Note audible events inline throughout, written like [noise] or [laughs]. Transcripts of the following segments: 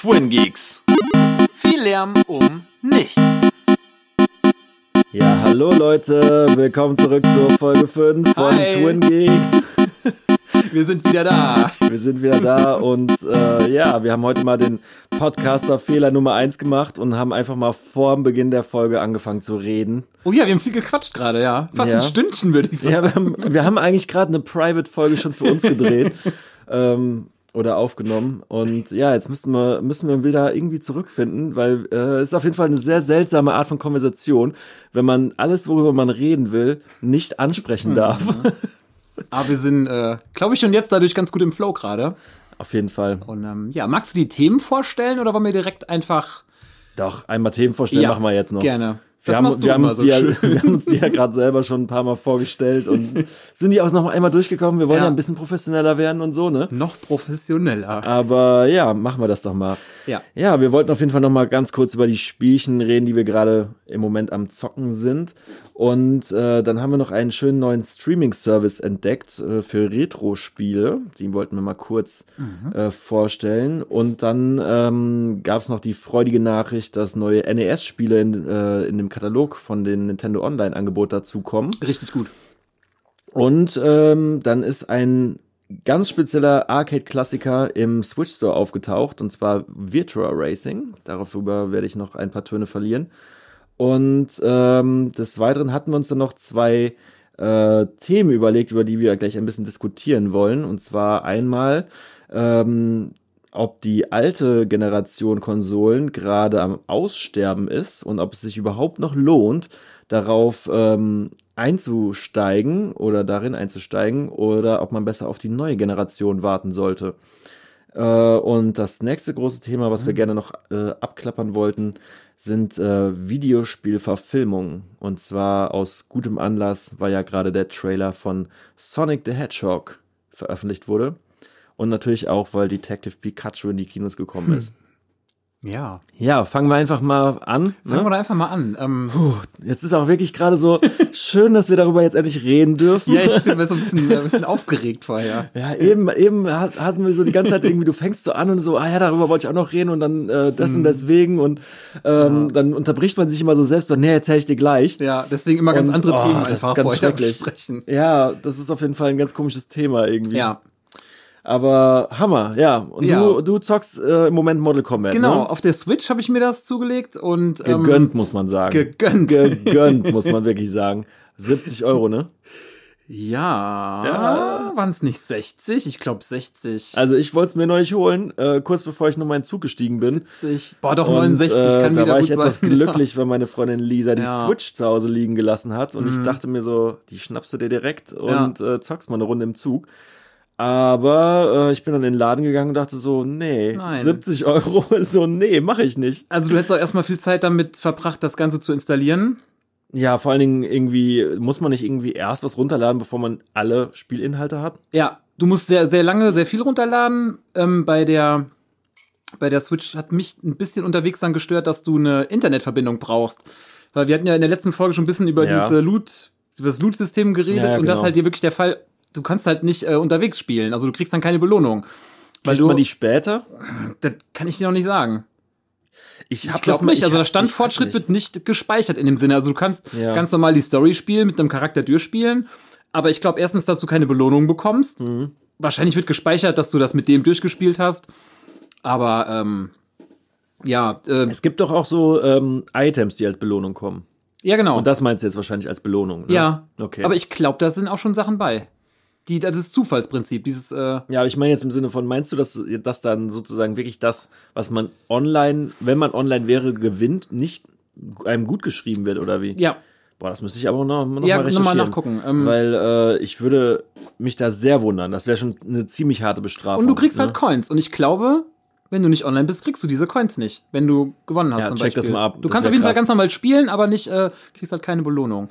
Twin Geeks. Viel Lärm um nichts. Ja, hallo Leute, willkommen zurück zur Folge 5 von Hi. Twin Geeks. [laughs] Wir sind wieder da. Wir sind wieder da und äh, ja, wir haben heute mal den Podcaster-Fehler Nummer 1 gemacht und haben einfach mal vor dem Beginn der Folge angefangen zu reden. Oh ja, wir haben viel gequatscht gerade, ja. Fast Ja. ein Stündchen, würde ich sagen. Ja, wir haben, wir haben eigentlich gerade eine Private-Folge schon für uns gedreht [laughs] ähm, oder aufgenommen und ja, jetzt müssen wir, müssen wir wieder irgendwie zurückfinden, weil äh, es ist auf jeden Fall eine sehr seltsame Art von Konversation, wenn man alles, worüber man reden will, nicht Mhm. ansprechen darf. Aber [laughs] wir sind, äh, glaube ich, schon jetzt dadurch ganz gut im Flow gerade. Auf jeden Fall. Und ähm, ja, magst du die Themen vorstellen oder wollen wir direkt einfach. Doch, einmal Themen vorstellen machen wir jetzt noch. Gerne. Wir haben, wir, haben so die ja, [laughs] wir haben uns die ja gerade selber schon ein paar Mal vorgestellt und [laughs] sind die auch noch einmal durchgekommen. Wir wollen ja. Ja. ein bisschen professioneller werden und so, ne? Noch professioneller. Aber ja, machen wir das doch mal. Ja. Ja, wir wollten auf jeden Fall noch mal ganz kurz über die Spielchen reden, die wir gerade im Moment am Zocken sind. Und äh, dann haben wir noch einen schönen neuen Streaming-Service entdeckt äh, für Retro-Spiele. Die wollten wir mal kurz äh, vorstellen. Und dann ähm, gab es noch die freudige Nachricht, dass neue NES-Spiele in, äh, in dem Katalog von den Nintendo Online-Angebot dazukommen. Richtig gut. Und ähm, dann ist ein ganz spezieller Arcade-Klassiker im Switch Store aufgetaucht, und zwar Virtua Racing. Darüber werde ich noch ein paar Töne verlieren. Und ähm, des Weiteren hatten wir uns dann noch zwei äh, Themen überlegt, über die wir gleich ein bisschen diskutieren wollen. Und zwar einmal, ähm, ob die alte Generation Konsolen gerade am Aussterben ist und ob es sich überhaupt noch lohnt, darauf ähm, einzusteigen oder darin einzusteigen oder ob man besser auf die neue Generation warten sollte. Äh, und das nächste große Thema, was wir gerne noch äh, abklappern wollten, sind äh, Videospielverfilmungen. Und zwar aus gutem Anlass, weil ja gerade der Trailer von Sonic the Hedgehog veröffentlicht wurde. Und natürlich auch, weil Detective Pikachu in die Kinos gekommen ist. Ja. Ja, fangen wir einfach mal an. Fangen Ne? wir einfach mal an. Ähm, Jetzt ist auch wirklich gerade so [laughs] schön, dass wir darüber jetzt endlich reden dürfen. ja, ich bin so ein bisschen, ein bisschen aufgeregt vorher. Ja, eben, eben hat- hatten wir so die ganze Zeit irgendwie, du fängst so an und so, ah ja, darüber wollte ich auch noch reden und dann äh, das Mhm. und deswegen und ähm, dann unterbricht man sich immer so selbst so, nee, erzähl ich dir gleich. Ja, deswegen immer ganz Und, andere oh, Themen das ist einfach ganz vorher schrecklich. besprechen. Ja, das ist auf jeden Fall ein ganz komisches Thema irgendwie. Ja, Aber Hammer, ja. Und Ja. du, du zockst äh, im Moment Mortal Kombat, genau. ne? Auf der Switch habe ich mir das zugelegt und ähm, Gegönnt, muss man sagen. gegönnt. Gegönnt, muss man [laughs] wirklich sagen. 70 Euro, ne? Ja, Ja. waren es nicht 60? Ich glaube 60. Also ich wollte es mir neulich holen, äh, kurz bevor ich noch mal in den Zug gestiegen bin. 70. Boah, doch Und, 69 äh, kann da wieder war gut ich etwas sein. glücklich, weil meine Freundin Lisa die [laughs] Ja. Mhm. Switch zu Hause liegen gelassen hat und ich dachte mir so, die schnappst du dir direkt und äh, zockst mal eine Runde im Zug. Aber äh, ich bin dann in den Laden gegangen und dachte so, nee, Nein. 70 Euro, [laughs] so, nee, mache ich nicht. Also du hättest auch erstmal viel Zeit damit verbracht, das Ganze zu installieren. Ja, vor allen Dingen irgendwie, muss man nicht irgendwie erst was runterladen, bevor man alle Spielinhalte hat? Ja, du musst sehr, sehr lange, sehr viel runterladen. Ähm, bei der bei der Switch hat mich ein bisschen unterwegs dann gestört, dass du eine Internetverbindung brauchst. Weil wir hatten ja in der letzten Folge schon ein bisschen über Ja. diese Loot, über das Loot-System geredet Ja, ja, und das genau. ist halt hier wirklich der Fall. Du kannst halt nicht äh, unterwegs spielen, also du kriegst dann keine Belohnung. Weil Kriegt du, man die später? das kann ich dir noch nicht sagen. Ich, Ich glaube nicht. Also der Standfortschritt ich weiß wird nicht gespeichert in dem Sinne. Also du kannst Ja. ganz normal die Story spielen, mit einem Charakter durchspielen. Aber ich glaube erstens, dass du keine Belohnung bekommst. Mhm. Wahrscheinlich wird gespeichert, dass du das mit dem durchgespielt hast. Aber ähm, ja, äh, Es gibt doch auch so ähm, Items, die als Belohnung kommen. ja genau. Und das meinst du jetzt wahrscheinlich als Belohnung, ne? ja. Okay. Aber ich glaube, da sind auch schon Sachen bei. Die, das ist Zufallsprinzip. Dieses, äh, Ja, aber ich meine jetzt im Sinne von, meinst du, dass das dann sozusagen wirklich das, was man online, wenn man online wäre, gewinnt, nicht einem gut geschrieben wird oder wie? ja, Boah, das müsste ich aber noch, noch Ja, mal noch mal recherchieren. nachgucken. Ähm, weil äh, ich würde mich da sehr wundern. Das wäre schon eine ziemlich harte Bestrafung. und du kriegst ne? halt Coins. Und ich glaube, wenn du nicht online bist, kriegst du diese Coins nicht, wenn du gewonnen hast Ja, zum check das Beispiel. mal ab. Du Das kannst auf jeden Fall krass. ganz normal spielen, aber nicht, äh, kriegst halt keine Belohnung.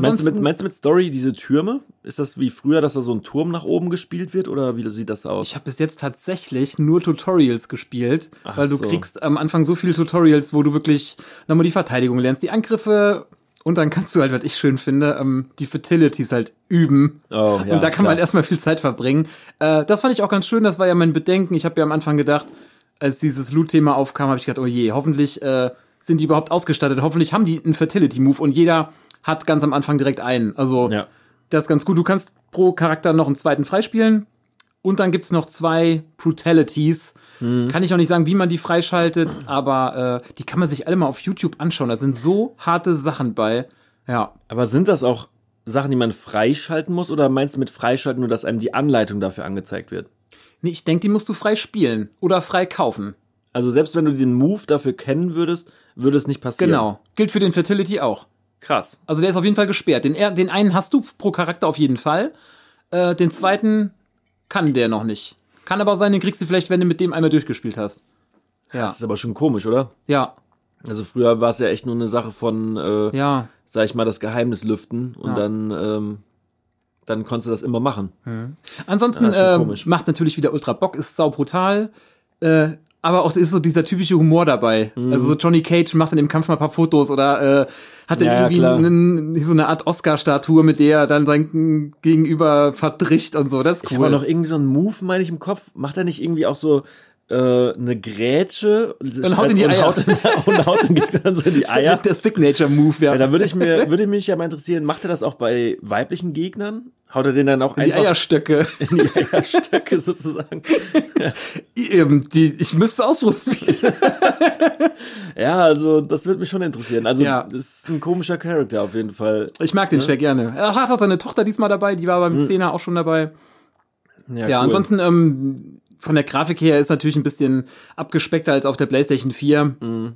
Meinst du, mit, meinst du mit Story diese Türme? Ist das wie früher, dass da so ein Turm nach oben gespielt wird oder wie sieht das aus? ich habe bis jetzt tatsächlich nur Tutorials gespielt, Ach weil du so. kriegst am Anfang so viele Tutorials, wo du wirklich nochmal die Verteidigung lernst, die Angriffe und dann kannst du halt, was ich schön finde, ähm, die Fatalities halt üben. Oh, ja, und da kann man klar. halt erstmal viel Zeit verbringen. Äh, das fand ich auch ganz schön, das war ja mein Bedenken. Ich habe ja am Anfang gedacht, als dieses Loot-Thema aufkam, habe ich gedacht, oh je, hoffentlich äh, sind die überhaupt ausgestattet. Hoffentlich haben die einen Fertility-Move und jeder hat ganz am Anfang direkt einen. Also Ja. das ist ganz gut. Du kannst pro Charakter noch einen zweiten freispielen. Und dann gibt's noch zwei Brutalities. Kann ich noch nicht sagen, wie man die freischaltet, aber äh, die kann man sich alle mal auf YouTube anschauen. Da sind so harte Sachen bei. Ja. Aber sind das auch Sachen, die man freischalten muss? Oder meinst du mit freischalten nur, dass einem die Anleitung dafür angezeigt wird? Nee, ich denke, die musst du frei spielen oder frei kaufen. Also selbst wenn du den Move dafür kennen würdest, würde es nicht passieren. Genau. Gilt für den Fertility auch. Krass. Also der ist auf jeden Fall gesperrt. Den, den einen hast du pro Charakter auf jeden Fall. Äh, den zweiten kann der noch nicht. Kann aber sein, den kriegst du vielleicht, wenn du mit dem einmal durchgespielt hast. Ja. Das ist aber schon komisch, oder? Ja. Also früher war es ja echt nur eine Sache von, äh, Ja. sag ich mal, das Geheimnis lüften und Ja. dann, ähm, dann konntest du das immer machen. Ansonsten Ja, äh, macht natürlich wieder ultra Bock, ist sau brutal. Äh, aber auch ist so dieser typische Humor dabei. Mhm. Also so Johnny Cage macht in dem Kampf mal ein paar Fotos oder äh, hat dann Ja, irgendwie einen, so eine Art Oscar-Statue, mit der er dann sein Gegenüber verdricht und so. Das ist Ich habe cool. noch irgendwie so einen Move, meine ich, im Kopf. Macht er nicht irgendwie auch so äh, eine Grätsche und haut in die und Eier. Haut, und haut den Gegner dann so in die [laughs] Eier? Der Signature-Move, ja. Ja, da würde ich mir, würde mich ja mal interessieren, macht er das auch bei weiblichen Gegnern? Haut er den dann auch die einfach Eierstöcke. [laughs] in die Eierstöcke sozusagen? [laughs] Ähm, die, ich müsste ausprobieren. [laughs] Ja, also das würde mich schon interessieren. Also Ja. das ist ein komischer Charakter auf jeden Fall. Ich mag den sehr gerne. Er hat auch seine Tochter diesmal dabei, die war beim Hm. Auch schon dabei. Ja, Ja, cool. ansonsten ähm, von der Grafik her ist natürlich ein bisschen abgespeckter als auf der PlayStation 4. Mhm.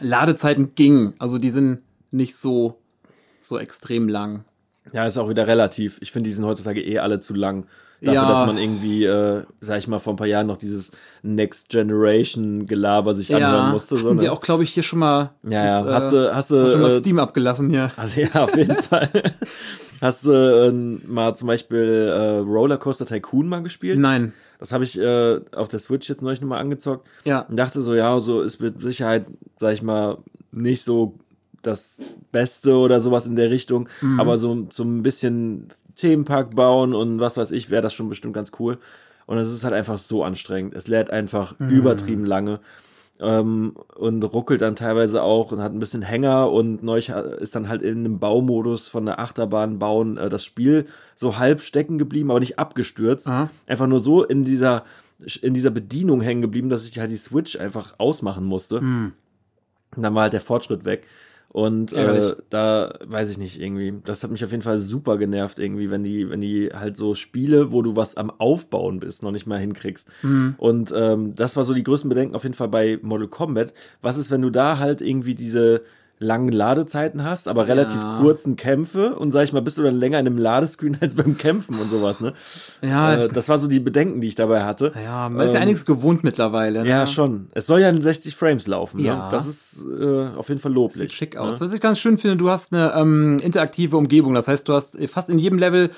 Ladezeiten gingen, also die sind nicht so so extrem lang. Ja, ist auch wieder relativ. Ich finde, die sind heutzutage eh alle zu lang. Dafür, Ja. dass man irgendwie, äh, sag ich mal, vor ein paar Jahren noch dieses Next Generation Gelaber sich anhören musste. So, ne? die auch, glaube ich, hier schon mal. ja, ja. das, hast äh, du, hast schon mal du, äh, Steam abgelassen hier. also ja, auf jeden [laughs] Fall. Hast du äh, mal zum Beispiel äh, Rollercoaster Tycoon mal gespielt? Nein. Das habe ich äh, auf der Switch jetzt neulich nochmal angezockt. Ja. Und dachte so, ja, so ist mit Sicherheit, sag ich mal, nicht so das Beste oder sowas in der Richtung. Mhm. Aber so, so ein bisschen Themenpark bauen und was weiß ich, wäre das schon bestimmt ganz cool. Und es ist halt einfach so anstrengend. Es lädt einfach Mhm. übertrieben lange. Ähm, und ruckelt dann teilweise auch und hat ein bisschen Hänger und neulich ist dann halt in einem Baumodus von der Achterbahn bauen äh, das Spiel so halb stecken geblieben, aber nicht abgestürzt. Aha. Einfach nur so in dieser in dieser Bedienung hängen geblieben, dass ich halt die Switch einfach ausmachen musste. Hm. Und dann war halt der Fortschritt weg. Und äh, da weiß ich nicht irgendwie. Das hat mich auf jeden Fall super genervt irgendwie, wenn die, wenn die halt so Spiele, wo du was am Aufbauen bist, noch nicht mal hinkriegst. Hm. Und ähm, das war so die größten Bedenken auf jeden Fall bei Mortal Kombat. Was ist, wenn du da halt irgendwie diese langen Ladezeiten hast, aber relativ Ja. kurzen Kämpfe und sag ich mal, bist du dann länger in einem Ladescreen [laughs] als beim Kämpfen und sowas, ne? Ja, Äh, das war so die Bedenken, die ich dabei hatte. ja, man ist ja ähm, einiges gewohnt mittlerweile. Ne? Ja, schon. Es soll ja in 60 Frames laufen. Ne? Ja. Das ist äh, auf jeden Fall loblich. Sieht schick aus. Ne? Was ich ganz schön finde, du hast eine ähm, interaktive Umgebung. Das heißt, du hast fast in jedem Level,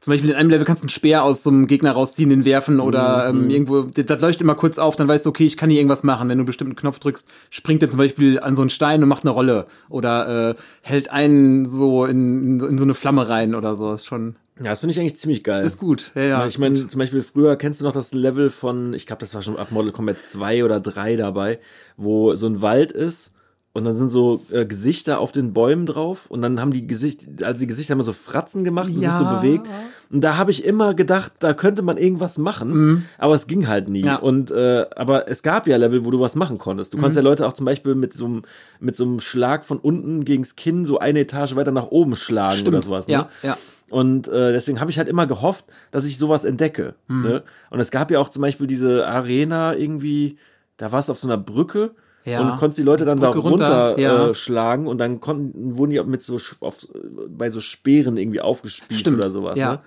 zum Beispiel in einem Level kannst du einen Speer aus so einem Gegner rausziehen, den werfen oder Mhm. ähm, irgendwo, das, leuchtet immer kurz auf, dann weißt du, okay, ich kann hier irgendwas machen. Wenn du einen bestimmten Knopf drückst, springt der zum Beispiel an so einen Stein und macht eine Rolle oder äh, hält einen so in, in so eine Flamme rein oder so. Ist schon, Ja, das finde ich eigentlich ziemlich geil. ist gut. Ja, ja. ich meine, zum Beispiel früher kennst du noch das Level von, ich glaube, das war schon ab Mortal Kombat 2 oder 3 dabei, wo so ein Wald ist und dann sind so äh, Gesichter auf den Bäumen drauf und dann haben die Gesicht, also die Gesichter immer so Fratzen gemacht und Ja. sich so bewegt. Und da habe ich immer gedacht, da könnte man irgendwas machen, aber es ging halt nie. Mhm. Ja. Und äh, aber es gab ja Level, wo du was machen konntest. Du Mhm. konntest ja Leute auch zum Beispiel mit so einem mit so einem Schlag von unten gegens Kinn so eine Etage weiter nach oben schlagen oder sowas. Ne? Ja, ja. Und äh, deswegen habe ich halt immer gehofft, dass ich sowas entdecke. Hm. Ne? Und es gab ja auch zum Beispiel diese Arena irgendwie, da war es auf so einer Brücke Ja. und konntest die Leute dann da Brücke runter, ja. äh, und dann konnten, wurden die mit so auf, bei so Speeren irgendwie aufgespießt Stimmt, oder sowas. ja. Ne?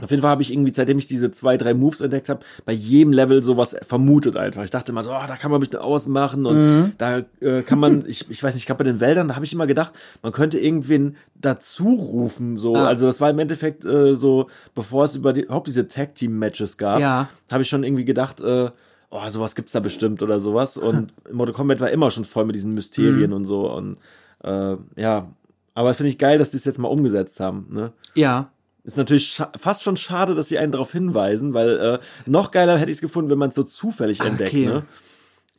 Auf jeden Fall habe ich irgendwie, seitdem ich diese zwei, drei Moves entdeckt habe, bei jedem Level sowas vermutet einfach. Ich dachte immer so, oh, da kann man bestimmt ausmachen und Mhm. da äh, kann man, [laughs] ich, ich weiß nicht, ich glaube bei den Wäldern, da habe ich immer gedacht, man könnte irgendwen dazu rufen. So. Ah. Also das war im Endeffekt äh, so, bevor es über die, überhaupt diese Tag-Team-Matches gab, Ja. habe ich schon irgendwie gedacht, äh, oh, sowas gibt's da bestimmt oder sowas. Und [laughs] Mortal Kombat war immer schon voll mit diesen Mhm. Mysterien und so. Und äh, ja, aber finde ich geil, dass die es jetzt mal umgesetzt haben. Ne? Ja. Ist natürlich fast schon schade, dass sie einen darauf hinweisen, weil äh, noch geiler hätte ich es gefunden, wenn man es so zufällig entdeckt. okay. Ne?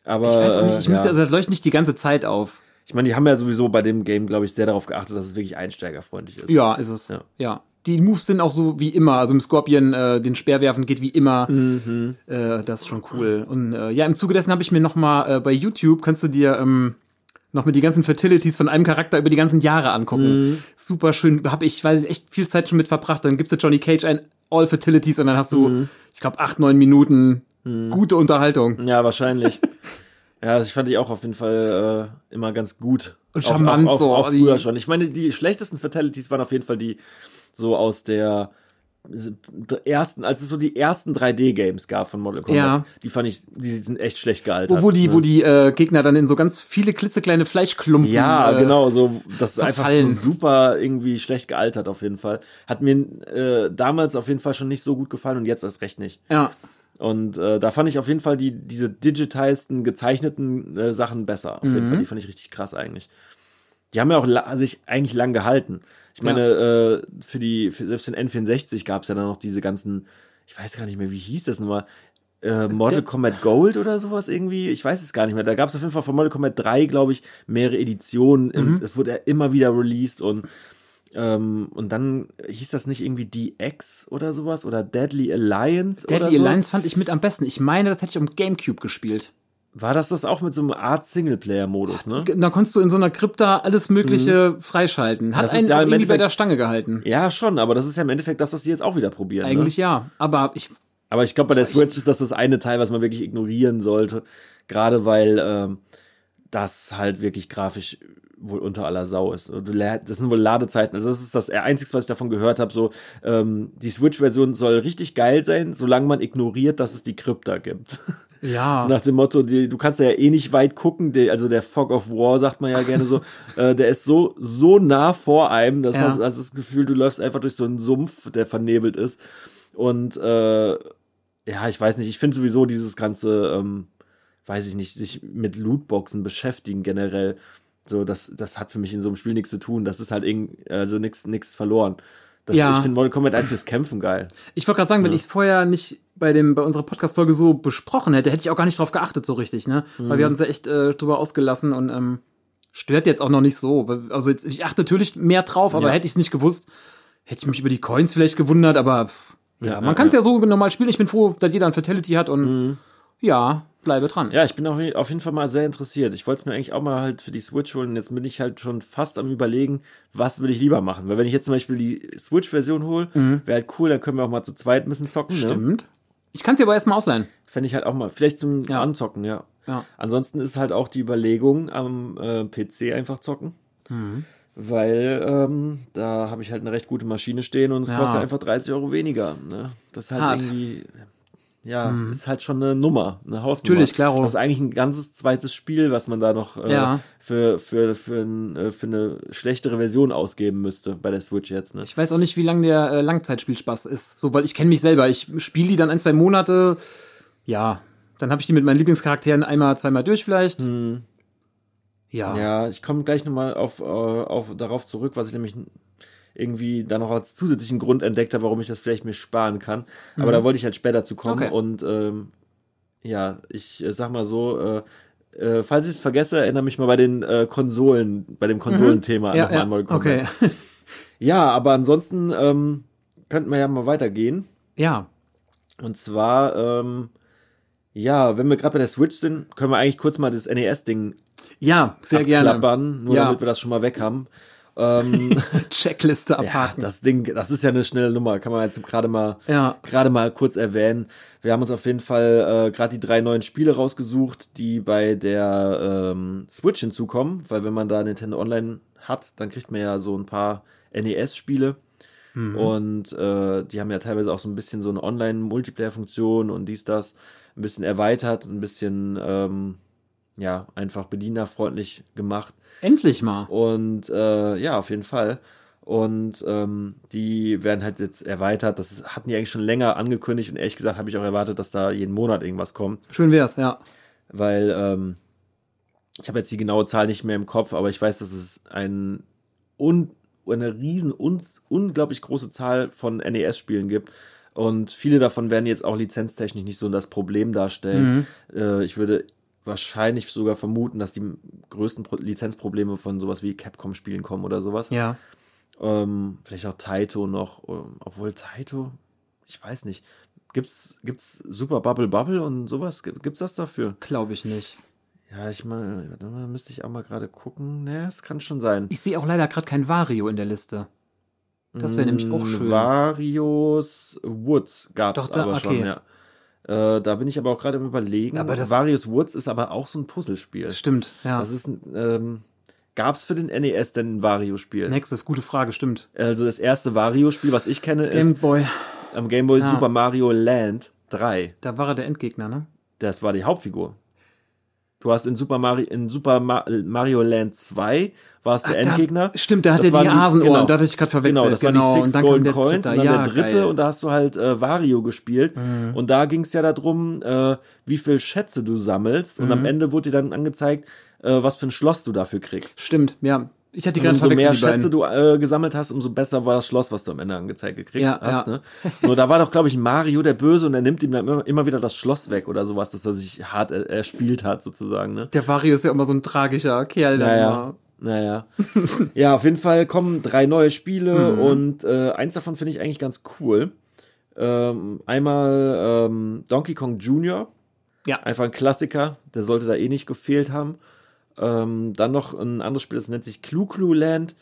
Aber Ich weiß auch nicht, ich äh, müsste, ja. also das leuchtet nicht die ganze Zeit auf. ich meine, die haben ja sowieso bei dem Game, glaube ich, sehr darauf geachtet, dass es wirklich einsteigerfreundlich ist. Ja, ist es. Ja. Ja. Die Moves sind auch so wie immer. Also im Scorpion äh, den Speer werfen geht wie immer. Mhm. Äh, das ist schon cool. Und äh, ja, im Zuge dessen habe ich mir noch mal äh, bei YouTube kannst du dir ähm, noch mit die ganzen Fertilities von einem Charakter über die ganzen Jahre angucken. Mhm. Super schön. Habe ich, weiß ich, echt viel Zeit schon mit verbracht. Dann gibst du Johnny Cage ein All Fertilities und dann hast du, Mhm. ich glaube, acht, neun Minuten gute Unterhaltung. Ja, wahrscheinlich. [laughs] ja, das fand ich auch auf jeden Fall äh, immer ganz gut. Und Auch- charmant auch, auch, so, Auch die- früher schon. Ich meine, die schlechtesten Fatalities waren auf jeden Fall die so aus der ersten, als es so die ersten 3D-Games gab von Mortal Kombat. Ja. Die fand ich, die sind echt schlecht gealtert. Wo, wo die, ne? wo die äh, Gegner dann in so ganz viele klitzekleine Fleischklumpen. Ja, äh, genau, so das ist einfach so zerfallen. super irgendwie schlecht gealtert auf jeden Fall. Hat mir äh, damals auf jeden Fall schon nicht so gut gefallen und jetzt erst recht nicht. Ja. Und äh, da fand ich auf jeden Fall die diese digitizeden, gezeichneten äh, Sachen besser. Auf Mhm. jeden Fall, die fand ich richtig krass eigentlich. Die haben ja auch sich eigentlich lang gehalten. Ich meine, äh, für die, für, selbst für den N64 gab es ja dann noch diese ganzen, ich weiß gar nicht mehr, wie hieß das nochmal? Äh, Mortal Kombat Gold oder sowas irgendwie? Ich weiß es gar nicht mehr. Da gab es auf jeden Fall von Mortal Kombat 3, glaube ich, mehrere Editionen. Mhm. Es wurde ja immer wieder released und ähm, und dann hieß das nicht irgendwie DX oder sowas oder Deadly Alliance oder Deadly so? Alliance fand ich mit am besten. Ich meine, das hätte ich um Gamecube gespielt. War das das auch mit so einem Art Singleplayer-Modus, ne? Da konntest du in so einer Krypta alles Mögliche freischalten. Hat Das einen ja irgendwie bei der Stange gehalten. Ja, schon, aber das ist ja im Endeffekt das, was die jetzt auch wieder probieren. Eigentlich ne? ja. Aber ich, Aber ich glaube, bei der Switch ist das das eine Teil, was man wirklich ignorieren sollte. Gerade weil ähm, das halt wirklich grafisch wohl unter aller Sau ist. Das sind wohl Ladezeiten. Also das ist das Einzige, was ich davon gehört habe. So, ähm, die Switch-Version soll richtig geil sein, solange man ignoriert, dass es die Krypta gibt. ja. [laughs] So nach dem Motto, die, du kannst ja eh nicht weit gucken, die, also der Fog of War sagt man ja gerne so, [laughs] äh, der ist so so nah vor einem, dass Ja. hast, hast das Gefühl, du läufst einfach durch so einen Sumpf, der vernebelt ist. Und äh, ja, ich weiß nicht, ich finde sowieso dieses ganze, ähm, weiß ich nicht, sich mit Lootboxen beschäftigen generell, so das, das hat für mich in so einem Spiel nichts zu tun. Das ist halt irgend, also nichts verloren. Das, Ja. Ich finde Mortal Kombat halt fürs Kämpfen geil. Ich wollte gerade sagen, wenn ich es vorher nicht bei dem bei unserer Podcast-Folge so besprochen hätte, hätte ich auch gar nicht drauf geachtet so richtig, ne? Weil Mhm. wir hatten uns ja echt äh, drüber ausgelassen und ähm, stört jetzt auch noch nicht so. Weil- Also jetzt, ich achte natürlich mehr drauf, aber Ja. hätte ich es nicht gewusst, hätte ich mich über die Coins vielleicht gewundert, aber pff, ja, Ja, man ja, kann es ja. ja so normal spielen. Ich bin froh, dass jeder ein Fatality hat und ja, bleibe dran. Ja, ich bin auf, auf jeden Fall mal sehr interessiert. Ich wollte es mir eigentlich auch mal halt für die Switch holen. Jetzt bin ich halt schon fast am überlegen, was würde ich lieber machen. Weil wenn ich jetzt zum Beispiel die Switch-Version hole, wäre halt cool, dann können wir auch mal zu zweit ein bisschen zocken. Ne? Stimmt. Ich kann es dir aber erstmal ausleihen. Fände ich halt auch mal, vielleicht zum Ja. Anzocken, ja. Ja. Ansonsten ist halt auch die Überlegung am äh, PC einfach zocken. Mhm. Weil ähm, da habe ich halt eine recht gute Maschine stehen und es Ja. kostet einfach 30 Euro weniger. Ne? Das ist halt Hart. irgendwie, ja, ist halt schon eine Nummer, eine Hausnummer. Mhm. Natürlich, klaro. Das ist eigentlich ein ganzes zweites Spiel, was man da noch äh, Ja. für, für, für, ein, äh, für eine schlechtere Version ausgeben müsste bei der Switch jetzt. Ne? Ich weiß auch nicht, wie lang der äh, Langzeitspielspaß ist. So, weil ich kenne mich selber. Ich spiele die dann ein, zwei Monate. Ja, dann habe ich die mit meinen Lieblingscharakteren einmal, zweimal durch vielleicht. Ja. Ja, ich komme gleich nochmal auf, äh, auf, darauf zurück, was ich nämlich irgendwie da noch als zusätzlichen Grund entdeckt habe, warum ich das vielleicht mir sparen kann. Aber da wollte ich halt später zu kommen. Mhm. Okay. Und ähm, ja, ich äh, sag mal so, äh, äh, falls ich es vergesse, erinnere mich mal bei den äh, Konsolen, bei dem Konsolenthema Mhm. ja, nochmal ja. Kombat. Okay. [laughs] Ja, aber ansonsten ähm, könnten wir ja mal weitergehen. ja. Und zwar, ähm, ja, wenn wir gerade bei der Switch sind, können wir eigentlich kurz mal das NES-Ding Ja, sehr gerne. nur Ja. damit wir das schon mal weg haben. Ähm, [laughs] Checkliste ja, abhaken. das Ding, das ist ja eine schnelle Nummer, kann man jetzt gerade mal, Ja. gerade mal kurz erwähnen. Wir haben uns auf jeden Fall äh, gerade die drei neuen Spiele rausgesucht, die bei der ähm, Switch hinzukommen, weil wenn man da Nintendo Online hat, dann kriegt man ja so ein paar NES-Spiele. Und äh, die haben ja teilweise auch so ein bisschen so eine Online-Multiplayer-Funktion und dies, das ein bisschen erweitert, ein bisschen ähm, ja, einfach bedienerfreundlich gemacht. Endlich mal. Und äh, ja, auf jeden Fall. Und ähm, die werden halt jetzt erweitert. Das hatten die eigentlich schon länger angekündigt und ehrlich gesagt habe ich auch erwartet, dass da jeden Monat irgendwas kommt. Schön wär's, ja. Weil ähm, ich habe jetzt die genaue Zahl nicht mehr im Kopf, aber ich weiß, dass es ein un eine riesen, un unglaublich große Zahl von NES-Spielen gibt. Und viele davon werden jetzt auch lizenztechnisch nicht so das Problem darstellen. Mhm. Äh, ich würde wahrscheinlich sogar vermuten, dass die größten Pro Lizenzprobleme von sowas wie Capcom-Spielen kommen oder sowas. Ja. Ähm, vielleicht auch Taito noch, ähm, obwohl Taito, ich weiß nicht. Gibt's, gibt's Super Bubble Bubble und sowas? Gibt- Gibt's das dafür? Glaube ich nicht. Ja, ich meine, mal, müsste ich auch mal gerade gucken. Ne, es kann schon sein. Ich sehe auch leider gerade kein Vario in der Liste. Das wäre nämlich auch Mm, schön. Varios Woods gab's Doch, da- aber schon, okay. ja. Äh, da bin ich aber auch gerade im Überlegen. Aber das- Varios Woods ist aber auch so ein Puzzlespiel. Stimmt, ja. Das ist ein, ähm, gab's für den NES denn ein Vario-Spiel? Nächste, gute Frage, stimmt. Also das erste Vario-Spiel, was ich kenne, Game ist Boy, am Game Boy Ja. Super Mario Land 3. da war er der Endgegner, ne? Das war die Hauptfigur. Du hast in Super Mario, in Super Ma Mario Land 2 warst der Ach, da- Endgegner. stimmt, da hat Das er die Hasenohren, genau. da hatte ich gerade verwechselt. Genau, das waren die und Six Golden der Coins und dann ja, der dritte geil. und da hast du halt äh, Wario gespielt Mhm. und da ging es ja darum, äh, wie viel Schätze du sammelst und Mhm. am Ende wurde dir dann angezeigt, äh, was für ein Schloss du dafür kriegst. Stimmt, ja. Ich hatte gerade umso mehr Schätze du äh, gesammelt hast, umso besser war das Schloss, was du am Ende angezeigt gekriegt Ja, hast. ja. Ne? Nur da war doch, glaube ich, Mario der Böse und er nimmt ihm dann immer, immer wieder das Schloss weg oder sowas, dass er sich hart er, erspielt hat, sozusagen. Ne? Der Vario ist ja immer so ein tragischer Kerl. Naja. Naja. [laughs] ja, auf jeden Fall kommen drei neue Spiele Mhm. und äh, eins davon finde ich eigentlich ganz cool. Ähm, einmal ähm, Donkey Kong Jr. Ja. Einfach ein Klassiker, der sollte da eh nicht gefehlt haben. Ähm, dann noch ein anderes Spiel, das nennt sich Clue Clue Land.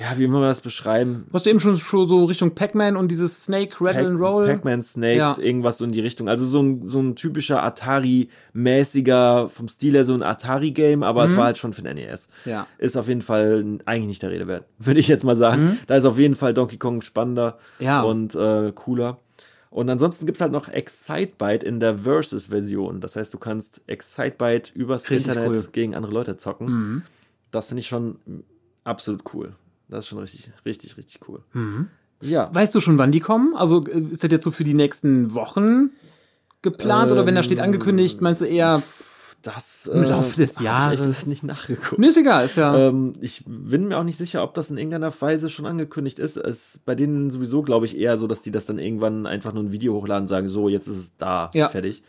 Ja, wie will man das beschreiben? Hast du eben schon, schon so Richtung Pac-Man und dieses Snake Rattle and Roll? Pac-Man Snakes, Ja. irgendwas so in die Richtung. Also so ein, so ein typischer Atari-mäßiger, vom Stil her so ein Atari-Game, aber Mhm. es war halt schon für den NES. Ja. Ist auf jeden Fall eigentlich nicht der Rede wert, [laughs] würde ich jetzt mal sagen. Da ist auf jeden Fall Donkey Kong spannender Mhm. Ja. und äh, cooler. Und ansonsten gibt's halt noch Excitebyte in der Versus-Version. Das heißt, du kannst Excitebyte übers Richtig Internet cool. Mhm. gegen andere Leute zocken. Das finde ich schon absolut cool. Das ist schon richtig, richtig, richtig cool. Mhm. Ja. Weißt du schon, wann die kommen? Also äh, ist das jetzt so für die nächsten Wochen geplant oder wenn da steht angekündigt, meinst du eher, Das Im Laufe des Ich Jahres. echt das nicht nachgeguckt. mir ist egal, ist ja. Ähm, ich bin mir auch nicht sicher, ob das in irgendeiner Weise schon angekündigt ist. Es ist bei denen sowieso, glaube ich, eher so, dass die das dann irgendwann einfach nur ein Video hochladen und sagen, so, jetzt ist es da, Ja. fertig.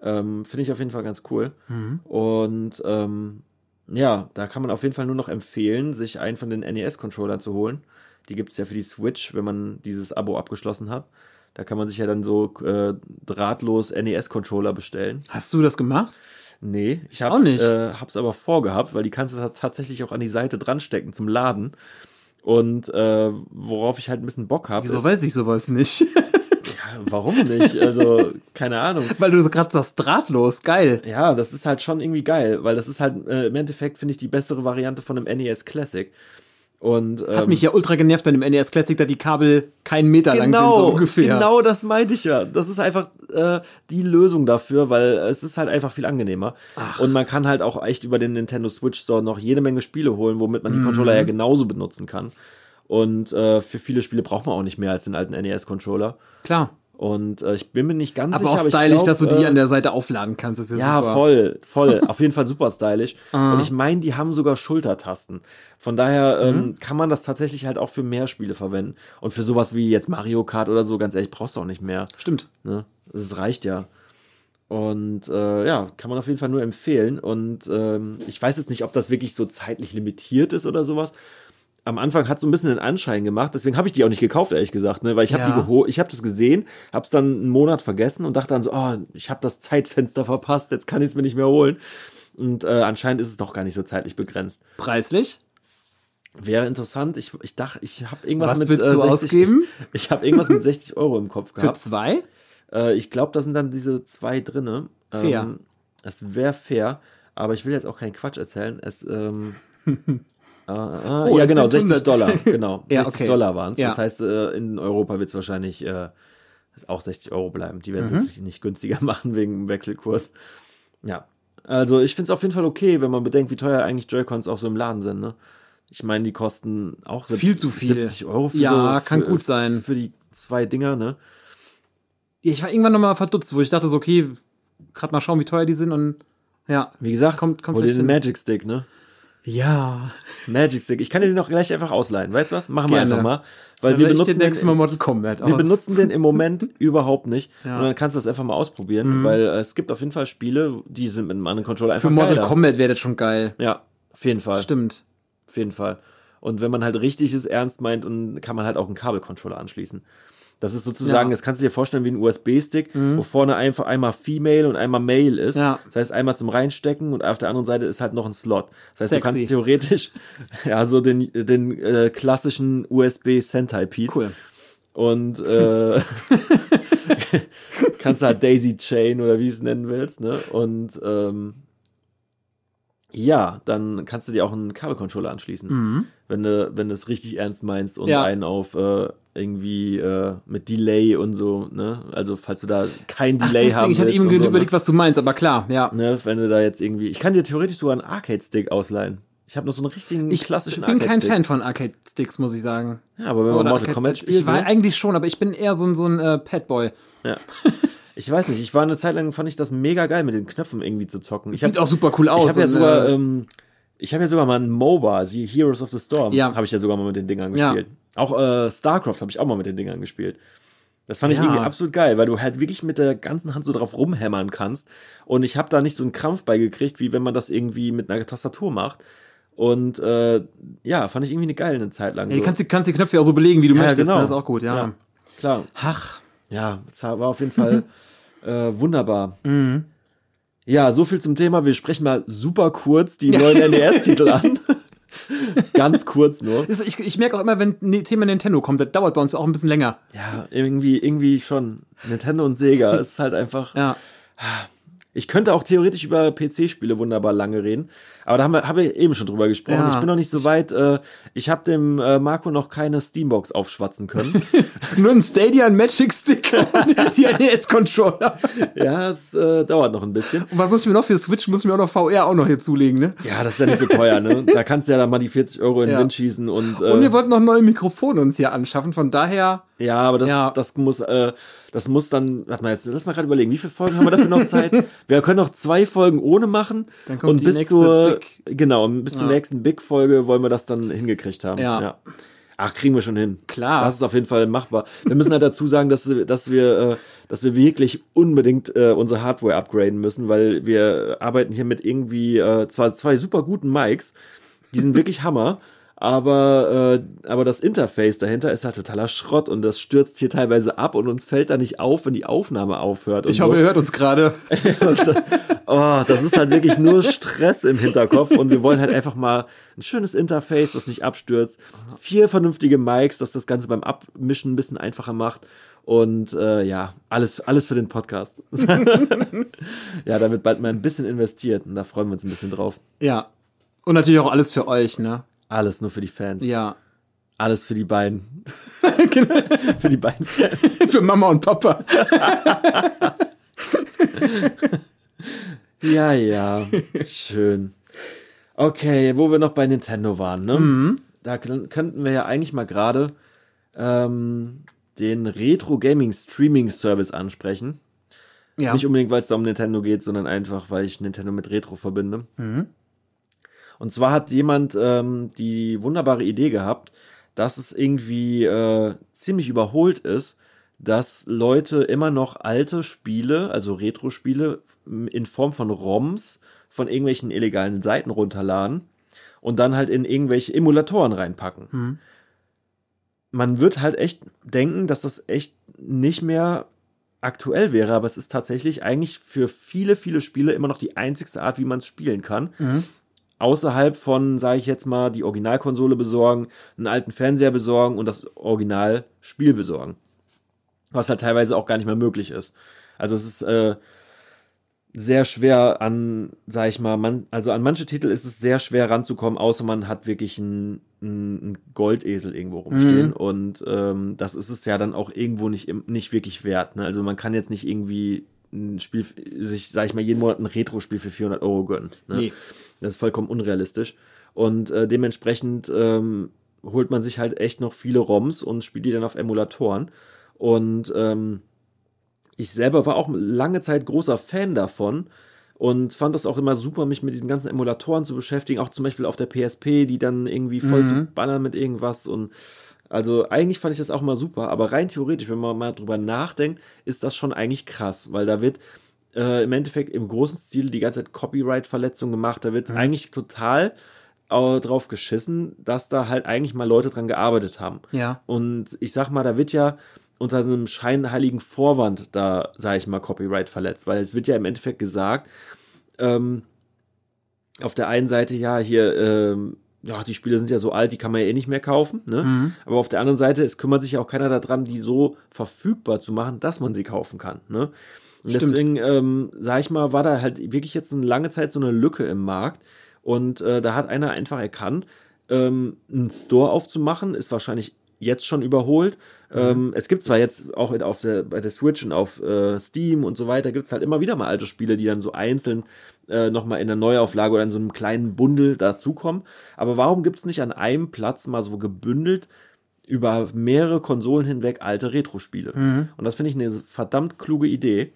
Ähm, Finde ich auf jeden Fall ganz cool. Mhm. Und ähm, ja, da kann man auf jeden Fall nur noch empfehlen, sich einen von den NES-Controllern zu holen. Die gibt es ja für die Switch, wenn man dieses Abo abgeschlossen hat. Da kann man sich ja dann so äh, drahtlos NES-Controller bestellen. Hast du das gemacht? Nee, ich auch hab's, nicht. Äh, hab's aber vorgehabt, weil die kannst du ta- tatsächlich auch an die Seite dran stecken zum Laden. Und äh, worauf ich halt ein bisschen Bock habe. Wieso ist, weiß ich sowas nicht? [laughs] ja, warum nicht? Also, keine Ahnung. Weil du so gerade sagst, drahtlos, geil. Ja, das ist halt schon irgendwie geil, weil das ist halt äh, im Endeffekt, finde ich, die bessere Variante von einem NES Classic. Und ähm, Hat mich ja ultra genervt bei dem NES Classic, da die Kabel keinen Meter lang sind, genau, so ungefähr. genau das meinte ich ja. Das ist einfach äh, die Lösung dafür, weil es ist halt einfach viel angenehmer. Und man kann halt auch echt über den Nintendo Switch Store noch jede Menge Spiele holen, womit man die Mhm. Controller ja genauso benutzen kann. Und äh, für viele Spiele braucht man auch nicht mehr als den alten NES-Controller. Klar. Und äh, ich bin mir nicht ganz Aber sicher, auch aber ich stylisch, glaub, dass du die äh, an der Seite aufladen kannst, ist ja, ja, super. voll, voll. [laughs] Auf jeden Fall super stylisch. Und ich meine, die haben sogar Schultertasten. Von daher Mhm. ähm, kann man das tatsächlich halt auch für mehr Spiele verwenden. Und für sowas wie jetzt Mario Kart oder so, ganz ehrlich, brauchst du auch nicht mehr. Stimmt. Ne? Das reicht ja. Und äh, ja, kann man auf jeden Fall nur empfehlen. Und ähm, ich weiß jetzt nicht, ob das wirklich so zeitlich limitiert ist oder sowas. Am Anfang hat so ein bisschen den Anschein gemacht, deswegen habe ich die auch nicht gekauft, ehrlich gesagt, ne? Weil ich habe Ja. die geholt, ich habe das gesehen, habe es dann einen Monat vergessen und dachte dann so, oh, ich habe das Zeitfenster verpasst, jetzt kann ich es mir nicht mehr holen. Und äh, anscheinend ist es doch gar nicht so zeitlich begrenzt. Preislich? Wäre interessant. Ich, ich dachte, ich habe irgendwas Was mit willst äh, du 60, ausgeben? [laughs] Ich habe irgendwas mit 60 Euro im Kopf Für gehabt. zwei? Äh, ich glaube, da sind dann diese zwei drinne. Fair. Ähm, es wäre fair, aber ich will jetzt auch keinen Quatsch erzählen. Es, ähm, [laughs] äh, äh, Oh, ja, genau, sind 60 100. Dollar. [laughs] Genau, Ja, 60 okay. Dollar waren es. Ja. Das heißt, äh, in Europa wird es wahrscheinlich äh, auch 60 Euro bleiben. Die werden es Mhm. jetzt nicht günstiger [laughs] machen wegen dem Wechselkurs. Ja, also ich finde es auf jeden Fall okay, wenn man bedenkt, wie teuer eigentlich Joy-Cons auch so im Laden sind. Ne? Ich meine, die kosten auch Viel zu viel. 70 Euro für Ja, so, kann für, gut sein. Für die zwei Dinger, ne? Ich war irgendwann nochmal verdutzt, wo ich dachte so, okay, gerade mal schauen, wie teuer die sind und ja. Wie gesagt, Kommt- kommt hol dir den hin. Magic Stick, ne? Ja. Magic Stick. Ich kann dir den auch gleich einfach ausleihen. Weißt du was? Machen wir Gerne. einfach mal. Weil Dann wir benutzen, den nächsten Mal Mortal Kombat wir benutzen den im Moment [laughs] überhaupt nicht. Ja. Mhm. Und dann kannst du das einfach mal ausprobieren, weil äh, es gibt auf jeden Fall Spiele, die sind mit einem anderen Controller einfach Für Mortal geiler. Kombat wäre das schon geil. Ja, auf jeden Fall. Stimmt. Auf jeden Fall. Und wenn man halt richtig es ernst meint, und kann man halt auch einen Kabelcontroller anschließen. Das ist sozusagen, Ja. Mhm. das kannst du dir vorstellen wie ein USB-Stick, wo vorne einfach einmal Female und einmal Male ist. Ja. Das heißt, einmal zum Reinstecken und auf der anderen Seite ist halt noch ein Slot. Das heißt, du Sexy. kannst theoretisch [laughs] ja so den, den äh, klassischen USB Sentai Pete Cool. und äh, [laughs] [laughs] kannst halt Daisy Chain oder wie es nennen willst, ne? Und ähm, ja, dann kannst du dir auch einen Kabelcontroller anschließen, wenn du wenn es richtig ernst meinst und Mhm. Ja. einen auf äh, irgendwie äh, mit Delay und so, ne? Also falls du da kein Ach, Delay deswegen, haben ich hatte eben so, überlegt, was du meinst, aber klar, ja. ne? ne? Wenn du da jetzt irgendwie, ich kann dir theoretisch sogar einen Arcade-Stick ausleihen. Ich habe noch so einen richtigen Ich klassischen bin kein. Fan von Arcade-Sticks, muss ich sagen. Ja, aber wenn man Oder Mortal Arcade- Kombat spielt, Ich war ne? eigentlich schon, aber ich bin eher so ein, so ein äh, Padboy. Ja. [laughs] Ich weiß nicht, ich war eine Zeit lang, fand ich das mega geil, mit den Knöpfen irgendwie zu zocken. Ich Sieht hab, auch super cool aus. ich habe ja sogar, äh, ähm, ich habe ja sogar mal ein MOBA, die Heroes of the Storm, Ja. habe ich ja sogar mal mit den Dingern Ja. gespielt. Auch äh, StarCraft habe ich auch mal mit den Dingern gespielt. Das fand ich Ja. irgendwie absolut geil, weil du halt wirklich mit der ganzen Hand so drauf rumhämmern kannst. Und ich habe da nicht so einen Krampf beigekriegt, wie wenn man das irgendwie mit einer Tastatur macht. Und äh, ja, fand ich irgendwie eine geile eine Zeit lang. ja, du so. kannst, die- kannst die Knöpfe ja auch so belegen, wie du Ja, möchtest. genau. ne? Das ist auch gut, ja. Ja. Klar, Ach, ja, es war auf jeden Fall [laughs] äh, wunderbar. Mhm. Ja, so viel zum Thema. Wir sprechen mal super kurz die [laughs] neuen NES-Titel an. [laughs] Ganz kurz nur. Ich, ich merke auch immer, wenn ein Thema Nintendo kommt, das dauert bei uns auch ein bisschen länger. Ja, irgendwie, irgendwie schon. Nintendo und Sega ist halt einfach. Ja. Ich könnte auch theoretisch über PC-Spiele wunderbar lange reden, aber da haben wir, habe ich eben schon drüber gesprochen. Ja. Ich bin noch nicht so weit. Äh, ich habe dem äh, Marco noch keine Steambox aufschwatzen können. [laughs] Nur ein Stadia, ein Magic Stick und [laughs] die NES-Controller. ja, es äh, dauert noch ein bisschen. Und was muss ich mir noch für Switch, muss ich mir auch noch VR auch noch hier zulegen, ne? Ja, das ist ja nicht so teuer, ne? Da kannst du ja dann mal die 40 Euro in den Ja. Wind schießen und. Äh, Und wir wollten noch neue Mikrofone uns hier anschaffen, von daher, Ja, aber das, Ja. das muss, äh, das muss dann, warte mal jetzt, lass mal gerade überlegen, wie viele Folgen haben wir dafür noch [laughs] Zeit? wir können noch zwei Folgen ohne machen. Dann kommt und die bis nächste zur, Big- genau, bis zur Ja. nächsten Big-Folge wollen wir das dann hingekriegt haben. Ja. Ach, kriegen wir schon hin. Klar. Das ist auf jeden Fall machbar. Wir müssen halt dazu sagen, dass, dass wir, äh, dass wir wirklich unbedingt äh, unsere Hardware upgraden müssen, weil wir arbeiten hier mit irgendwie äh, zwar zwei super guten Mics, die sind [laughs] wirklich Hammer, aber, äh, aber das Interface dahinter ist halt totaler Schrott und das stürzt hier teilweise ab und uns fällt da nicht auf, wenn die Aufnahme aufhört. Und ich hoffe, ihr hört uns gerade. [laughs] oh, das ist halt wirklich nur Stress im Hinterkopf und wir wollen halt einfach mal ein schönes Interface, was nicht abstürzt, vier vernünftige Mics, dass das Ganze beim Abmischen ein bisschen einfacher macht und äh, ja, alles, alles für den Podcast. [laughs] ja, damit bald mal ein bisschen investiert und da freuen wir uns ein bisschen drauf. Ja. Und natürlich auch alles für euch, ne? Alles nur für die Fans. Ja. Alles für die beiden. [laughs] Genau. für die beiden Fans. [laughs] für Mama und Papa. [laughs] Ja, ja. Schön. Okay, wo wir noch bei Nintendo waren, ne? Da kn- könnten wir ja eigentlich mal gerade ähm, den Retro Gaming Streaming Service ansprechen. Ja. Nicht unbedingt, weil es da um Nintendo geht, sondern einfach, weil ich Nintendo mit Retro verbinde. Und zwar hat jemand ähm, die wunderbare Idee gehabt, dass es irgendwie äh, ziemlich überholt ist, dass Leute immer noch alte Spiele, also Retro-Spiele, in Form von ROMs von irgendwelchen illegalen Seiten runterladen und dann halt in irgendwelche Emulatoren reinpacken. Man wird halt echt denken, dass das echt nicht mehr aktuell wäre, aber es ist tatsächlich eigentlich für viele, viele Spiele immer noch die einzigste Art, wie man es spielen kann. Außerhalb von, sage ich jetzt mal, die Originalkonsole besorgen, einen alten Fernseher besorgen und das Originalspiel besorgen. Was halt teilweise auch gar nicht mehr möglich ist. Also es ist äh, sehr schwer an, sag ich mal, man, also an manche Titel ist es sehr schwer ranzukommen, außer man hat wirklich einen, einen Goldesel irgendwo rumstehen. Und ähm, das ist es ja dann auch irgendwo nicht, nicht wirklich wert. Ne? Also man kann jetzt nicht irgendwie ein Spiel, sich, sag ich mal, jeden Monat ein Retro-Spiel für 400 Euro gönnen. Ne? Nee. Das ist vollkommen unrealistisch. Und äh, dementsprechend ähm, holt man sich halt echt noch viele ROMs und spielt die dann auf Emulatoren. Und ähm, ich selber war auch lange Zeit großer Fan davon, und fand das auch immer super, mich mit diesen ganzen Emulatoren zu beschäftigen, auch zum Beispiel auf der PSP, die dann irgendwie voll mhm. zu bannern mit irgendwas und also eigentlich fand ich das auch mal super, aber rein theoretisch, wenn man mal drüber nachdenkt, ist das schon eigentlich krass, weil da wird äh, im Endeffekt im großen Stil die ganze Zeit Copyright-Verletzung gemacht, da wird mhm. eigentlich total äh, drauf geschissen, dass da halt eigentlich mal Leute dran gearbeitet haben. Ja. Und ich sag mal, da wird ja unter so einem scheinheiligen Vorwand da, sage ich mal, Copyright verletzt, weil es wird ja im Endeffekt gesagt, ähm, auf der einen Seite, ja, hier, ähm, ja, die Spiele sind ja so alt, die kann man ja eh nicht mehr kaufen, ne? Mhm. Aber auf der anderen Seite, es kümmert sich ja auch keiner daran, die so verfügbar zu machen, dass man sie kaufen kann, ne? Und Stimmt. deswegen, ähm, sag ich mal, war da halt wirklich jetzt eine lange Zeit so eine Lücke im Markt. Und äh, da hat einer einfach erkannt, ähm, einen Store aufzumachen, ist wahrscheinlich jetzt schon überholt. Mhm. Ähm, es gibt zwar jetzt auch auf der, bei der Switch und auf äh, Steam und so weiter, gibt es halt immer wieder mal alte Spiele, die dann so einzeln äh, nochmal in der Neuauflage oder in so einem kleinen Bundel dazukommen. Aber warum gibt es nicht an einem Platz mal so gebündelt über mehrere Konsolen hinweg alte Retro-Spiele? Mhm. Und das finde ich eine verdammt kluge Idee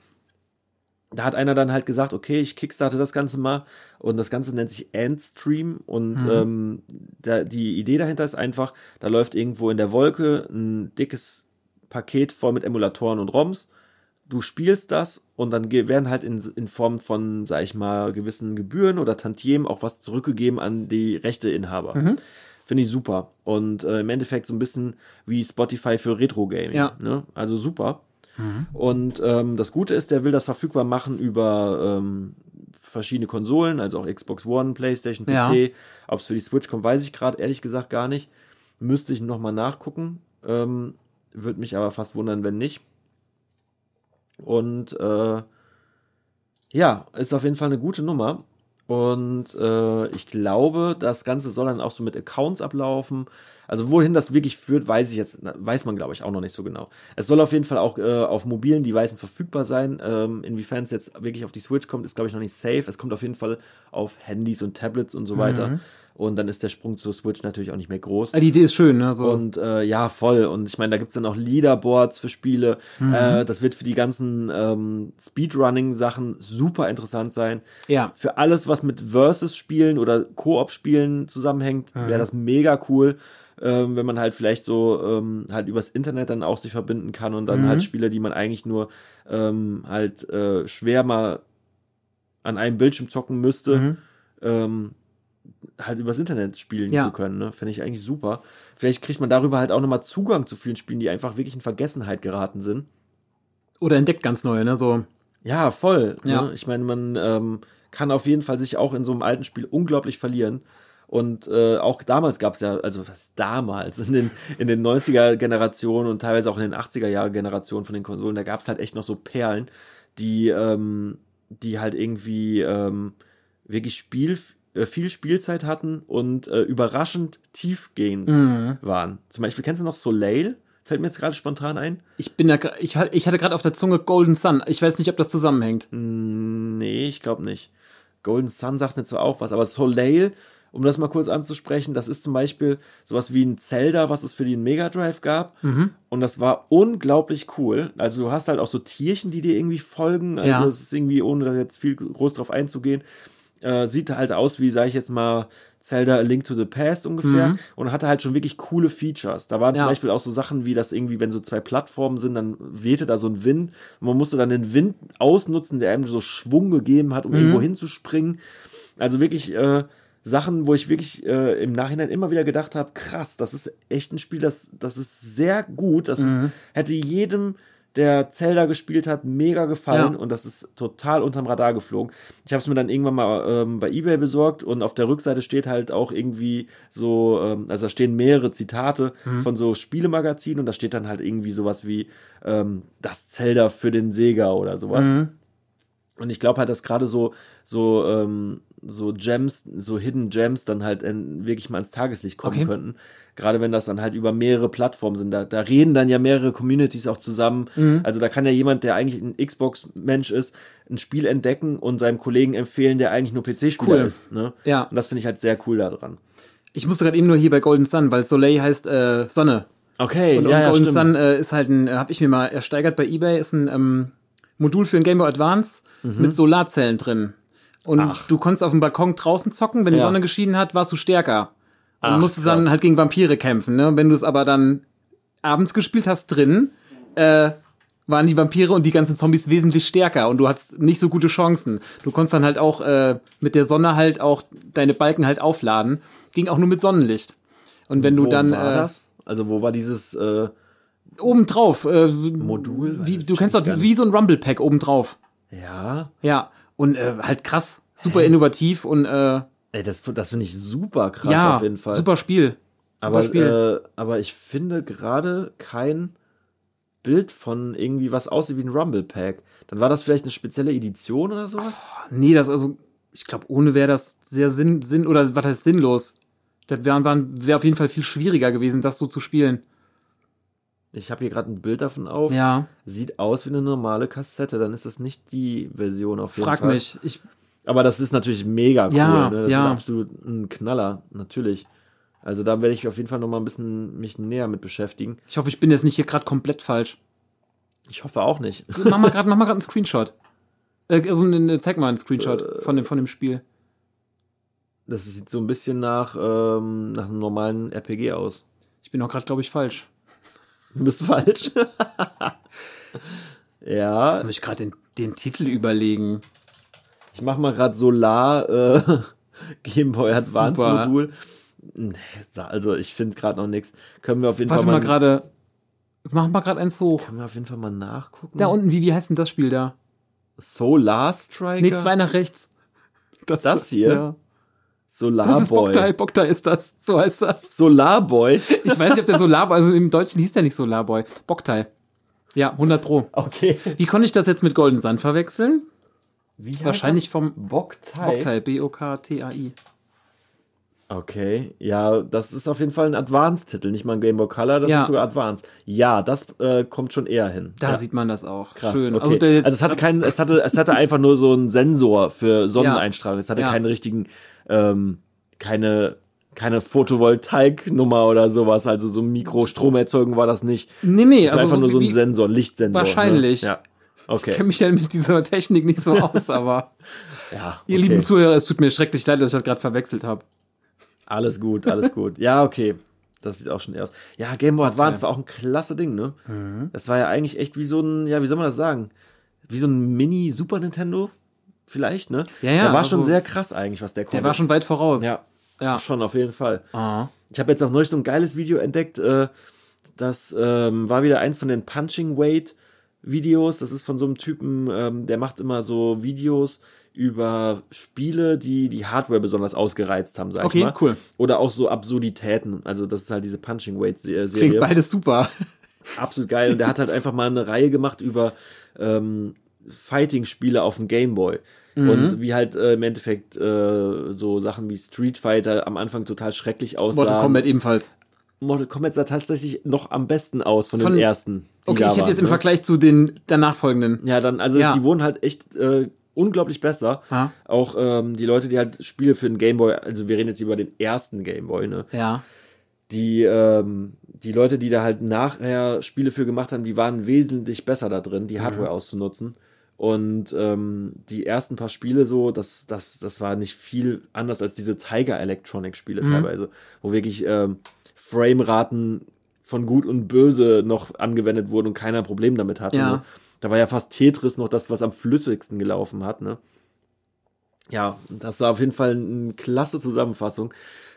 da hat einer dann halt gesagt, okay, ich kickstarte das Ganze mal und das Ganze nennt sich Endstream und mhm. ähm, da, die Idee dahinter ist einfach, da läuft irgendwo in der Wolke ein dickes Paket voll mit Emulatoren und ROMs. Du spielst das und dann werden halt in, in Form von, sag ich mal, gewissen Gebühren oder Tantiemen auch was zurückgegeben an die Rechteinhaber. Mhm. Finde ich super. Und äh, im Endeffekt so ein bisschen wie Spotify für Retro-Gaming. Ja. Ne? Also super. Mhm. Und ähm, das Gute ist, der will das verfügbar machen über ähm, verschiedene Konsolen, also auch Xbox One, PlayStation, PC. Ja. Ob es für die Switch kommt, weiß ich gerade ehrlich gesagt gar nicht. Müsste ich nochmal nachgucken. Ähm, Würde mich aber fast wundern, wenn nicht. Und äh, ja, ist auf jeden Fall eine gute Nummer. Und äh, ich glaube, das Ganze soll dann auch so mit Accounts ablaufen. Also wohin das wirklich führt, weiß ich jetzt, weiß man glaube ich auch noch nicht so genau. Es soll auf jeden Fall auch äh, auf mobilen Devices verfügbar sein. Ähm, inwiefern es jetzt wirklich auf die Switch kommt, ist glaube ich noch nicht safe. Es kommt auf jeden Fall auf Handys und Tablets und so weiter. Mhm. Und dann ist der Sprung zur Switch natürlich auch nicht mehr groß. Die Idee ist schön, ne? So. Und äh, ja, voll. Und ich meine, da gibt es dann auch Leaderboards für Spiele. Mhm. Äh, das wird für die ganzen ähm, Speedrunning-Sachen super interessant sein. Ja. Für alles, was mit Versus-Spielen oder Koop-Spielen zusammenhängt, mhm. wäre das mega cool ähm, wenn man halt vielleicht so ähm, halt übers Internet dann auch sich verbinden kann und dann mhm. halt Spiele, die man eigentlich nur ähm, halt äh, schwer mal an einem Bildschirm zocken müsste, mhm. ähm, halt übers Internet spielen ja. zu können. Ne? Fände ich eigentlich super. Vielleicht kriegt man darüber halt auch nochmal Zugang zu vielen Spielen, die einfach wirklich in Vergessenheit geraten sind. Oder entdeckt ganz neue, ne? So. Ja, voll. Ne? Ja. Ne? Ich meine, man ähm, kann auf jeden Fall sich auch in so einem alten Spiel unglaublich verlieren. Und äh, auch damals gab es ja, also was damals, in den, in den 90er-Generationen und teilweise auch in den 80er-Jahre-Generationen von den Konsolen, da gab es halt echt noch so Perlen, die, ähm, die halt irgendwie ähm, wirklich Spiel, äh, viel Spielzeit hatten und äh, überraschend tiefgehend mhm. waren. Zum Beispiel, kennst du noch Soleil? Fällt mir jetzt gerade spontan ein. Ich bin da, ich, ich hatte gerade auf der Zunge Golden Sun. Ich weiß nicht, ob das zusammenhängt. Nee, ich glaube nicht. Golden Sun sagt mir zwar auch was, aber Soleil um das mal kurz anzusprechen, das ist zum Beispiel sowas wie ein Zelda, was es für den Mega Drive gab. Mhm. Und das war unglaublich cool. Also du hast halt auch so Tierchen, die dir irgendwie folgen. Also ja. es ist irgendwie, ohne da jetzt viel groß drauf einzugehen, äh, sieht halt aus wie, sag ich jetzt mal, Zelda A Link to the Past ungefähr mhm. und hatte halt schon wirklich coole Features. Da waren zum ja. Beispiel auch so Sachen wie, dass irgendwie, wenn so zwei Plattformen sind, dann wehte da so ein Wind und man musste dann den Wind ausnutzen, der einem so Schwung gegeben hat, um mhm. irgendwo hinzuspringen. Also wirklich äh, Sachen, wo ich wirklich äh, im Nachhinein immer wieder gedacht habe, krass, das ist echt ein Spiel, das, das ist sehr gut. Das mhm. ist, hätte jedem, der Zelda gespielt hat, mega gefallen ja. und das ist total unterm Radar geflogen. Ich habe es mir dann irgendwann mal ähm, bei eBay besorgt und auf der Rückseite steht halt auch irgendwie so, ähm, also da stehen mehrere Zitate mhm. von so Spielemagazinen und da steht dann halt irgendwie sowas wie ähm, das Zelda für den Sega oder sowas. Mhm. Und ich glaube halt, dass gerade so, so, ähm, so Gems, so Hidden Gems dann halt in, wirklich mal ins Tageslicht kommen okay. könnten. Gerade wenn das dann halt über mehrere Plattformen sind. Da, da reden dann ja mehrere Communities auch zusammen. Mhm. Also da kann ja jemand, der eigentlich ein Xbox-Mensch ist, ein Spiel entdecken und seinem Kollegen empfehlen, der eigentlich nur PC-Spieler cool. ist. Ne? Ja. Und das finde ich halt sehr cool daran. Ich musste gerade eben nur hier bei Golden Sun, weil Soleil heißt äh, Sonne. Okay, und, ja, und Golden ja, Sun äh, ist halt ein, äh, habe ich mir mal ersteigert bei eBay, ist ein ähm, Modul für ein Game Boy Advance mhm. mit Solarzellen drin. Und Ach. du konntest auf dem Balkon draußen zocken, wenn die Ja. Sonne geschienen hat, warst du stärker. Und Ach, musstest dann krass. halt gegen Vampire kämpfen. Ne? Wenn du es aber dann abends gespielt hast drin, äh, waren die Vampire und die ganzen Zombies wesentlich stärker und du hattest nicht so gute Chancen. Du konntest dann halt auch äh, mit der Sonne halt auch deine Balken halt aufladen. Ging auch nur mit Sonnenlicht. Und wenn du Wo dann war äh, das? Also wo war dieses äh, obendrauf, äh, Modul? wie, du kennst doch wie so ein Rumble Pack obendrauf. Ja. Ja, und äh, halt krass, super innovativ und äh, Ey, das, das finde ich super krass ja, auf jeden Fall. super Spiel. Super aber, Spiel. Äh, aber ich finde gerade kein Bild von irgendwie was aussieht wie ein Rumble Pack. Dann war das vielleicht eine spezielle Edition oder sowas? Nee, das also, ich glaube, ohne wäre das sehr sinn, sinn oder was heißt sinnlos. Das wäre wär auf jeden Fall viel schwieriger gewesen, das so zu spielen. Ich habe hier gerade ein Bild davon auf. Ja, Sieht aus wie eine normale Kassette. Dann ist das nicht die Version auf jeden frag Fall. mich. Ich, Aber das ist natürlich mega cool. Ja, ne? Das ja. ist absolut ein Knaller, natürlich. Also da werde ich auf jeden Fall noch mal ein bisschen mich näher mit beschäftigen. ich hoffe, ich bin jetzt nicht hier gerade komplett falsch. Ich hoffe auch nicht. Mach mal gerade mach mal grad einen [laughs] Screenshot. Äh, also, ne, zeig mal einen Screenshot von, dem, von dem Spiel. Das sieht so ein bisschen nach, ähm, nach einem normalen RPG aus. Ich bin auch gerade, glaube ich, falsch. Du bist falsch. [laughs] ja, Jetzt muss ich gerade den, den Titel überlegen. ich mach mal gerade Solar äh, [laughs] Game Boy Advance. Modul. Nee, Also ich finde gerade noch nichts. Können wir auf jeden Warte Fall mal mal, gerade. Mach mal gerade eins hoch. können wir auf jeden Fall mal nachgucken. Da unten, wie, wie heißt denn das Spiel da? Solar Striker. Nee, zwei nach rechts. Das hier? Ja. Solar Das ist. Boktai, Boktai ist das. So heißt das. Solar Boy. [laughs] Ich weiß nicht, ob der Solarboy, also im Deutschen hieß der nicht Solarboy. Boktai. Ja, 100 Pro. Okay. Wie konnte ich das jetzt mit Golden Sun verwechseln? Wie Wahrscheinlich das? vom Boktai. Boktai, B-O-K-T-A-I. Okay, ja, das ist auf jeden Fall ein Advanced-Titel, nicht mal ein Game Boy Color, das Ja. ist sogar Advanced. Ja, das äh, kommt schon eher hin. Da ja. sieht man das auch. Krass, Schön. Okay. Also, jetzt, also es hatte keinen, es hatte, es hatte einfach nur so einen Sensor für Sonneneinstrahlung. Es hatte Ja. keinen richtigen, ähm, keine, keine Photovoltaik-Nummer oder sowas. Also so Mikrostromerzeugung war das nicht. nee, nee, Es war also einfach nur so ein Sensor, ein Lichtsensor. Wahrscheinlich. Ne? Ja. Ich Okay. kenne mich ja mit dieser Technik nicht so aus, aber [laughs] Ja, ihr okay. lieben Zuhörer, es tut mir schrecklich leid, dass ich das gerade verwechselt habe. Alles gut, alles [laughs] gut. Ja, okay. Das sieht auch schon eher aus. Ja, Game Boy Advance war auch ein klasse Ding, ne? Mhm. Das war ja eigentlich echt wie so ein, ja, wie soll man das sagen? Wie so ein Mini Super Nintendo, vielleicht, ne? Ja, ja, Der war schon also- sehr krass eigentlich, was der konnte. Der war schon weit voraus. ja, Ja. schon auf jeden Fall. Ah. Ich habe jetzt auch neulich so ein geiles Video entdeckt. Äh, das ähm, war wieder eins von den Punching Weight Videos. Das ist von so einem Typen, ähm, der macht immer so Videos über Spiele, die die Hardware besonders ausgereizt haben, sag Okay, ich mal. cool. Oder auch so Absurditäten. Also das ist halt diese Punching Weight Se- Das klingt Serie. beides super. Absolut geil. Und der hat halt einfach mal eine Reihe gemacht über ähm, Fighting-Spiele auf dem Gameboy. Mhm. Und wie halt äh, im Endeffekt äh, so Sachen wie Street Fighter am Anfang total schrecklich aussahen. Mortal Kombat ebenfalls. Mortal Kombat sah tatsächlich noch am besten aus von, Von- den ersten. Okay, ich hätte waren, jetzt im ne? Vergleich zu den der nachfolgenden. Ja, dann, also Ja. die wurden halt echt äh, unglaublich besser. Ja. Auch ähm, die Leute, die halt Spiele für den Gameboy, also wir reden jetzt über den ersten Gameboy, ne? Ja. Die, ähm, die Leute, die da halt nachher Spiele für gemacht haben, die waren wesentlich besser da drin, die Hardware auszunutzen. Und ähm, die ersten paar Spiele so, das, das, das war nicht viel anders als diese Tiger Electronic Spiele teilweise, wo wirklich ähm, Frameraten von Gut und Böse noch angewendet wurden und keiner ein Problem damit hatte. Ja. Ne? Da war ja fast Tetris noch das, was am flüssigsten gelaufen hat. Ne? Ja, das war auf jeden Fall eine klasse Zusammenfassung.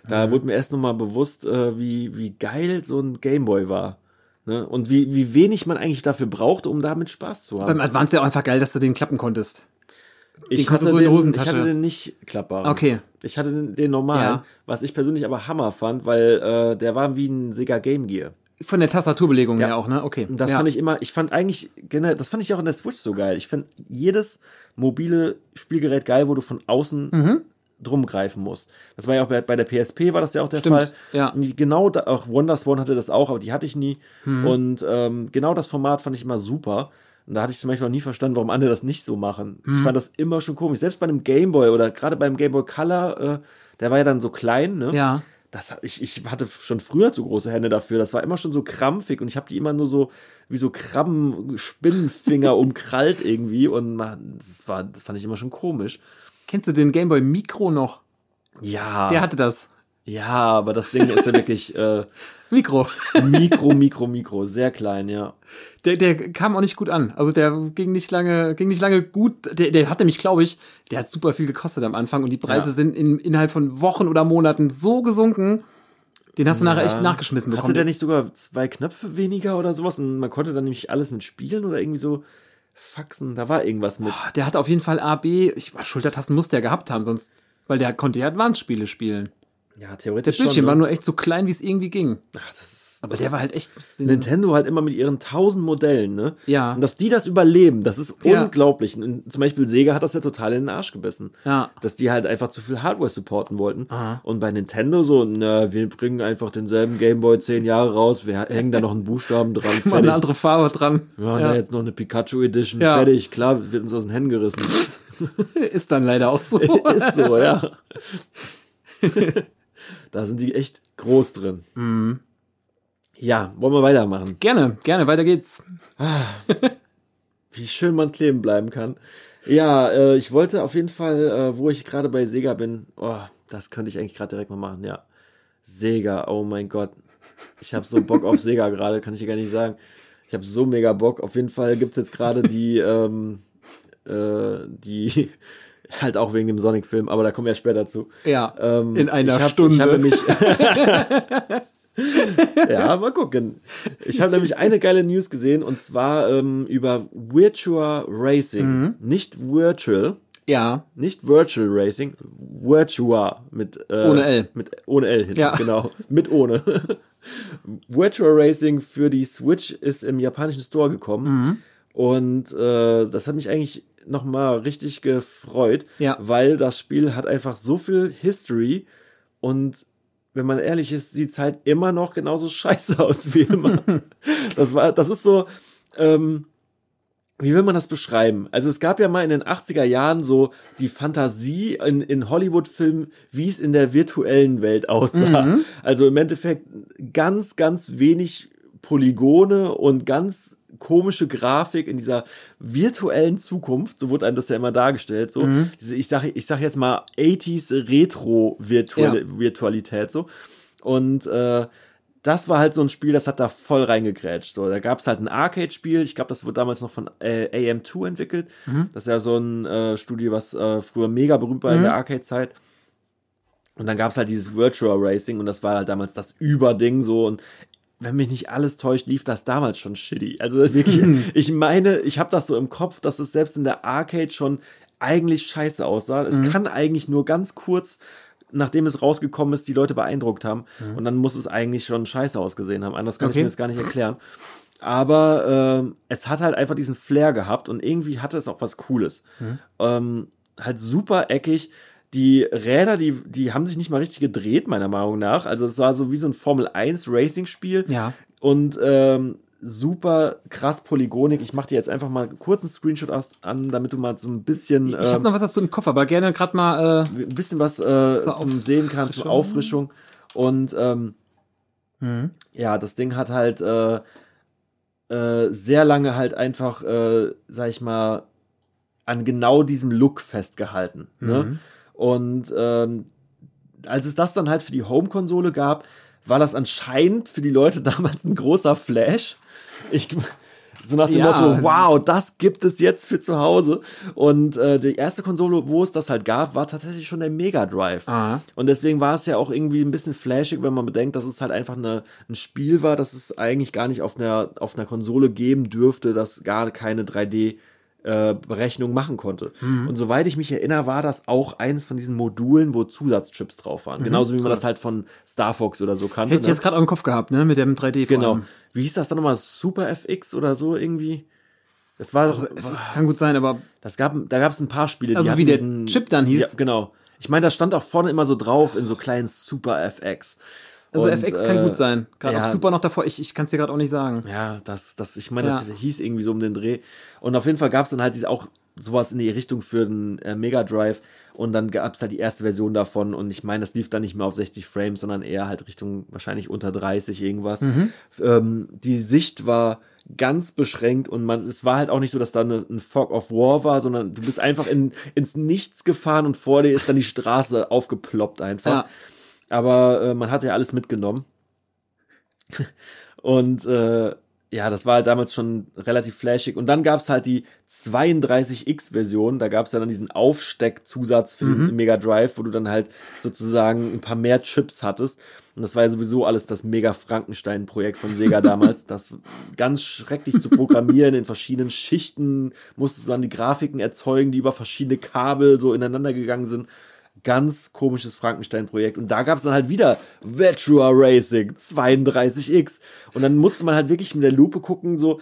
Da wurde mir erst nochmal bewusst, äh, wie, wie geil so ein Gameboy war. Ne? Und wie, wie wenig man eigentlich dafür brauchte, um damit Spaß zu haben. Beim Advance ja auch einfach geil, dass du den klappen konntest. ich, konntest hatte die den, ich hatte den nicht klappbaren. Okay. Ich hatte den, den normalen, Ja. was ich persönlich aber Hammer fand, weil äh, der war wie ein Sega Game Gear. Von der Tastaturbelegung Ja. her auch, ne? Okay. Und das ja. fand ich immer, ich fand eigentlich, generell, das fand ich auch in der Switch so geil. Ich fand jedes mobile Spielgerät geil, wo du von außen Mhm. Drum greifen musst. Das war ja auch bei, bei der PSP war das ja auch der Stimmt, Fall. ja. Genau, da, auch Wonderswan hatte das auch, aber die hatte ich nie. Mhm. Und ähm, genau das Format fand ich immer super. Und da hatte ich zum Beispiel noch nie verstanden, warum andere das nicht so machen. Ich Mhm. fand das immer schon komisch. Selbst bei einem Gameboy oder gerade beim Gameboy Color, äh, der war ja dann so klein, ne? Ja. das ich, ich hatte schon früher zu große Hände dafür. Das war immer schon so krampfig und ich habe die immer nur so wie so Krabben, Spinnenfinger [laughs] umkrallt irgendwie und man, das war, das fand ich immer schon komisch. Kennst du den Gameboy Micro noch? Ja. Der hatte das. ja, aber das Ding ist ja wirklich äh, [laughs] Mikro. Mikro, Mikro, Mikro. Sehr klein, ja. Der, der kam auch nicht gut an. Also der ging nicht lange, ging nicht lange gut. Der, der hat nämlich, glaube ich, der hat super viel gekostet am Anfang und die Preise Ja. sind in, innerhalb von Wochen oder Monaten so gesunken. Den hast du nachher echt nachgeschmissen bekommen. Hatte der nicht sogar zwei Knöpfe weniger oder sowas? Und man konnte dann nämlich alles mit spielen oder irgendwie so faxen. Da war irgendwas mit. Der hatte auf jeden Fall A, B, ich, Schultertasten muss der gehabt haben, sonst, weil der konnte ja Advanced-Spiele spielen. Ja, theoretisch Bildschirm schon. war ne? nur echt so klein, wie es irgendwie ging. Ach, das ist. Aber der war halt echt. Nintendo halt immer mit ihren tausend Modellen, ne? Ja. Und dass die das überleben, das ist Ja. unglaublich. Und zum Beispiel Sega hat das ja total in den Arsch gebissen. Ja. Dass die halt einfach zu viel Hardware supporten wollten. Aha. Und bei Nintendo so, na, wir bringen einfach denselben Gameboy zehn Jahre raus, wir hängen da noch einen Buchstaben dran, [laughs] Mal eine fertig. andere Farbe dran. Wir machen da jetzt noch eine Pikachu Edition, Ja. fertig. Klar, wird uns aus den Händen gerissen. [laughs] Ist dann leider auch so. [laughs] ist so, ja. da sind die echt groß drin. Mhm. Ja, wollen wir weitermachen. gerne, gerne, weiter geht's. Wie schön man kleben bleiben kann. Ja, äh, ich wollte auf jeden Fall, äh, wo ich gerade bei Sega bin, oh, das könnte ich eigentlich gerade direkt mal machen, ja. Sega, oh mein Gott. Ich habe so Bock auf Sega gerade, kann ich dir gar nicht sagen. Ich habe so mega Bock. Auf jeden Fall gibt's jetzt gerade die, ähm, äh, die, [laughs] halt auch wegen dem Sonic-Film, aber da kommen wir ja später zu. Ja, Ähm, in einer ich hab, Stunde. Ich habe nämlich, ja, mal gucken. Ich habe nämlich eine geile News gesehen und zwar ähm, über Virtual Racing. Mhm. Nicht Virtual, ja, nicht Virtual Racing, Virtua mit äh, Ohne L. Mit, ohne L hinten, Ja. genau. Mit ohne. [laughs] Virtual Racing für die Switch ist im japanischen Store gekommen. Mhm. Und äh, das hat mich eigentlich nochmal richtig gefreut, Ja. weil das Spiel hat einfach so viel History und wenn man ehrlich ist, sieht's halt immer noch genauso scheiße aus wie immer. [laughs] das war, das ist so, ähm, wie will man das beschreiben? Also es gab ja mal in den 80er Jahren so die Fantasie in, in Hollywood-Filmen, wie es in der virtuellen Welt aussah. Also im Endeffekt ganz, ganz wenig Polygone und ganz komische Grafik in dieser virtuellen Zukunft, so wurde einem das ja immer dargestellt, so. Diese, ich sage ich sag jetzt mal 80s Retro-Virtualität, so. Und äh, das war halt so ein Spiel, das hat da voll reingegrätscht. So, da gab es halt ein Arcade-Spiel, ich glaube, das wurde damals noch von äh, AM2 entwickelt. Das ist ja so ein äh, Studio, was äh, früher mega berühmt war in der Arcade-Zeit. Und dann gab es halt dieses Virtual Racing und das war halt damals das Überding so und wenn mich nicht alles täuscht, lief das damals schon shitty. Also [laughs] wirklich, ich meine, ich habe das so im Kopf, dass es selbst in der Arcade schon eigentlich scheiße aussah. Es kann eigentlich nur ganz kurz, nachdem es rausgekommen ist, die Leute beeindruckt haben. Und dann muss es eigentlich schon scheiße ausgesehen haben. Anders kann ich Okay. mir das gar nicht erklären. Aber ähm, es hat halt einfach diesen Flair gehabt und irgendwie hatte es auch was Cooles. Ähm, halt super eckig. Die Räder, die, die haben sich nicht mal richtig gedreht, meiner Meinung nach. Also es war so wie so ein Formel 1 Racing-Spiel. Ja. Und ähm, super krass Polygonik. Ich mache dir jetzt einfach mal einen kurzen Screenshot an, damit du mal so ein bisschen, ich habe ähm, noch was dazu im Kopf, aber gerne gerade mal. Äh, ein bisschen was äh, zum Sehen kannst, zur Auffrischung. Und ähm, Mhm. ja, das Ding hat halt äh, äh, sehr lange halt einfach, äh, sag ich mal, an genau diesem Look festgehalten. Ne? Und ähm, als es das dann halt für die Home-Konsole gab, war das anscheinend für die Leute [laughs] damals ein großer Flash. Ich, so nach dem Ja. Motto, wow, das gibt es jetzt für zu Hause. Und äh, die erste Konsole, wo es das halt gab, war tatsächlich schon der Mega Drive. Ah. Und deswegen war es ja auch irgendwie ein bisschen flashig, wenn man bedenkt, dass es halt einfach eine, ein Spiel war, das es eigentlich gar nicht auf einer, auf einer Konsole geben dürfte, das gar keine 3D äh, Berechnung machen konnte. Mhm. Und soweit ich mich erinnere, war das auch eines von diesen Modulen, wo Zusatzchips drauf waren. Genauso wie man das halt von Star Fox oder so kannte. Mhm. Hätte ich ne? jetzt gerade auch im Kopf gehabt, ne? Mit dem 3D. vor Genau. Wie hieß das dann nochmal? Super FX oder so irgendwie? Das war, Also, das kann gut sein, aber das gab, da gab es ein paar Spiele, Also die wie der Chip dann hieß? Ja, genau. Ich meine, da stand auch vorne immer so drauf in so kleinen Super FX. Also Und, FX kann äh, gut sein. Gerade ja. auch super noch davor. Ich, ich kann es dir gerade auch nicht sagen. Ja, das, das, ich meine, Ja. das hieß irgendwie so um den Dreh. Und auf jeden Fall gab es dann halt diese auch sowas in die Richtung für den äh, Mega Drive. Und dann gab es halt die erste Version davon. Und ich meine, das lief dann nicht mehr auf 60 Frames, sondern eher halt Richtung wahrscheinlich unter 30 irgendwas. Mhm. Ähm, die Sicht war ganz beschränkt und man, es war halt auch nicht so, dass da eine, ein Fog of War war, sondern du bist einfach in, ins Nichts gefahren und vor dir ist dann die Straße aufgeploppt einfach. Ja. Aber äh, man hat ja alles mitgenommen. [laughs] und äh, ja, das war halt damals schon relativ flashig. Und dann gab's halt die 32X-Version. Da gab's dann diesen Aufsteckzusatz für den Mega Drive, wo du dann halt sozusagen ein paar mehr Chips hattest. Und das war ja sowieso alles das Mega Frankenstein-Projekt von Sega [laughs] damals. Das ganz schrecklich zu programmieren. In verschiedenen Schichten musstest du dann die Grafiken erzeugen, die über verschiedene Kabel so ineinander gegangen sind ganz komisches Frankenstein-Projekt. Und da gab es dann halt wieder Vetua Racing 32X. Und dann musste man halt wirklich mit der Lupe gucken, so,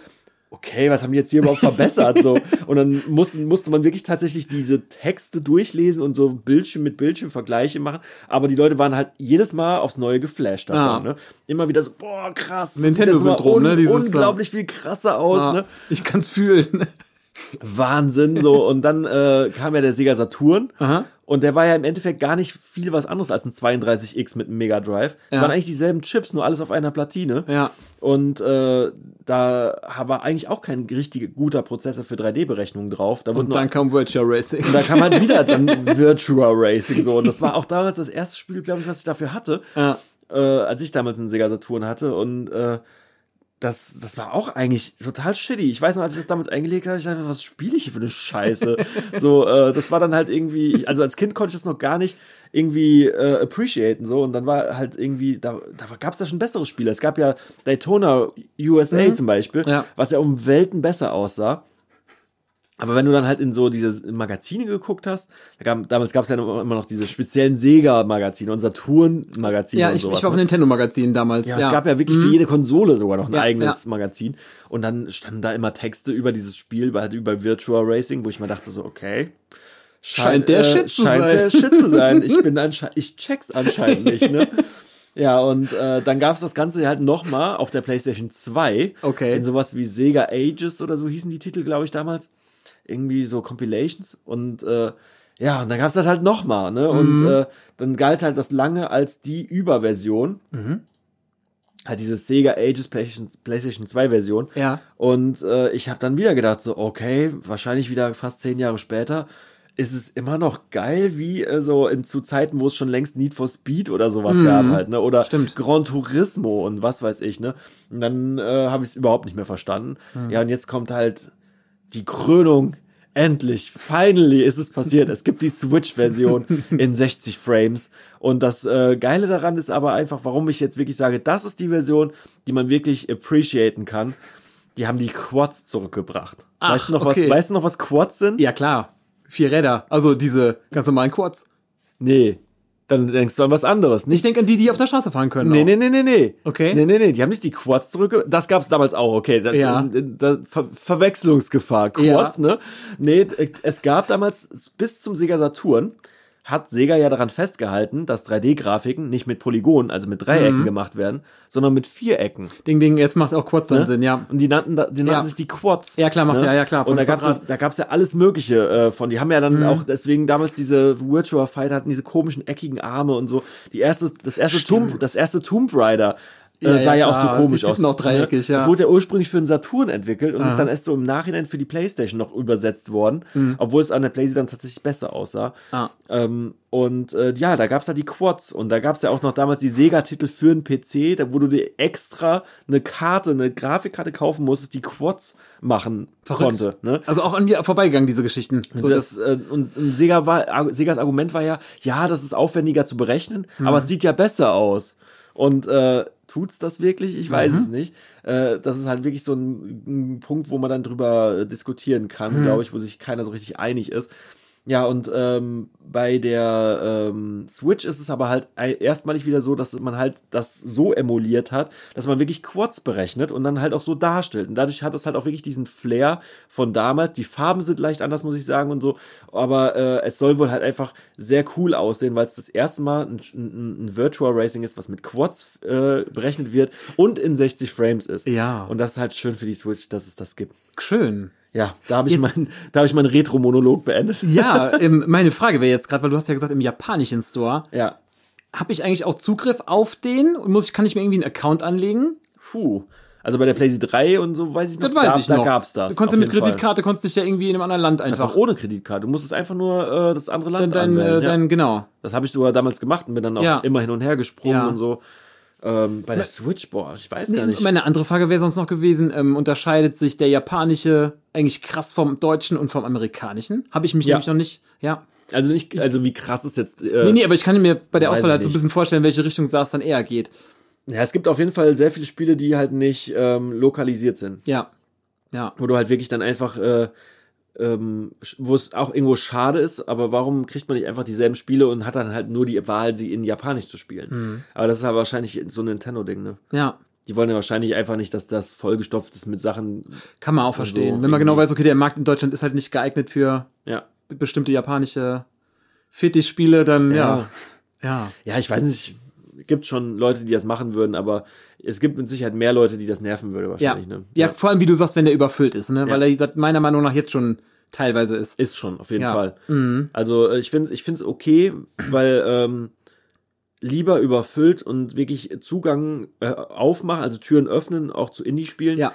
okay, was haben die jetzt hier überhaupt verbessert? so. [laughs] Und dann musste, musste man wirklich tatsächlich diese Texte durchlesen und so Bildschirm mit Bildschirm Vergleiche machen. Aber die Leute waren halt jedes Mal aufs Neue geflasht davon. Ah. Ne? Immer wieder so, boah, krass. das Nintendo-Syndrom, ne? Dieses, unglaublich viel krasser aus. Ja, Ne? Ich kann's fühlen. Wahnsinn, so. [laughs] Und dann äh, kam ja der Sega Saturn. Aha. Und der war ja im Endeffekt gar nicht viel was anderes als ein 32X mit einem Mega Drive. Das Ja. waren eigentlich dieselben Chips, nur alles auf einer Platine. Ja. Und äh, da war eigentlich auch kein richtig guter Prozessor für 3D-Berechnungen drauf. Da Und nur dann kam Virtual Racing. und da kam halt wieder dann [laughs] Virtual Racing so. Und das war auch damals das erste Spiel, glaube ich, was ich dafür hatte, Ja. äh, als ich damals einen Sega Saturn hatte. Und äh, das, das war auch eigentlich total shitty. Ich weiß noch, als ich das damals eingelegt habe, ich dachte, was spiele ich hier für eine Scheiße? [laughs] so, äh, das war dann halt irgendwie, also als Kind konnte ich das noch gar nicht irgendwie äh, appreciaten so und dann war halt irgendwie da da gab es da schon bessere Spiele es gab ja Daytona USA zum Beispiel Ja. was ja um Welten besser aussah aber wenn du dann halt in so diese Magazine geguckt hast, da gab, damals gab es ja immer noch diese speziellen Sega-Magazine und Saturn-Magazine Ja, und ich, sowas. ich war auf ne? Nintendo-Magazin damals. ja, Ja, es gab ja wirklich für jede Konsole sogar noch ein Ja, eigenes ja. Magazin. Und dann standen da immer Texte über dieses Spiel, über, halt über Virtual Racing, wo ich mir dachte so, okay. Scheint der Shit zu scheint sein. der Shit zu sein. [laughs] Ich bin anscheinend, ich check's anscheinend nicht, ne? [laughs] Ja, und äh, dann gab's das Ganze halt nochmal auf der PlayStation 2. Okay. In sowas wie Sega Ages oder so hießen die Titel, glaube ich, damals. Irgendwie so Compilations. Und äh, ja, und dann gab's das halt nochmal, ne? Mhm. Und äh, dann galt halt das lange als die Überversion. Mhm. Halt diese Sega Ages PlayStation, PlayStation 2 Version. Ja. Und äh, ich habe dann wieder gedacht, so, okay, wahrscheinlich wieder fast zehn Jahre später, ist es immer noch geil, wie äh, so in zu Zeiten, wo es schon längst Need for Speed oder sowas gab halt, ne? Oder Mhm. Stimmt. Gran Turismo und was weiß ich, ne? Und dann äh, habe ich es überhaupt nicht mehr verstanden. Mhm. Ja, und jetzt kommt halt die Krönung. Endlich, finally ist es passiert. Es gibt die Switch-Version [laughs] in 60 Frames. Und das äh, Geile daran ist aber einfach, warum ich jetzt wirklich sage, das ist die Version, die man wirklich appreciaten kann. Die haben die Quads zurückgebracht. Ach, weißt du noch okay. was? Weißt du noch was Quads sind? Ja, klar. Vier Räder. Also diese ganz normalen Quads. Nee. Dann denkst du an was anderes. Ich Nicht denke an die, die auf der Straße fahren können. Nee, auch. nee, nee, nee, nee. Okay. Nee, nee, nee, die haben nicht die Quads zurück. Das gab's damals auch, okay. Das, Ja. äh, das, Ver Verwechslungsgefahr. Quads, Ja. ne? Nee, äh, es gab damals bis zum Sega Saturn hat Sega ja daran festgehalten, dass 3D-Grafiken nicht mit Polygonen, also mit Dreiecken Mhm. gemacht werden, sondern mit Vierecken. Ding, Ding, jetzt macht auch Quads dann Ne? Sinn, ja. Und die nannten, da- die nannten Ja. sich die Quads. Ja, klar, macht- ja, ja, klar, Und da gab's, das, da gab's ja alles Mögliche äh, von. Die haben ja dann Mhm. auch deswegen damals diese Virtua Fighter hatten diese komischen eckigen Arme und so. Die erste, das erste Tomb, das erste Tomb Raider. Äh, Ja, sah ja, ja, auch klar. so komisch aus. auch dreieckig, ja. Das wurde ja ursprünglich für den Saturn entwickelt und ist dann erst so im Nachhinein für die Playstation noch übersetzt worden, obwohl es an der Playstation dann tatsächlich besser aussah. Mhm. Ah. Ähm, und äh, ja, da gab's da die Quads und da gab's ja auch noch damals die Sega-Titel für einen PC, da wo du dir extra eine Karte, eine Grafikkarte kaufen musstest, die Quads machen Verrückt. konnte. Ne? Also auch an mir vorbeigegangen, diese Geschichten. So, das, äh, und, und Sega war, Ar- Segas Argument war ja, ja, das ist aufwendiger zu berechnen, Mhm. aber es sieht ja besser aus. Und äh, tut's das wirklich? Ich weiß Mhm. es nicht. Äh, das ist halt wirklich so ein, ein Punkt, wo man dann drüber äh, diskutieren kann, Mhm. glaube ich, wo sich keiner so richtig einig ist. Ja, und ähm, bei der ähm, Switch ist es aber halt erstmalig wieder so, dass man halt das so emuliert hat, dass man wirklich Quads berechnet und dann halt auch so darstellt. Und dadurch hat es halt auch wirklich diesen Flair von damals. Die Farben sind leicht anders, muss ich sagen und so. Aber äh, es soll wohl halt einfach sehr cool aussehen, weil es das erste Mal ein, ein, ein Virtual Racing ist, was mit Quads äh, berechnet wird und in 60 Frames ist. Ja. Und das ist halt schön für die Switch, dass es das gibt. schön. Ja, da habe ich mein, da habe ich meinen Retro-Monolog beendet. Ja, [laughs] ähm, meine Frage wäre jetzt gerade, weil du hast ja gesagt, im japanischen Store, Ja. habe ich eigentlich auch Zugriff auf den und muss ich, kann ich mir irgendwie einen Account anlegen? Puh. Also bei der PlayStation 3 und so weiß ich noch, Das weiß da, ich da noch. gab's das. Du konntest ja mit jeden Fall. Kreditkarte, konntest dich ja irgendwie in einem anderen Land Einfach einfach. ohne Kreditkarte. Du musstest einfach nur äh, das andere Dein, Land dein, anwählen. äh, ja. dein, genau. Das habe ich sogar damals gemacht und bin dann auch Ja. immer hin und her gesprungen Ja. und so. Ähm, bei der Switch, boah, ich weiß gar nicht. Meine andere Frage wäre sonst noch gewesen, ähm, unterscheidet sich der japanische eigentlich krass vom deutschen und vom amerikanischen? Habe ich mich Ja. nämlich noch nicht, ja. Also nicht, also wie krass ist jetzt. Äh, Nee, nee, aber ich kann mir bei der Auswahl halt so ein bisschen vorstellen, welche Richtung es dann eher geht. Ja, es gibt auf jeden Fall sehr viele Spiele, die halt nicht ähm, lokalisiert sind. Ja. Ja. Wo du halt wirklich dann einfach, äh, ähm, wo es auch irgendwo schade ist, aber warum kriegt man nicht einfach dieselben Spiele und hat dann halt nur die Wahl, sie in Japanisch zu spielen? Hm. Aber das ist ja wahrscheinlich so ein Nintendo-Ding, ne? Ja. Die wollen ja wahrscheinlich einfach nicht, dass das vollgestopft ist mit Sachen. Kann man auch verstehen. so Wenn man genau weiß, okay, der Markt in Deutschland ist halt nicht geeignet für Ja. bestimmte japanische Fetischspiele, dann ja. Ja. Ja. Ja, ich weiß nicht. Gibt schon Leute, die das machen würden, aber es gibt mit Sicherheit mehr Leute, die das nerven würde Ja. wahrscheinlich. ja. Ne? vor allem, wie du sagst, wenn der überfüllt ist, ne? Ja. Weil er das meiner Meinung nach jetzt schon teilweise ist. Ist schon, auf jeden Ja. Fall. Mhm. Also äh, ich finde ich es okay, weil ähm, lieber überfüllt und wirklich Zugang äh, aufmachen, also Türen öffnen, auch zu Indie-Spielen, Ja.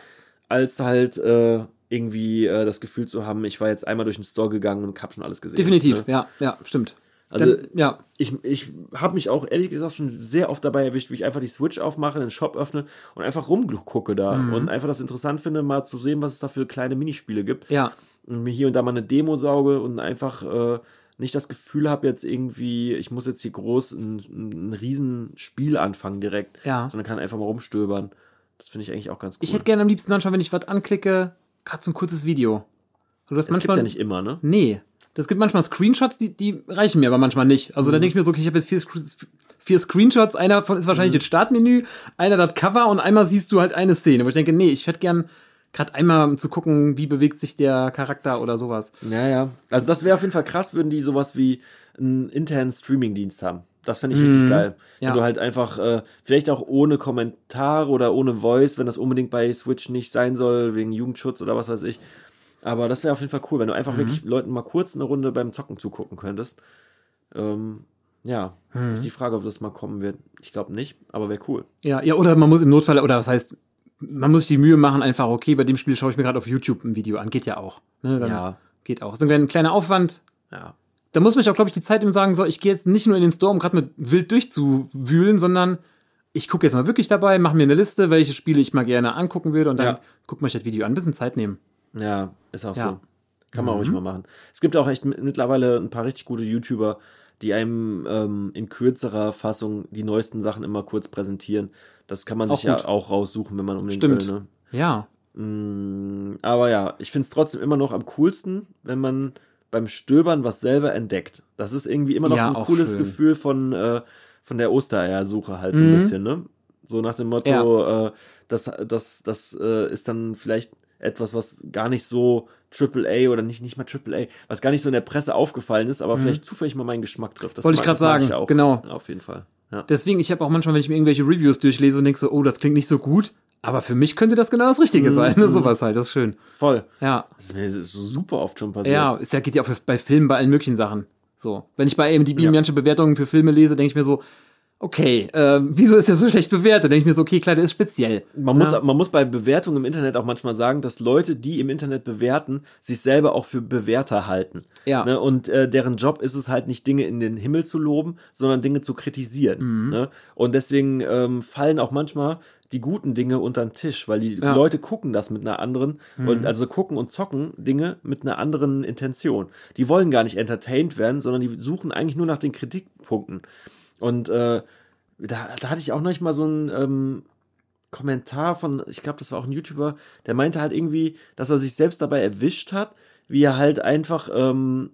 als halt äh, irgendwie äh, das Gefühl zu haben, ich war jetzt einmal durch den Store gegangen und hab schon alles gesehen. Definitiv, Ne? ja, ja, stimmt. Also Dann, ja, ich, ich habe mich auch ehrlich gesagt schon sehr oft dabei erwischt, wie ich einfach die Switch aufmache, den Shop öffne und einfach rumgucke da Mhm. und einfach das interessant finde, mal zu sehen, was es da für kleine Minispiele gibt ja, und mir hier und da mal eine Demo sauge und einfach äh, nicht das Gefühl habe, jetzt irgendwie, ich muss jetzt hier groß ein, ein riesen Spiel anfangen direkt, ja. sondern kann einfach mal rumstöbern. Das finde ich eigentlich auch ganz cool. Ich hätte gerne am liebsten manchmal, wenn ich was anklicke, gerade so ein kurzes Video. Du hast es gibt manchmal. ja nicht immer, ne? Nee. Das gibt manchmal Screenshots, die, die reichen mir aber manchmal nicht. Also Mhm. da denke ich mir so, okay, ich habe jetzt vier, vier Screenshots, einer von ist wahrscheinlich Mhm. das Startmenü, einer das Cover und einmal siehst du halt eine Szene, wo ich denke, nee, ich hätte gern gerade einmal um zu gucken, wie bewegt sich der Charakter oder sowas. Ja, ja. Also das wäre auf jeden Fall krass, würden die sowas wie einen internen Streaming-Dienst haben. Das fände ich richtig geil. Wenn Ja. du halt einfach, äh, vielleicht auch ohne Kommentar oder ohne Voice, wenn das unbedingt bei Switch nicht sein soll, wegen Jugendschutz oder was weiß ich. Aber das wäre auf jeden Fall cool, wenn du einfach wirklich Leuten mal kurz eine Runde beim Zocken zugucken könntest. Ähm, ja, ist die Frage, ob das mal kommen wird. Ich glaube nicht, aber wäre cool. Ja, ja, oder man muss im Notfall, oder was heißt, man muss sich die Mühe machen, einfach, okay, bei dem Spiel schaue ich mir gerade auf YouTube ein Video an. Geht ja auch. Ne? Ja. Geht auch. Ist ein kleiner, Aufwand. Ja. Da muss man sich auch, glaube ich, die Zeit eben sagen, so, ich gehe jetzt nicht nur in den Store, um gerade mit wild durchzuwühlen, sondern ich gucke jetzt mal wirklich dabei, mache mir eine Liste, welche Spiele ich mal gerne angucken würde und dann Ja. guck mal ich das Video an. Ein bisschen Zeit nehmen. Ja, ist auch Ja. so. Kann man ruhig mal machen. Es gibt auch echt mi- mittlerweile ein paar richtig gute YouTuber, die einem ähm, in kürzerer Fassung die neuesten Sachen immer kurz präsentieren. Das kann man Auch sich ja gut. auch raussuchen, wenn man unbedingt Stimmt. will. Ne? Ja. Mm, aber ja, ich finde es trotzdem immer noch am coolsten, wenn man beim Stöbern was selber entdeckt. Das ist irgendwie immer noch Ja, so ein cooles schön. Gefühl von, äh, von der Ostereiersuche halt so ein Mhm. bisschen, ne? So nach dem Motto, äh, das, das, das äh, ist dann vielleicht etwas, was gar nicht so AAA oder nicht, nicht mal AAA, was gar nicht so in der Presse aufgefallen ist, aber vielleicht zufällig mal meinen Geschmack trifft. Das Mhm. Wollte ich mag sagen, ich auch. genau. Auf jeden Fall. Ja. Deswegen, ich habe auch manchmal, wenn ich mir irgendwelche Reviews durchlese und denke so, oh, das klingt nicht so gut, aber für mich könnte das genau das Richtige sein. Mhm. [laughs] Sowas halt, das ist schön. Voll. Ja. Das ist mir so super oft schon passiert. Ja, ist ja, geht ja auch bei Filmen, bei allen möglichen Sachen. So. Wenn ich bei IMDb Ja. manche Bewertungen für Filme lese, denke ich mir so, okay, äh, wieso ist der so schlecht bewertet? Denke ich mir so, okay, klar, der ist speziell. Man muss, Ja. man muss bei Bewertungen im Internet auch manchmal sagen, dass Leute, die im Internet bewerten, sich selber auch für Bewerter halten. Ja. Ne? Und äh, deren Job ist es halt nicht, Dinge in den Himmel zu loben, sondern Dinge zu kritisieren. Mhm. Ne? Und deswegen ähm, fallen auch manchmal die guten Dinge unter den Tisch, weil die Ja. Mhm. Leute gucken das mit einer anderen und also gucken und zocken Dinge mit einer anderen Intention. Die wollen gar nicht entertained werden, sondern die suchen eigentlich nur nach den Kritikpunkten. Und äh, da, da hatte ich auch noch mal so ein ähm, Kommentar von, ich glaube, das war auch ein YouTuber, der meinte halt irgendwie, dass er sich selbst dabei erwischt hat, wie er halt einfach ähm,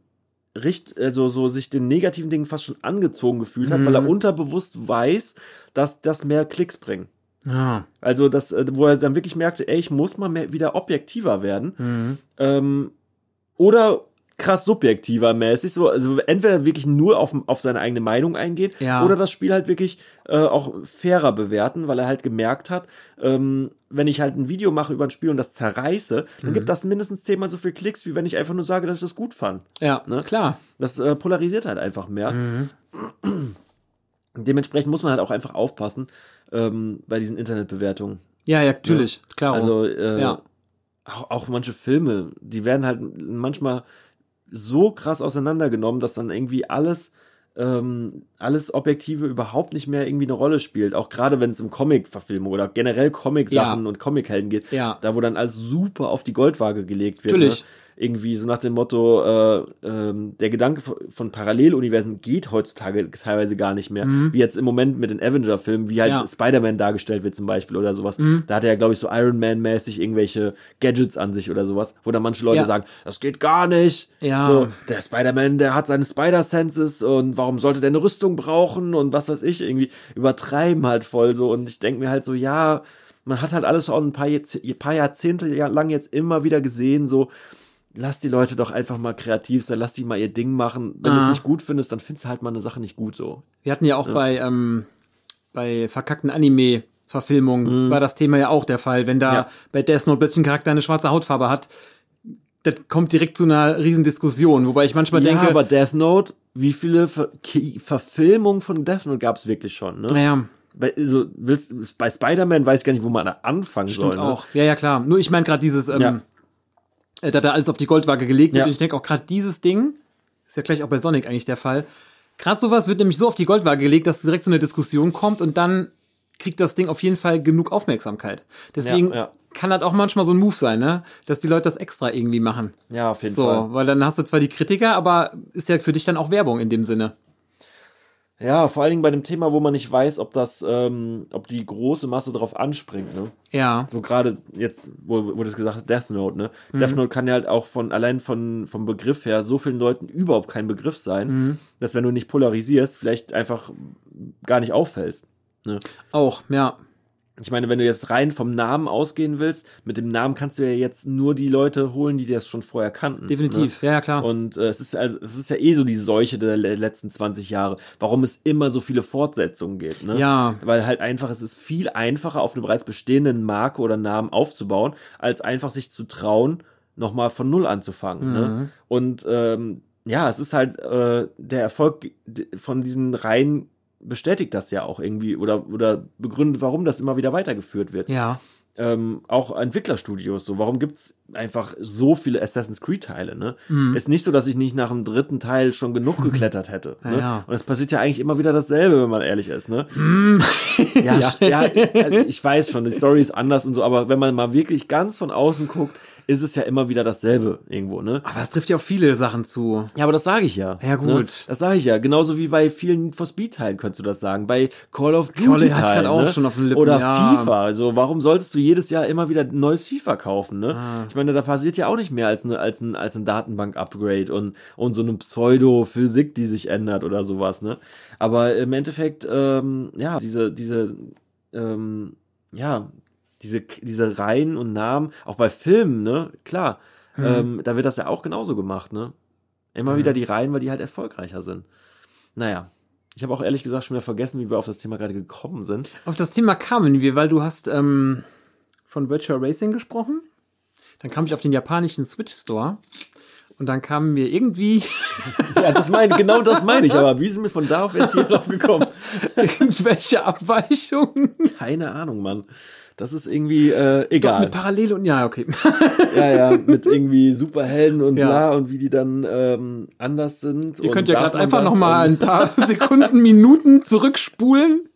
richt, also so sich den negativen Dingen fast schon angezogen gefühlt hat, weil er unterbewusst weiß, dass das mehr Klicks bringt. Ja. Also das, äh, wo er dann wirklich merkte, ey, ich muss mal mehr wieder objektiver werden. Mhm. Ähm, oder krass subjektiver mäßig, so, also entweder wirklich nur auf, auf seine eigene Meinung eingehen Ja. oder das Spiel halt wirklich äh, auch fairer bewerten, weil er halt gemerkt hat, ähm, wenn ich halt ein Video mache über ein Spiel und das zerreiße, dann Mhm. gibt das mindestens zehnmal so viel Klicks, wie wenn ich einfach nur sage, dass ich das gut fand. Ja, Ne? klar. Das äh, polarisiert halt einfach mehr. Mhm. Dementsprechend muss man halt auch einfach aufpassen ähm, bei diesen Internetbewertungen. Ja, ja, natürlich, klar. Also äh, Ja. auch, auch manche Filme, die werden halt manchmal so krass auseinandergenommen, dass dann irgendwie alles ähm, alles Objektive überhaupt nicht mehr irgendwie eine Rolle spielt. Auch gerade wenn es um Comic-Verfilmung oder generell Comic-Sachen Ja. und Comic-Helden geht. Ja. Da, wo dann alles super auf die Goldwaage gelegt wird. Natürlich. Ne? Irgendwie so nach dem Motto, äh, ähm, der Gedanke von- Paralleluniversen geht heutzutage teilweise gar nicht mehr. Wie jetzt im Moment mit den Avenger-Filmen, wie halt Mhm. Ja. Mhm. Spider-Man dargestellt wird zum Beispiel oder sowas. Da hat er ja, glaube ich, so Iron Man-mäßig irgendwelche Gadgets an sich oder sowas, wo dann manche Leute Ja. sagen, das geht gar nicht. Ja. So, der Spider-Man, der hat seine Spider-Senses und warum sollte der eine Rüstung brauchen und was weiß ich, irgendwie übertreiben halt voll so. Und ich denke mir halt so, ja, man hat halt alles schon ein paar Jahrzehnte lang jetzt immer wieder gesehen, so, lass die Leute doch einfach mal kreativ sein, lass die mal ihr Ding machen. Wenn du es Ah. nicht gut findest, dann findest du halt mal eine Sache nicht gut so. Wir hatten ja auch bei, ähm, bei verkackten Anime-Verfilmungen Mhm. war das Thema ja auch der Fall. Wenn da Ja. bei Death Note plötzlich ein Charakter eine schwarze Hautfarbe hat, das kommt direkt zu einer riesen Diskussion. Wobei ich manchmal ja, denke, aber Death Note, wie viele Ver Verfilmungen von Death Note gab es wirklich schon, ne? naja, Bei, so, willst, bei Spider-Man weiß ich gar nicht, wo man da anfangen soll. stimmt Ne? auch. Ja, ja, klar. Nur ich meine gerade dieses, ähm, Ja. Äh, da da alles auf die Goldwaage gelegt wird. Ja. Und ich denke auch gerade dieses Ding, ist ja gleich auch bei Sonic eigentlich der Fall. Gerade sowas wird nämlich so auf die Goldwaage gelegt, dass direkt so eine Diskussion kommt und dann kriegt das Ding auf jeden Fall genug Aufmerksamkeit. Deswegen Ja, ja. kann das auch manchmal so ein Move sein, ne? Dass die Leute das extra irgendwie machen. Ja, auf jeden So, Fall. weil dann hast du zwar die Kritiker, aber ist ja für dich dann auch Werbung in dem Sinne. Ja, vor allen Dingen bei dem Thema, wo man nicht weiß, ob das, ähm, ob die große Masse drauf anspringt, ne? Ja. So gerade jetzt, wo, wo du es gesagt hast, Death Note, ne? Mhm. Death Note kann ja halt auch von, allein von, vom Begriff her so vielen Leuten überhaupt kein Begriff sein, Mhm. dass wenn du nicht polarisierst, vielleicht einfach gar nicht auffällst. Ne? Auch, ja. Ich meine, wenn du jetzt rein vom Namen ausgehen willst, mit dem Namen kannst du ja jetzt nur die Leute holen, die das schon vorher kannten. Definitiv. Ja, ja, klar. Ne? Und äh, es ist also es ist ja eh so die Seuche der le- letzten 20 Jahre, warum es immer so viele Fortsetzungen gibt. Ne? Ja. Weil halt einfach, es ist viel einfacher, auf eine bereits bestehenden Marke oder Namen aufzubauen, als einfach sich zu trauen, nochmal von Null anzufangen. Mhm. Ne? Und ähm, ja, es ist halt äh, der Erfolg von diesen Reihen bestätigt das ja auch irgendwie oder, oder begründet, warum das immer wieder weitergeführt wird ja. ähm, auch Entwicklerstudios. So, warum gibt's einfach so viele Assassin's Creed-Teile? Ne? Mhm. Ist nicht so, dass ich nicht nach dem dritten Teil schon genug [laughs] geklettert hätte. Ne? Ja. Und es passiert ja eigentlich immer wieder dasselbe, wenn man ehrlich ist. Ne? [laughs] ja, Ja. ja. also ich weiß schon, die Story ist anders und so, aber wenn man mal wirklich ganz von außen guckt, ist es ja immer wieder dasselbe irgendwo. Ne? Aber es trifft ja auf viele Sachen zu. Ja, aber das sage ich ja. Ja, gut. Ne? Das sage ich ja. Genauso wie bei vielen Need for Speed-Teilen könntest du das sagen. Bei Call of Call- Duty-Teilen. hatte ich grad auch ne? schon auf den Lippen, Oder ja. FIFA. Also, warum solltest du jedes Jahr immer wieder ein neues FIFA kaufen? Ne? Ah. Ich meine, da passiert ja auch nicht mehr als, eine, als ein, als ein Datenbank-Upgrade und, und so eine Pseudo-Physik, die sich ändert oder sowas. Ne? Aber im Endeffekt, ähm, ja, diese, diese, ähm, ja, diese, diese Reihen und Namen, auch bei Filmen, ne, klar, Mhm. ähm, da wird das ja auch genauso gemacht, ne? Immer wieder die Reihen, weil die halt erfolgreicher sind. Naja. Ich habe auch ehrlich gesagt schon wieder vergessen, wie wir auf das Thema gerade gekommen sind. Auf das Thema kamen wir, weil du hast ähm, von Virtual Racing gesprochen. Dann kam ich auf den japanischen Switch Store. Und dann kamen wir irgendwie [laughs] Ja, das meine, genau das meine ich, aber wie sind wir von da auf jetzt hier drauf gekommen? [laughs] irgendwelche Abweichungen. Keine Ahnung, Mann. Das ist irgendwie äh, Doch, egal. mit Parallele und ja, okay. [laughs] ja, ja, mit irgendwie Superhelden und Ja. bla und wie die dann ähm, anders sind. Ihr könnt ja gerade einfach das noch mal und- ein paar [laughs] Sekunden, Minuten zurückspulen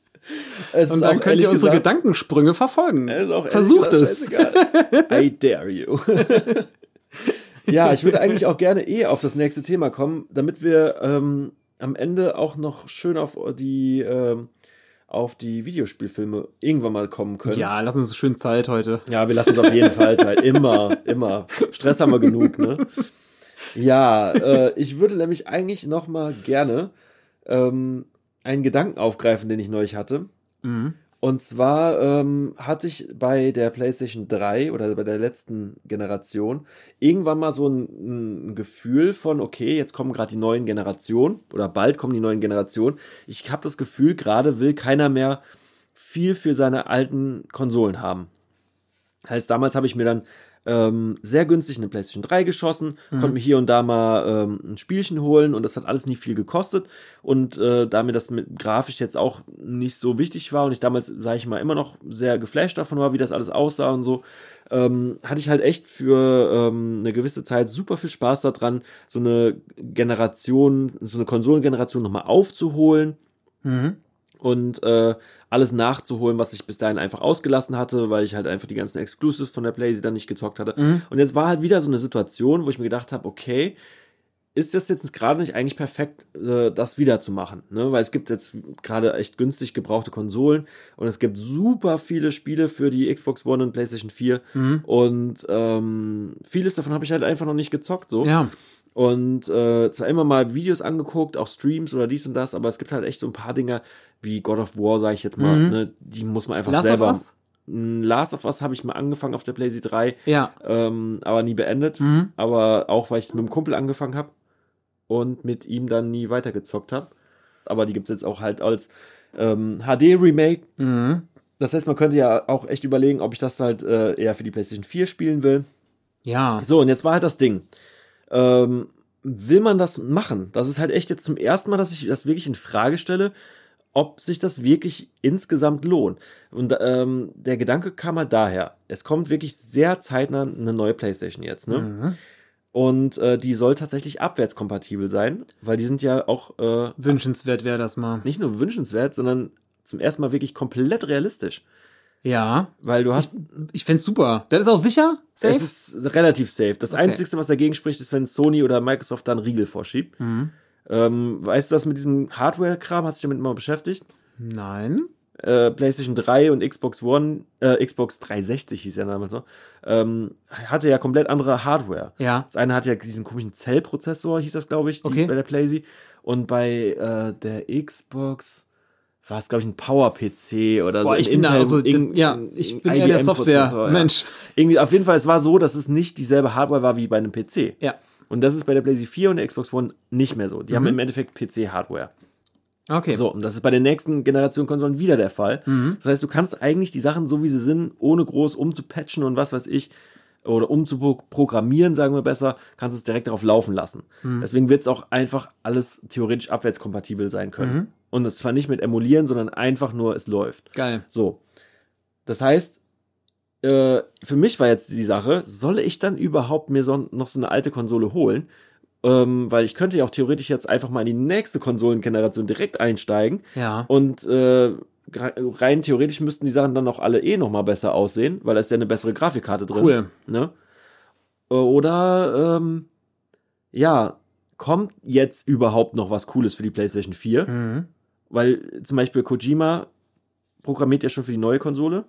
Es und dann könnt ihr unsere gesagt- Gedankensprünge verfolgen. Versucht es. I dare you. [laughs] ja, ich würde eigentlich auch gerne eh auf das nächste Thema kommen, damit wir ähm, am Ende auch noch schön auf die ähm, auf die Videospielfilme irgendwann mal kommen können. Ja, lass uns schön Zeit heute. Ja, wir lassen uns auf jeden Fall Zeit. [laughs] Immer, immer. Stress haben wir genug, ne? Ja, äh, ich würde nämlich eigentlich noch mal gerne ähm, einen Gedanken aufgreifen, den ich neulich hatte. Mhm. Und zwar ähm, hatte ich bei der PlayStation 3 oder bei der letzten Generation irgendwann mal so ein, ein Gefühl von, okay, jetzt kommen gerade die neuen Generationen oder bald kommen die neuen Generationen. Ich habe das Gefühl, gerade will keiner mehr viel für seine alten Konsolen haben. Heißt, damals habe ich mir dann ähm, sehr günstig eine PlayStation 3 geschossen, konnte mir hier und da mal ähm, ein Spielchen holen und das hat alles nie viel gekostet. Und äh, da mir das mit grafisch jetzt auch nicht so wichtig war und ich damals, sage ich mal, immer noch sehr geflasht davon war, wie das alles aussah und so, ähm, hatte ich halt echt für ähm, eine gewisse Zeit super viel Spaß daran, so eine Generation, so eine Konsolengeneration nochmal aufzuholen. Und äh, alles nachzuholen, was ich bis dahin einfach ausgelassen hatte, weil ich halt einfach die ganzen Exclusives von der PlayStation dann nicht gezockt hatte. Und jetzt war halt wieder so eine Situation, wo ich mir gedacht habe, okay, ist das jetzt gerade nicht eigentlich perfekt, äh, das wieder zu machen? Ne? Weil es gibt jetzt gerade echt günstig gebrauchte Konsolen und es gibt super viele Spiele für die Xbox One und PlayStation 4 und ähm, vieles davon habe ich halt einfach noch nicht gezockt. So. Ja. Und äh, zwar immer mal Videos angeguckt, auch Streams oder dies und das, aber es gibt halt echt so ein paar Dinge, wie God of War, sage ich jetzt mal, ne, die muss man einfach Mhm. Last of selber. Us? Mm, Last of Us habe ich mal angefangen auf der PlayStation 3, Ja. ähm, aber nie beendet. Mhm. Aber auch, weil ich es mit einem Kumpel angefangen habe und mit ihm dann nie weitergezockt habe. Aber die gibt's jetzt auch halt als ähm, HD-Remake. Mhm. Das heißt, man könnte ja auch echt überlegen, ob ich das halt äh, eher für die PlayStation 4 spielen will. Ja. So, und jetzt war halt das Ding. Ähm, will man das machen? Das ist halt echt jetzt zum ersten Mal, dass ich das wirklich in Frage stelle, ob sich das wirklich insgesamt lohnt. Und ähm, der Gedanke kam halt daher. Es kommt wirklich sehr zeitnah eine neue PlayStation jetzt, ne? Mhm. Und äh, die soll tatsächlich abwärtskompatibel sein, weil die sind ja auch äh, Wünschenswert wäre das mal. nicht nur wünschenswert, sondern zum ersten Mal wirklich komplett realistisch. Ja. Weil du hast Ich fänd's super. Das ist auch sicher? Safe? Es ist relativ safe. Das Okay. Einzige, was dagegen spricht, ist, wenn Sony oder Microsoft da einen Riegel vorschiebt. Mhm. Ähm, weißt du das mit diesem Hardware-Kram? Hast du dich damit mal beschäftigt? Nein. Äh, PlayStation 3 und Xbox One, äh, Xbox 360 hieß ja damals noch, ähm, hatte ja komplett andere Hardware. Ja. Das eine hat ja diesen komischen Zellprozessor, hieß das, glaube ich, Okay. bei der PlayStation. Und bei äh, der Xbox war es, glaube ich, ein Power-PC oder so. Boah, ein ich bin da, also, irgend- ja, ich bin eher der IBM-Prozessor, Software. ja. Irgendwie, auf jeden Fall, es war so, dass es nicht dieselbe Hardware war wie bei einem PC. Ja. Und das ist bei der PlayStation 4 und der Xbox One nicht mehr so. Die Mhm. haben im Endeffekt PC-Hardware. Okay. So, und das ist bei der nächsten Generation Konsolen wieder der Fall. Mhm. Das heißt, du kannst eigentlich die Sachen so wie sie sind, ohne groß umzupatchen und was weiß ich, oder umzuprogrammieren, sagen wir besser, kannst du es direkt darauf laufen lassen. Mhm. Deswegen wird es auch einfach alles theoretisch abwärtskompatibel sein können. Mhm. Und es zwar nicht mit emulieren, sondern einfach nur, es läuft. Geil. So. Das heißt, äh, für mich war jetzt die Sache, soll ich dann überhaupt mir so, noch so eine alte Konsole holen? Ähm, weil ich könnte ja auch theoretisch jetzt einfach mal in die nächste Konsolengeneration direkt einsteigen. Ja. Und äh, rein theoretisch müssten die Sachen dann auch alle eh noch mal besser aussehen, weil da ist ja eine bessere Grafikkarte drin. Cool. Ne? Äh, Oder ähm, ja, kommt jetzt überhaupt noch was Cooles für die PlayStation 4? Mhm. Weil zum Beispiel Kojima programmiert ja schon für die neue Konsole.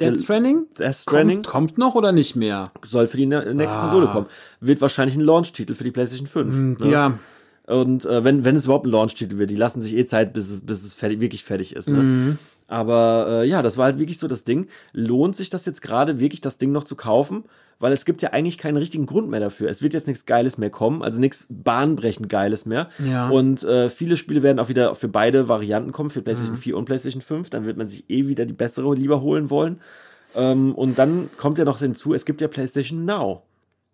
Death Stranding? Death Stranding Kommt, kommt noch oder nicht mehr? soll für die ne- nächste Ah. Konsole kommen. Wird wahrscheinlich ein Launch-Titel für die PlayStation 5. Hm, ne? Ja. Und äh, wenn, wenn es überhaupt ein Launch-Titel wird, die lassen sich eh Zeit, bis es, bis es fertig, wirklich fertig ist. Ne? Mhm. Aber äh, ja, das war halt wirklich so das Ding. Lohnt sich das jetzt gerade wirklich, das Ding noch zu kaufen? Weil es gibt ja eigentlich keinen richtigen Grund mehr dafür. Es wird jetzt nichts Geiles mehr kommen, also nichts bahnbrechend Geiles mehr. Ja. Und äh, viele Spiele werden auch wieder für beide Varianten kommen, für Mhm. PlayStation 4 und PlayStation 5. Dann wird man sich eh wieder die bessere lieber holen wollen. Ähm, und dann kommt ja noch hinzu, es gibt ja PlayStation Now.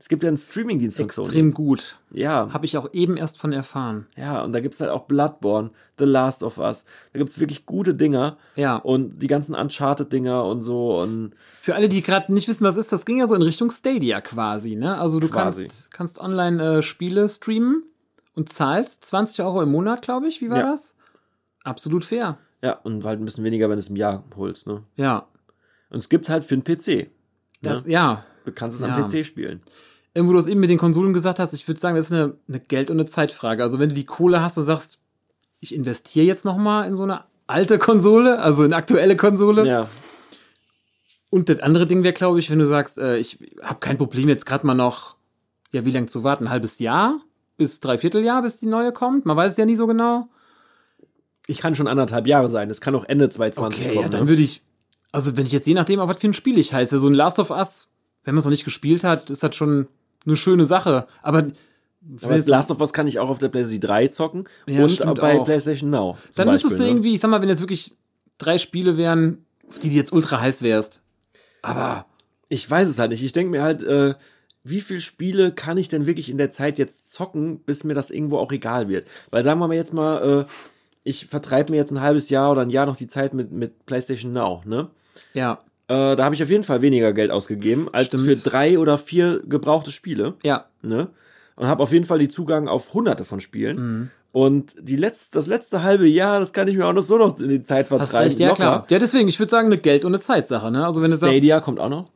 Es gibt ja einen Streamingdienst von Sony. Extrem gut. Ja, Habe ich auch eben erst von erfahren. ja, und da gibt's halt auch Bloodborne, The Last of Us. Da gibt's wirklich gute Dinger. Ja. Und die ganzen Uncharted-Dinger und so. Und Für alle, die gerade nicht wissen, was ist, das ging ja so in Richtung Stadia quasi, ne? Also du Quasi. kannst, kannst online äh, Spiele streamen und zahlst 20 Euro im Monat, glaube ich. Wie war Ja. das? Absolut fair. ja, und halt ein bisschen weniger, wenn du es im Jahr holst. Ne? Ja. Und es gibt halt für den PC. Das, ne? ja. Du kannst es Ja. am PC spielen. Irgendwo du es eben mit den Konsolen gesagt hast, ich würde sagen, das ist eine, eine Geld- und eine Zeitfrage. Also wenn du die Kohle hast und sagst, ich investiere jetzt noch mal in so eine alte Konsole, also eine aktuelle Konsole. Ja, Und das andere Ding wäre, glaube ich, wenn du sagst, äh, ich habe kein Problem jetzt gerade mal noch, ja, wie lange zu warten? Ein halbes Jahr? Bis dreiviertel Jahr, bis die neue kommt? Man weiß es ja nie so genau. ich kann schon anderthalb Jahre sein. Das kann auch Ende 2020 Okay, ja, kommen. dann ne? würde ich, also wenn ich jetzt je nachdem, auf was für ein Spiel ich heiße, so ein Last of Us, wenn man es noch nicht gespielt hat, ist das schon eine schöne Sache. Aber, Aber das Last of Us kann ich auch auf der PlayStation 3 zocken Ja, und bei auch. PlayStation Now. dann müsstest du ne? irgendwie, ich sag mal, wenn jetzt wirklich drei Spiele wären, auf die du jetzt ultra heiß wärst. Aber Ich weiß es halt nicht. Ich denke mir halt, äh, wie viele Spiele kann ich denn wirklich in der Zeit jetzt zocken, bis mir das irgendwo auch egal wird? Weil sagen wir mal jetzt mal, äh, ich vertreibe mir jetzt ein halbes Jahr oder ein Jahr noch die Zeit mit, mit PlayStation Now, ne? Ja. Äh, da habe ich auf jeden Fall weniger Geld ausgegeben als Stimmt. für drei oder vier gebrauchte Spiele, Ja. ne? Und habe auf jeden Fall die Zugang auf hunderte von Spielen. Mhm. Und die letzte, das letzte halbe Jahr, das kann ich mir auch noch so noch in die Zeit Hast vertreiben. recht, ja locker. klar. Ja, deswegen, ich würde sagen, eine Geld- und eine Zeitsache, ne? Also wenn du Stadia sagst. kommt auch noch.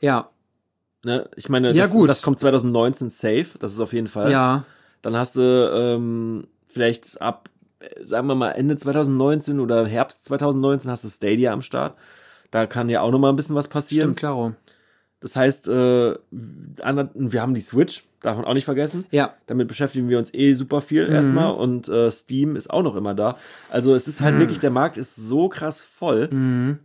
Ja, Ne? Ich meine, Ja, das, gut. das kommt 2019 safe, das ist auf jeden Fall. ja. Dann hast du ähm, vielleicht ab, äh, sagen wir mal, Ende 2019 oder Herbst 2019 hast du Stadia am Start. Da kann ja auch noch mal ein bisschen was passieren. Stimmt, klaro. Das heißt, äh, wir haben die Switch, darf man auch nicht vergessen. Ja. Damit beschäftigen wir uns eh super viel Mhm. erstmal und äh, Steam ist auch noch immer da. Also es ist halt wirklich, der Markt ist so krass voll. Mhm.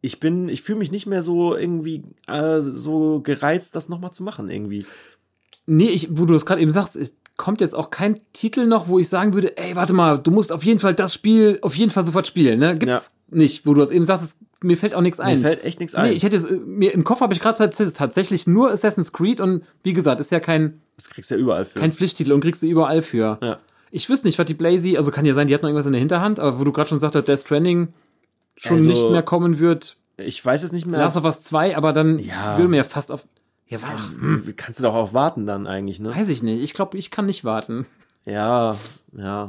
Ich bin, ich fühle mich nicht mehr so irgendwie äh, so gereizt, das nochmal zu machen irgendwie. Nee, ich, wo du das gerade eben sagst, es kommt jetzt auch kein Titel noch, wo ich sagen würde, ey, warte mal, du musst auf jeden Fall das Spiel auf jeden Fall sofort spielen, ne? Gibt's Ja. nicht, wo du das eben sagst, es, mir fällt auch nichts Mir ein. fällt echt nichts ein. nee, ich hätte jetzt, äh, mir im Kopf habe ich gerade tatsächlich nur Assassin's Creed und wie gesagt, ist ja kein, das kriegst du ja überall für. kein Pflichttitel und kriegst du überall für. ja. Ich wüsste nicht, was die Blazy, also kann ja sein, die hat noch irgendwas in der Hinterhand, aber wo du gerade schon sagst, Death Stranding schon Also- nicht mehr kommen wird. Ich weiß es nicht mehr. Last of Us 2, aber dann Ja. würde mir ja fast auf. Ja, ach, Hm, Kannst du doch auch warten dann eigentlich, ne? weiß ich nicht. Ich glaube, ich kann nicht warten. Ja, ja.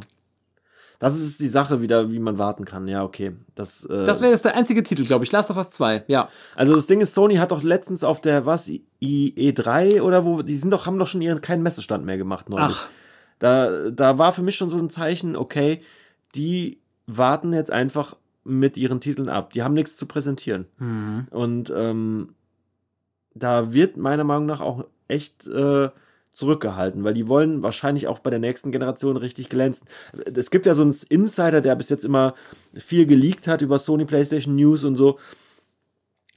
Das ist die Sache wieder, wie man warten kann. Ja, okay. Das, äh, Das wäre jetzt der einzige Titel, glaube ich. Last of Us 2, ja. also das Ding ist, Sony hat doch letztens auf der, was, I- E3 oder wo, die sind doch, haben doch schon ihren keinen Messestand mehr gemacht neulich. Ach. Da, da war für mich schon so ein Zeichen, okay, die warten jetzt einfach mit ihren Titeln ab. Die haben nichts zu präsentieren. Mhm. Und ähm, da wird meiner Meinung nach auch echt äh, zurückgehalten, weil die wollen wahrscheinlich auch bei der nächsten Generation richtig glänzen. Es gibt ja so einen Insider, der bis jetzt immer viel geleakt hat über Sony PlayStation News und so.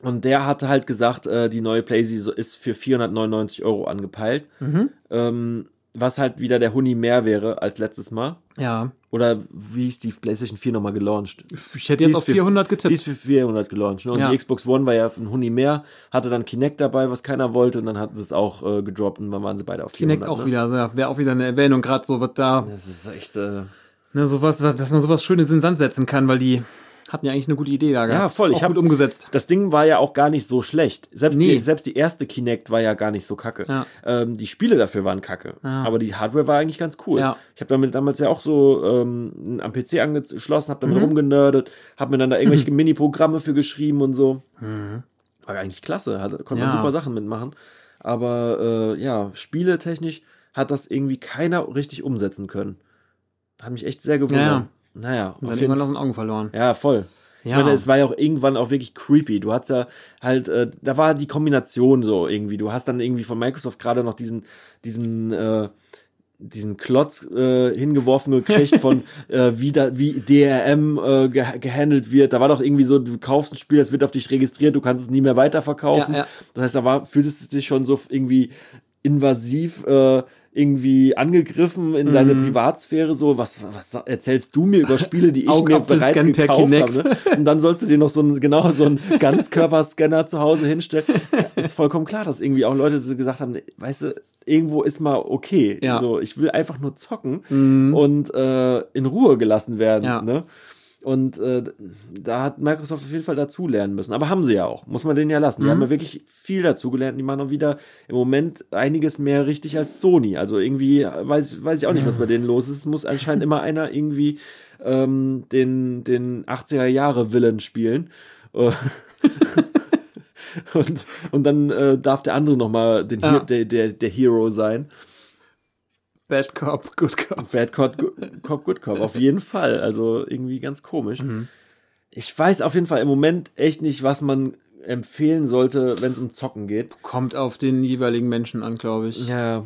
Und der hatte halt gesagt, äh, die neue PlayStation ist für 499 Euro angepeilt. Mhm. Ähm, was halt wieder der Huni mehr wäre als letztes Mal. Ja. Oder wie ist die PlayStation 4 nochmal gelauncht? Ich hätte Die jetzt auf für- 400 Die getippt. ist für 400 gelauncht. Ne? Und Ja. die Xbox One war ja ein Huni mehr, hatte dann Kinect dabei, was keiner wollte, und dann hatten sie es auch äh, gedroppt und dann waren sie beide auf 400. Kinect auch ne? wieder, ja, wäre auch wieder eine Erwähnung, gerade so was da, Das ist echt. Äh, ne, sowas, was- dass man sowas Schönes in den Sand setzen kann, weil die hatten ja eigentlich eine gute Idee da gehabt. voll, ich Auch hab- gut umgesetzt. das Ding war ja auch gar nicht so schlecht. Selbst, Nee. die, selbst die erste Kinect war ja gar nicht so kacke. Ja. Ähm, die Spiele dafür waren kacke. Ja. Aber die Hardware war eigentlich ganz cool. Ja. Ich habe damit damals ja auch so ähm, am PC angeschlossen, habe damit Mhm. rumgenördet, habe mir dann da irgendwelche [laughs] Mini-Programme für geschrieben und so. War eigentlich klasse, hat, konnte man Mhm. Ja. super Sachen mitmachen. Aber äh, ja, spieletechnisch hat das irgendwie keiner richtig umsetzen können. Hat mich echt sehr gewundert. Ja, ja. Naja, Und dann irgendwann aus den Augen verloren. ja, voll. Ich Ja. meine, es war ja auch irgendwann auch wirklich creepy. Du hast ja halt, äh, da war die Kombination so irgendwie. Du hast dann irgendwie von Microsoft gerade noch diesen, diesen, äh, diesen Klotz äh, hingeworfen gekriegt von [laughs] äh, wie, da, wie DRM äh, ge gehandelt wird. Da war doch irgendwie so, du kaufst ein Spiel, das wird auf dich registriert, du kannst es nie mehr weiterverkaufen. Ja, ja. Das heißt, da war, fühltest du dich schon so irgendwie invasiv äh, irgendwie angegriffen in deine Mhm. Privatsphäre, so, was, was erzählst du mir über Spiele, die ich mir Augapfel bereits per gekauft habe? Ne? [laughs] Und dann sollst du dir noch so einen, genau, so einen Ganzkörperscanner zu Hause hinstellen. Ist vollkommen klar, dass irgendwie auch Leute so gesagt haben, weißt du, irgendwo ist mal okay. Ja. Mhm. So, ich will einfach nur zocken und äh, in Ruhe gelassen werden. Ja. Ne? Und äh, da hat Microsoft auf jeden Fall dazulernen müssen. Aber haben sie ja auch, muss man denen ja lassen. Die Mhm. haben ja wirklich viel dazugelernt. Die machen auch wieder im Moment einiges mehr richtig als Sony. Also irgendwie weiß, weiß ich auch nicht, was bei denen los ist. Es muss anscheinend immer einer irgendwie ähm, den, den 80er Jahre Villain spielen. Äh, [laughs] und, und dann äh, darf der andere nochmal. He- der, der, der Hero sein. Bad Cop, Good Cop. Bad Cop, Gu- Cop, Good Cop, auf jeden Fall. Also irgendwie ganz komisch. Ich weiß auf jeden Fall im Moment echt nicht, was man empfehlen sollte, wenn es um Zocken geht. Kommt auf den jeweiligen Menschen an, glaube ich. Ja,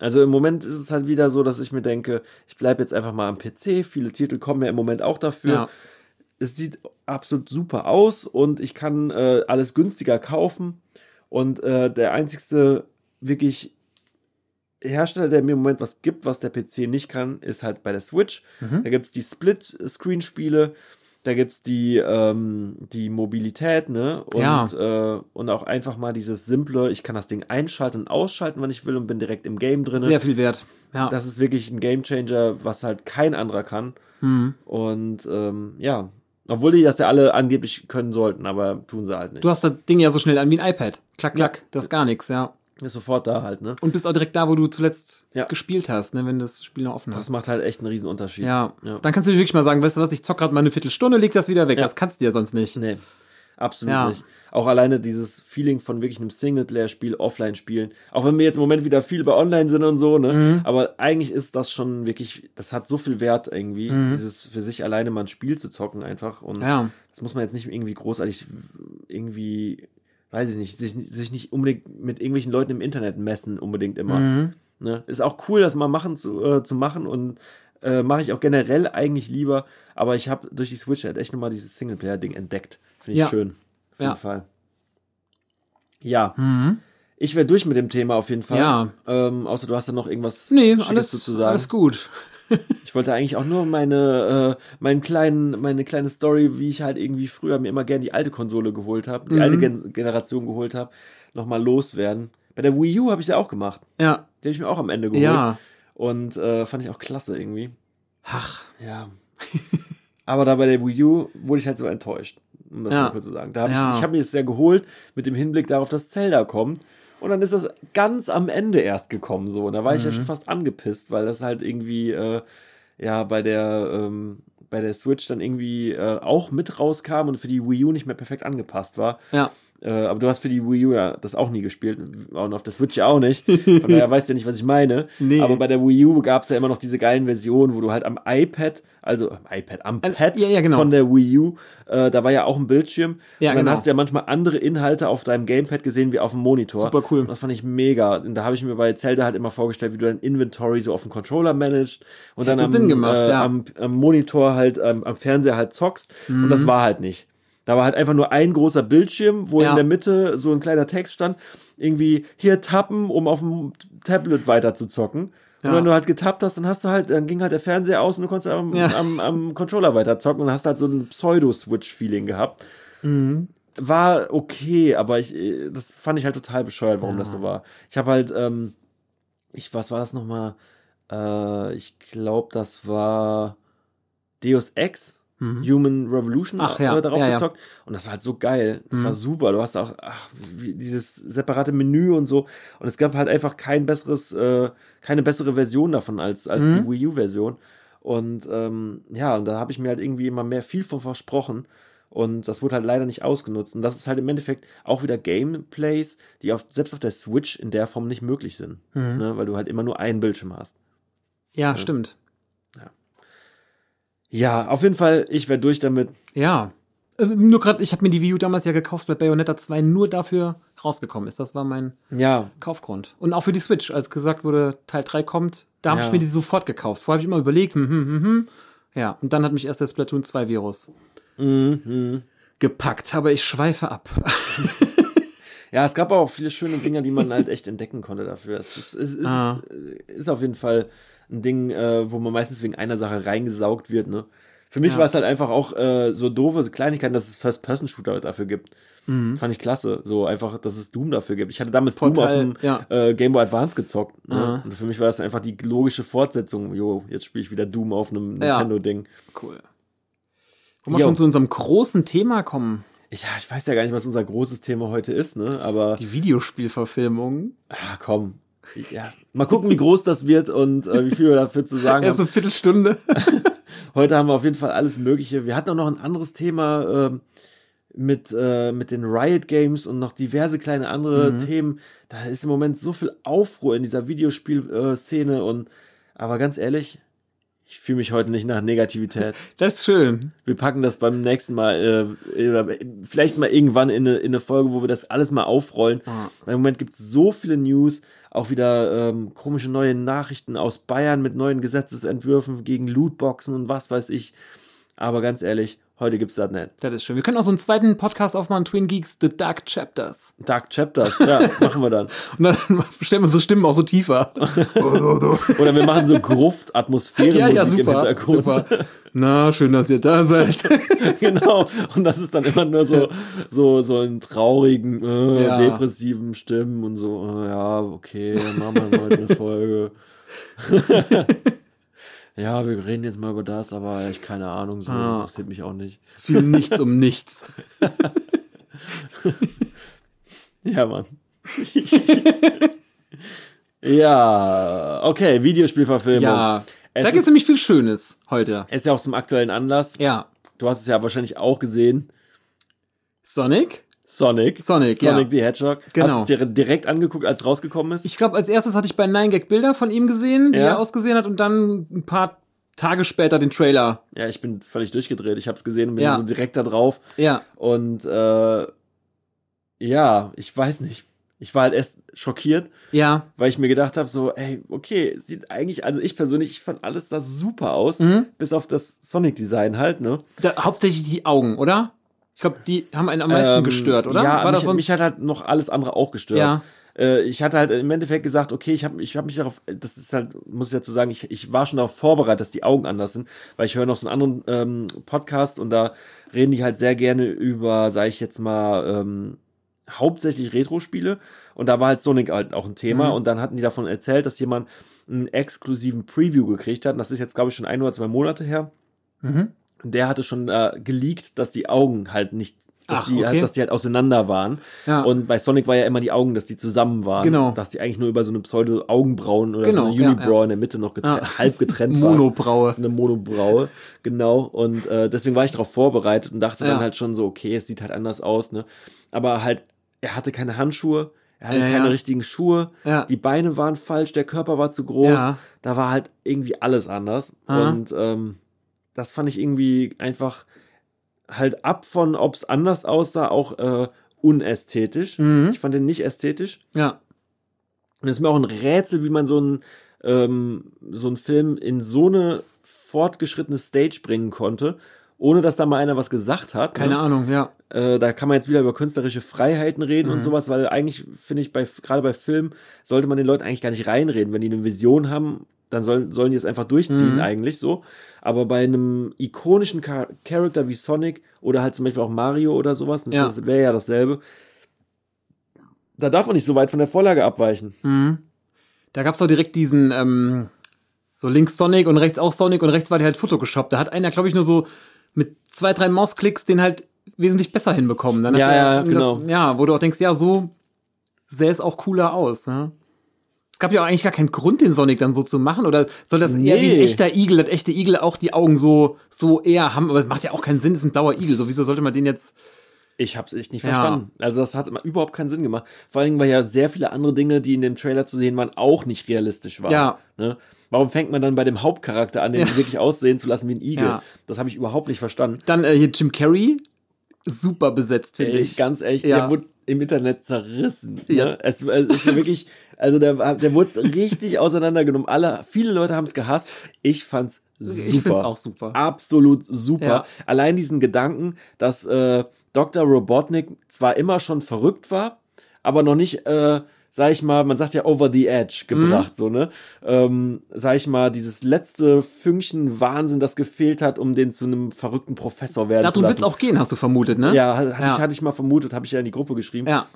also im Moment ist es halt wieder so, dass ich mir denke, ich bleibe jetzt einfach mal am PC. Viele Titel kommen ja im Moment auch dafür. Ja. Es sieht absolut super aus und ich kann äh, alles günstiger kaufen. Und äh, der einzigste wirklich Hersteller, der mir im Moment was gibt, was der PC nicht kann, ist halt bei der Switch. Da gibt es die Split-Screen-Spiele. Da gibt's die, ähm, die Mobilität, ne? Und, Ja. äh, und auch einfach mal dieses simple, ich kann das Ding einschalten und ausschalten, wann ich will und bin direkt im Game drin. Sehr viel wert. Ja. Das ist wirklich ein Gamechanger, was halt kein anderer kann. Mhm. Und ähm, ja, obwohl die das ja alle angeblich können sollten, aber tun sie halt nicht. Du hast das Ding ja so schnell an wie ein iPad. Klack, klack. Das ist gar nichts, ja. Ist sofort da halt, ne? Und bist auch direkt da, wo du zuletzt Ja. gespielt hast, ne, wenn das Spiel noch offen Das hast. macht halt echt einen riesen Unterschied. Ja. Ja. Dann kannst du dir wirklich mal sagen, weißt du was, ich zock gerade mal eine Viertelstunde, leg das wieder weg. Ja. Das kannst du ja sonst nicht. Nee, absolut Ja. nicht. Auch alleine dieses Feeling von wirklich einem Singleplayer-Spiel, Offline-Spielen. Auch wenn wir jetzt im Moment wieder viel bei Online sind und so, ne? Mhm. Aber eigentlich ist das schon wirklich, das hat so viel Wert irgendwie, Mhm. dieses für sich alleine mal ein Spiel zu zocken einfach. Und Ja. das muss man jetzt nicht irgendwie großartig irgendwie, weiß ich nicht, sich, sich nicht unbedingt mit irgendwelchen Leuten im Internet messen, unbedingt immer. Mhm. Ne? Ist auch cool, das mal machen zu, äh, zu machen und äh, mache ich auch generell eigentlich lieber. Aber ich habe durch die Switch halt echt nochmal dieses Singleplayer-Ding entdeckt. Finde ich Ja. schön. Auf jeden Ja. Fall. Ja, Mhm. ich wäre durch mit dem Thema auf jeden Fall. Ja. Ähm, außer du hast da noch irgendwas Nee, Schickes alles, zu sagen. alles gut. Ich wollte eigentlich auch nur meine, äh, meinen kleinen, meine kleine Story, wie ich halt irgendwie früher mir immer gerne die alte Konsole geholt habe, die Mhm. alte Gen Generation geholt habe, nochmal loswerden. Bei der Wii U habe ich ja auch gemacht. Ja. Die habe ich mir auch am Ende geholt. Ja. Und äh, fand ich auch klasse irgendwie. Ach. Ja. Aber da bei der Wii U wurde ich halt so enttäuscht, um das Ja. mal kurz zu sagen. Da hab Ja. ich, ich habe mir das ja geholt mit dem Hinblick darauf, dass Zelda kommt. Und dann ist das ganz am Ende erst gekommen so. Und da war ich ja Mhm. schon fast angepisst, weil das halt irgendwie äh, ja bei der ähm, bei der Switch dann irgendwie äh, auch mit rauskam und für die Wii U nicht mehr perfekt angepasst war. Ja. Äh, aber du hast für die Wii U ja das auch nie gespielt und auf der Switch ja auch nicht. Von daher [laughs] weißt du ja nicht, was ich meine. Nee. Aber bei der Wii U gab es ja immer noch diese geilen Versionen, wo du halt am iPad, also am iPad, am Äh, Pad ja, ja, genau. von der Wii U, äh, da war ja auch ein Bildschirm. Ja, und dann genau. hast du ja manchmal andere Inhalte auf deinem Gamepad gesehen wie auf dem Monitor. Super cool. Und das fand ich mega. Und da habe ich mir bei Zelda halt immer vorgestellt, wie du dein Inventory so auf dem Controller managst und dann Hätte am, gemacht, äh, ja. am, am Monitor halt, ähm, am Fernseher halt zockst. Und Mhm. das war halt nicht. Da war halt einfach nur ein großer Bildschirm, wo Ja. in der Mitte so ein kleiner Text stand, irgendwie hier tappen, um auf dem Tablet weiter zu zocken. Und Ja. wenn du halt getappt hast, dann hast du halt, dann ging halt der Fernseher aus und du konntest am, Ja. am, am Controller weiter zocken und hast halt so ein Pseudo-Switch-Feeling gehabt. Mhm. War okay, aber ich, das fand ich halt total bescheuert, warum das so war. Ich habe halt, ähm, ich, was war das nochmal? Äh, ich glaube, das war Deus Ex. Human Revolution Mhm. Ach ja, äh, darauf ja, ja. gezockt. Und das war halt so geil. Das Mhm. war super. Du hast auch ach, dieses separate Menü und so. Und es gab halt einfach kein besseres, äh, keine bessere Version davon als, als Mhm. die Wii U-Version. Und ähm, ja, und da habe ich mir halt irgendwie immer mehr viel von versprochen. Und das wurde halt leider nicht ausgenutzt. Und das ist halt im Endeffekt auch wieder Gameplays, die auf, selbst auf der Switch in der Form nicht möglich sind. Mhm. Ne? Weil du halt immer nur einen Bildschirm hast. Ja, stimmt. Ja, auf jeden Fall, ich wäre durch damit. Ja. Äh, Nur gerade, ich habe mir die Wii U damals ja gekauft, weil Bayonetta 2 nur dafür rausgekommen ist. Das war mein Ja, Kaufgrund. Und auch für die Switch, als gesagt wurde, Teil 3 kommt, da habe Ja. ich mir die sofort gekauft. Vorher habe ich immer überlegt, hm, hm, hm, hm. Ja, und dann hat mich erst der Splatoon 2 Virus mhm. gepackt. Aber ich schweife ab. [laughs] Ja, es gab auch viele schöne Dinge, die man halt echt entdecken konnte dafür. Es ist, es ist, Ah. ist auf jeden Fall ein Ding, äh, wo man meistens wegen einer Sache reingesaugt wird. Ne? Für mich Ja. war es halt einfach auch äh, so doofe Kleinigkeiten, dass es First-Person-Shooter dafür gibt. Fand ich klasse. So einfach, dass es Doom dafür gibt. Ich hatte damals Doom auf Portal, dem ja. äh, Game Boy Advance gezockt. Ne? Und für mich war das einfach die logische Fortsetzung. Jo, jetzt spiele ich wieder Doom auf einem. Nintendo-Ding. Cool. Wollen wir schon zu unserem großen Thema kommen? Ich, ja, ich weiß ja gar nicht, was unser großes Thema heute ist, ne? Aber Die Videospielverfilmung. ah, komm. Ja. Mal gucken, wie groß das wird und äh, wie viel wir dafür zu sagen haben. Erste Viertelstunde. [laughs] Heute haben wir auf jeden Fall alles Mögliche. Wir hatten auch noch ein anderes Thema ähm, mit, äh, mit den Riot Games und noch diverse kleine andere Mhm. Themen. Da ist im Moment so viel Aufruhr in dieser Videospielszene und aber ganz ehrlich, ich fühle mich heute nicht nach Negativität. [laughs] Das ist schön. Wir packen das beim nächsten Mal, äh, oder vielleicht mal irgendwann in eine, in eine Folge, wo wir das alles mal aufrollen. Ja. Weil Im Moment gibt es so viele News, auch wieder ähm, komische neue Nachrichten aus Bayern mit neuen Gesetzesentwürfen gegen Lootboxen und was weiß ich. Aber ganz ehrlich, heute gibt's das nicht. Das ist schön. Wir können auch so einen zweiten Podcast aufmachen, Twin Geeks, The Dark Chapters. Dark Chapters, ja, [laughs] machen wir dann. Und dann [laughs] stellen wir so Stimmen auch so tiefer. [laughs] Oder wir machen so Gruft-Atmosphäre ja, ja, im super. Hintergrund. super. Na, schön, dass ihr da seid. genau. Und das ist dann immer nur so, so, so in traurigen, äh, Ja. depressiven Stimmen und so, äh, ja, okay, dann machen wir heute eine Folge. Ja, wir reden jetzt mal über das, aber ich keine Ahnung, so Ah. interessiert mich auch nicht. Viel nichts um nichts. [laughs] Ja, Mann. [laughs] ja, okay, Videospielverfilmung. Ja. Es da gibt es nämlich viel Schönes heute. Ist ja auch zum aktuellen Anlass. Ja. Du hast es ja wahrscheinlich auch gesehen. Sonic? Sonic. Sonic, Sonic ja. the Hedgehog. Genau. Hast du es dir direkt angeguckt, als es rausgekommen ist? Ich glaube, als erstes hatte ich bei 9gag Bilder von ihm gesehen, wie Ja. er ausgesehen hat, und dann ein paar Tage später den Trailer. ja, ich bin völlig durchgedreht. Ich habe es gesehen und bin Ja. so direkt da drauf. Ja. Und äh, ja, ich weiß nicht. Ich war halt erst schockiert, Ja. weil ich mir gedacht habe, so, ey, okay, sieht eigentlich, also ich persönlich, ich fand alles da super aus, Mhm. bis auf das Sonic-Design halt, ne? Da, hauptsächlich die Augen, oder? Ich glaube, die haben einen am meisten Ähm, gestört, oder? Ja, War das mich, sonst? mich hat halt noch alles andere auch gestört. Ja. Äh, ich hatte halt im Endeffekt gesagt, okay, ich habe ich hab mich darauf, das ist halt, muss ich dazu sagen, ich, ich war schon darauf vorbereitet, dass die Augen anders sind, weil ich höre noch so einen anderen ähm, Podcast und da reden die halt sehr gerne über, sage ich jetzt mal, ähm, hauptsächlich Retro-Spiele und da war halt Sonic halt auch ein Thema Mhm. und dann hatten die davon erzählt, dass jemand einen exklusiven Preview gekriegt hat und das ist jetzt, glaube ich, schon ein oder zwei Monate her. Mhm. Der hatte schon äh, geleakt, dass die Augen halt nicht, dass, Ach, die, okay. halt, dass die halt auseinander waren. Ja. Und bei Sonic war ja immer die Augen, dass die zusammen waren. Genau. Dass die eigentlich nur über so eine Pseudo-Augenbrauen oder Genau, so eine ja, Unibrow ja. in der Mitte noch getrennt, Ja. halb getrennt [laughs] waren. Monobraue. So eine Monobraue, genau. Und äh, deswegen war ich darauf vorbereitet und dachte Ja. dann halt schon so, okay, es sieht halt anders aus, ne? Aber halt, er hatte keine Handschuhe, er hatte Ja, keine ja. richtigen Schuhe, Ja. die Beine waren falsch, der Körper war zu groß, Ja. da war halt irgendwie alles anders. Aha. Und ähm, das fand ich irgendwie einfach halt ab von, ob es anders aussah, auch äh, unästhetisch. Mhm. Ich fand den nicht ästhetisch. Ja. Und es ist mir auch ein Rätsel, wie man so einen ähm, so einen Film in so eine fortgeschrittene Stage bringen konnte, ohne dass da mal einer was gesagt hat. Keine ne? Ahnung, ja. Äh, da kann man jetzt wieder über künstlerische Freiheiten reden Mhm. und sowas, weil eigentlich finde ich, bei gerade bei Filmen sollte man den Leuten eigentlich gar nicht reinreden. Wenn die eine Vision haben, dann sollen, sollen die es einfach durchziehen, Mhm. eigentlich so. Aber bei einem ikonischen Char Charakter wie Sonic oder halt zum Beispiel auch Mario oder sowas, das Ja. wäre ja dasselbe, da darf man nicht so weit von der Vorlage abweichen. Mhm. Da gab's doch direkt diesen, ähm, so links Sonic und rechts auch Sonic und rechts war der halt Photoshop. Da hat einer, glaube ich, nur so mit zwei, drei Mausklicks den halt wesentlich besser hinbekommen. Dann Ja, ja, das, genau. Ja, wo du auch denkst, ja, so sähe es auch cooler aus. Ne? Es gab ja auch eigentlich gar keinen Grund, den Sonic dann so zu machen. Oder soll das eher wie ein Nee. echter Igel, das echte Igel auch die Augen so, so eher haben? Aber es macht ja auch keinen Sinn, es ist ein blauer Igel. So, wieso sollte man den jetzt. Ich hab's echt nicht Ja. verstanden. Also das hat überhaupt keinen Sinn gemacht. Vor allen Dingen, weil ja sehr viele andere Dinge, die in dem Trailer zu sehen waren, auch nicht realistisch waren. Ja. Ne? Warum fängt man dann bei dem Hauptcharakter an, den Ja. wirklich aussehen zu lassen wie ein Igel? Ja. Das habe ich überhaupt nicht verstanden. Dann äh, hier Jim Carrey, super besetzt, finde ich. ganz ehrlich, Ja. der wurde im Internet zerrissen. Ja. Ne? Es, es ist ja wirklich, also der, der wurde richtig auseinandergenommen. Alle, viele Leute haben es gehasst. Ich fand's super. Ich find's auch super. Absolut super. Ja. Allein diesen Gedanken, dass äh, Dr. Robotnik zwar immer schon verrückt war, aber noch nicht, äh, sag ich mal, man sagt ja over the edge gebracht, Mhm. so, ne? Ähm, sag ich mal, dieses letzte Fünkchen Wahnsinn, das gefehlt hat, um den zu einem verrückten Professor werden zu Darum lassen. willst auch gehen, hast du vermutet, ne? Ja, hatte, Ja. Ich, hatte ich mal vermutet, habe ich ja in die Gruppe geschrieben. Ja.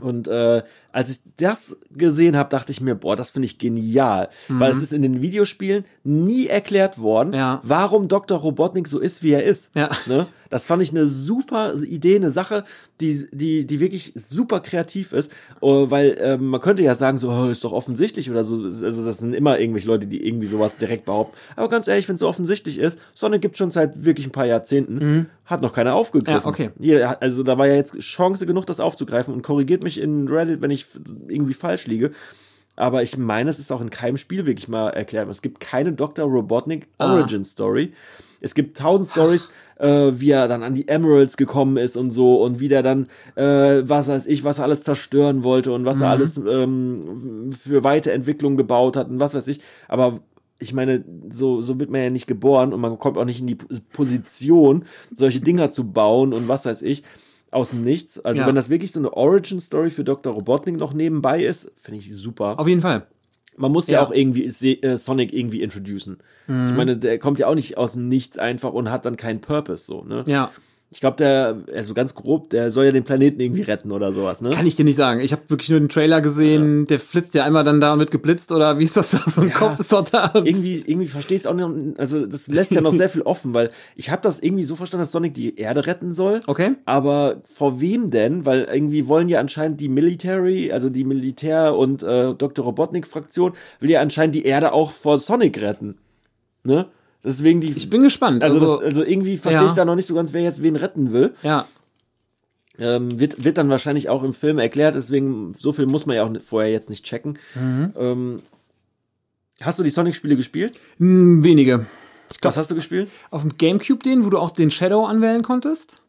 Und äh, als ich das gesehen habe, dachte ich mir, boah, das finde ich genial. Weil es ist in den Videospielen nie erklärt worden, Mhm. Ja. warum Dr. Robotnik so ist, wie er ist. Ja. Ne? [laughs] Das fand ich eine super Idee, eine Sache, die, die, die wirklich super kreativ ist. Oh, weil ähm, man könnte ja sagen, so, oh, ist doch offensichtlich oder so. Also das sind immer irgendwelche Leute, die irgendwie sowas direkt behaupten. Aber ganz ehrlich, wenn es so offensichtlich ist, Sonic gibt schon seit wirklich ein paar Jahrzehnten, hat noch keiner aufgegriffen. Mhm. Ja, okay. Jeder also da war ja jetzt Chance genug, das aufzugreifen und korrigiert mich in Reddit, wenn ich irgendwie falsch liege. Aber ich meine, es ist auch in keinem Spiel wirklich mal erklärt. Es gibt keine Dr. Robotnik Ah. Origin Story. Es gibt tausend Stories, äh, wie er dann an die Emeralds gekommen ist und so und wie der dann, äh, was weiß ich, was er alles zerstören wollte und was Mhm. er alles ähm, für Weiterentwicklung gebaut hat und was weiß ich. Aber ich meine, so, so wird man ja nicht geboren und man kommt auch nicht in die Position, solche Dinger zu bauen und was weiß ich, aus dem Nichts. Also Ja. wenn das wirklich so eine Origin-Story für Dr. Robotnik noch nebenbei ist, finde ich super. Auf jeden Fall. Man muss ja, Ja. auch irgendwie Se- äh, Sonic irgendwie introducen. Mhm. Ich meine, der kommt ja auch nicht aus dem Nichts einfach und hat dann keinen Purpose so, ne? Ja, Ich glaube, der, also ganz grob, der soll ja den Planeten irgendwie retten oder sowas, ne? kann ich dir nicht sagen. Ich habe wirklich nur den Trailer gesehen. Der flitzt ja einmal dann da und wird geblitzt oder wie ist das da? So ein Ja. Kopf ist doch da. irgendwie, irgendwie verstehe ich es auch nicht. Also, das lässt ja noch sehr viel offen, weil ich habe das irgendwie so verstanden, dass Sonic die Erde retten soll. Okay. Aber vor wem denn? Weil irgendwie wollen ja anscheinend die Military, also die Militär- und äh, Dr. Robotnik-Fraktion, will ja anscheinend die Erde auch vor Sonic retten. Ne? Deswegen die. Ich bin gespannt. also, Also, das, also irgendwie verstehe ja. ich da noch nicht so ganz, wer jetzt wen retten will. ja. Ähm, wird, wird dann wahrscheinlich auch im Film erklärt, deswegen so viel muss man ja auch vorher jetzt nicht checken. Mhm. Ähm, hast du die Sonic-Spiele gespielt? Hm, wenige. Was hast du gespielt? Auf dem Gamecube den, wo du auch den Shadow anwählen konntest?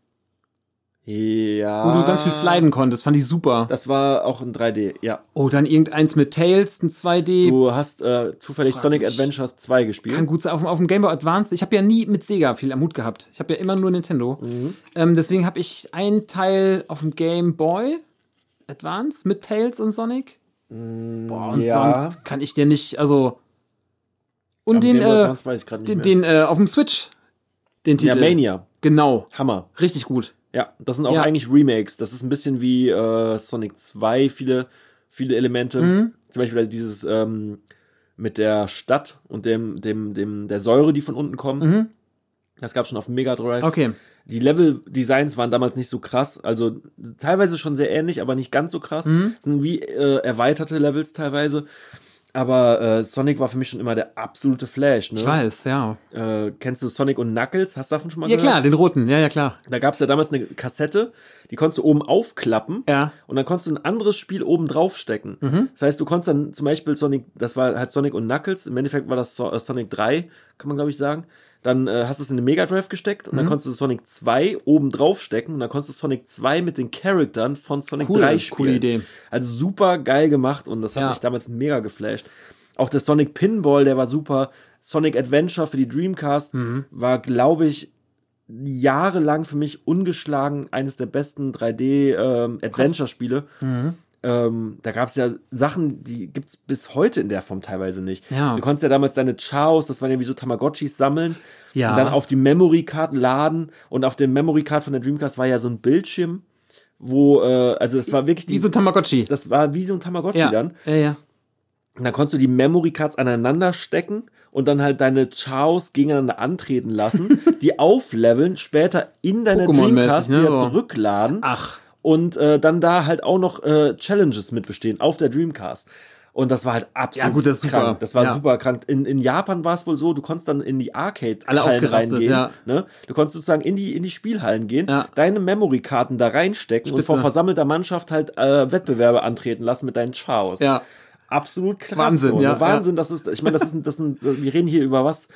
Ja. Wo du ganz viel sliden konntest. Fand ich super. Das war auch ein 3D, ja. Oh, dann irgendeins mit Tails, ein 2D. Du hast äh, zufällig Frag Sonic mich. Adventures 2 gespielt. Kann gut sein. Auf, dem- auf dem Game Boy Advance. Ich habe ja nie mit Sega viel am Hut gehabt. Ich habe ja immer nur Nintendo. Mhm. Ähm, deswegen habe ich einen Teil auf dem Game Boy Advance mit Tails und Sonic. Boah, und ja. sonst kann ich dir nicht, also. Und Am den, äh, Advance weiß ich grad nicht den, den äh, auf dem Switch. Den ja, Titel. Mania. Genau. Hammer. Richtig gut. Ja, das sind auch Ja. eigentlich Remakes. Das ist ein bisschen wie äh, Sonic 2, viele, viele Elemente. Mhm. Zum Beispiel dieses ähm, mit der Stadt und dem, dem, dem, der Säure, die von unten kommt. Mhm. Das gab schon auf Mega Drive. Okay. Die Level-Designs waren damals nicht so krass, also teilweise schon sehr ähnlich, aber nicht ganz so krass. Mhm. Sind wie äh, erweiterte Levels teilweise. Aber äh, Sonic war für mich schon immer der absolute Flash. Ne? Ich weiß, ja. Äh, kennst du Sonic und Knuckles? Hast du davon schon mal Ja, gehört? klar, den roten. Ja, ja, klar. Da gab es ja damals eine Kassette, die konntest du oben aufklappen Ja. und dann konntest du ein anderes Spiel oben draufstecken. Mhm. Das heißt, du konntest dann zum Beispiel Sonic, das war halt Sonic und Knuckles, im Endeffekt war das so äh, Sonic 3, kann man glaube ich sagen. Dann äh, hast du es in den Mega Drive gesteckt und dann Mhm. konntest du Sonic 2 oben draufstecken und dann konntest du Sonic 2 mit den Charaktern von Sonic Cool, 3 spielen. coole Idee. Also super geil gemacht und das hat Ja. mich damals mega geflasht. Auch der Sonic Pinball, der war super. Sonic Adventure für die Dreamcast Mhm. war, glaube ich, jahrelang für mich ungeschlagen eines der besten 3D-Adventure-Spiele. Mhm. Ähm, da gab es ja Sachen, die gibt's bis heute in der Form teilweise nicht. Ja. Du konntest ja damals deine Chaos, das waren ja wie so Tamagotchis sammeln Ja. und dann auf die Memory Card laden und auf dem Memory Card von der Dreamcast war ja so ein Bildschirm, wo äh, also es war wirklich die, Wie so ein Tamagotchi. das war wie so ein Tamagotchi ja. dann. ja, ja. Und dann konntest du die Memory Cards aneinander stecken und dann halt deine Chaos gegeneinander antreten lassen, [laughs] die aufleveln, später in deine Dreamcast ne, wieder so. zurückladen Ach, und äh, dann da halt auch noch äh, Challenges mitbestehen auf der Dreamcast. Und das war halt absolut Ja, gut, das ist super. krank. Das war Ja. super krank. In, in Japan war es wohl so, du konntest dann in die Arcade Alle reingehen. ja. Ne? Du konntest sozusagen in die, in die Spielhallen gehen, Ja. deine Memory-Karten da reinstecken und Spitze. vor versammelter Mannschaft halt äh, Wettbewerbe antreten lassen mit deinen Chaos. ja. Absolut krass. Wahnsinn, so, ja, Wahnsinn, das ist, ich meine, das ist, das sind, wir reden hier über was,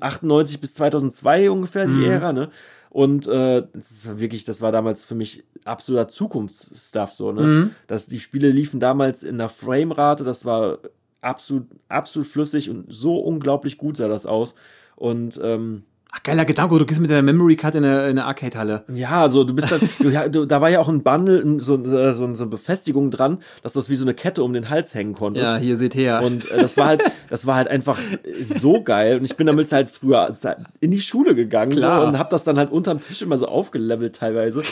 98 bis 2002 ungefähr, die Mhm. Ära, ne? Und äh, das ist wirklich, das war damals für mich absoluter Zukunftsstuff, so, ne? Mhm. Das, die Spiele liefen damals in der Framerate, das war absolut, absolut flüssig und so unglaublich gut sah das aus. Und ähm, Ach, geiler Gedanke, du gehst mit deiner Memory Card in eine, in eine Arcade-Halle. ja, also du bist dann, du, ja, du, da war ja auch ein Bundle, so, äh, so, so eine Befestigung dran, dass das wie so eine Kette um den Hals hängen konntest. Ja, hier seht ihr. Und äh, das war halt, das war halt einfach so geil. Und ich bin damit halt früher in die Schule gegangen Klar. so, und hab das dann halt unterm Tisch immer so aufgelevelt teilweise.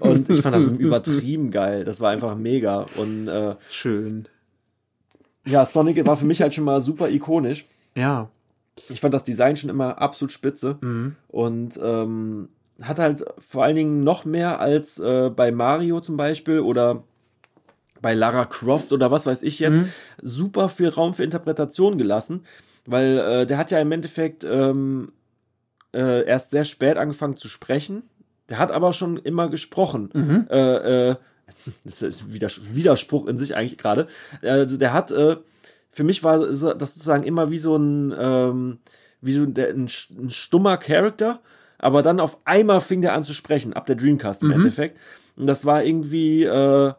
Und ich fand das übertrieben geil. Das war einfach mega. Und äh, Schön. ja, Sonic war für mich halt schon mal super ikonisch. Ja. Ich fand das Design schon immer absolut spitze. Mhm. Und ähm, hat halt vor allen Dingen noch mehr als äh, bei Mario zum Beispiel oder bei Lara Croft oder was weiß ich jetzt, Mhm. super viel Raum für Interpretation gelassen, weil äh, der hat ja im Endeffekt ähm, äh, erst sehr spät angefangen zu sprechen. Der hat aber schon immer gesprochen. Mhm. Äh, äh, [laughs] das ist Widers Widerspruch in sich eigentlich gerade. Also der hat, äh, für mich war das sozusagen immer wie so ein, ähm, wie so ein, ein stummer Charakter, aber dann auf einmal fing der an zu sprechen, ab der Dreamcast im Mhm. Endeffekt. Und das war irgendwie äh,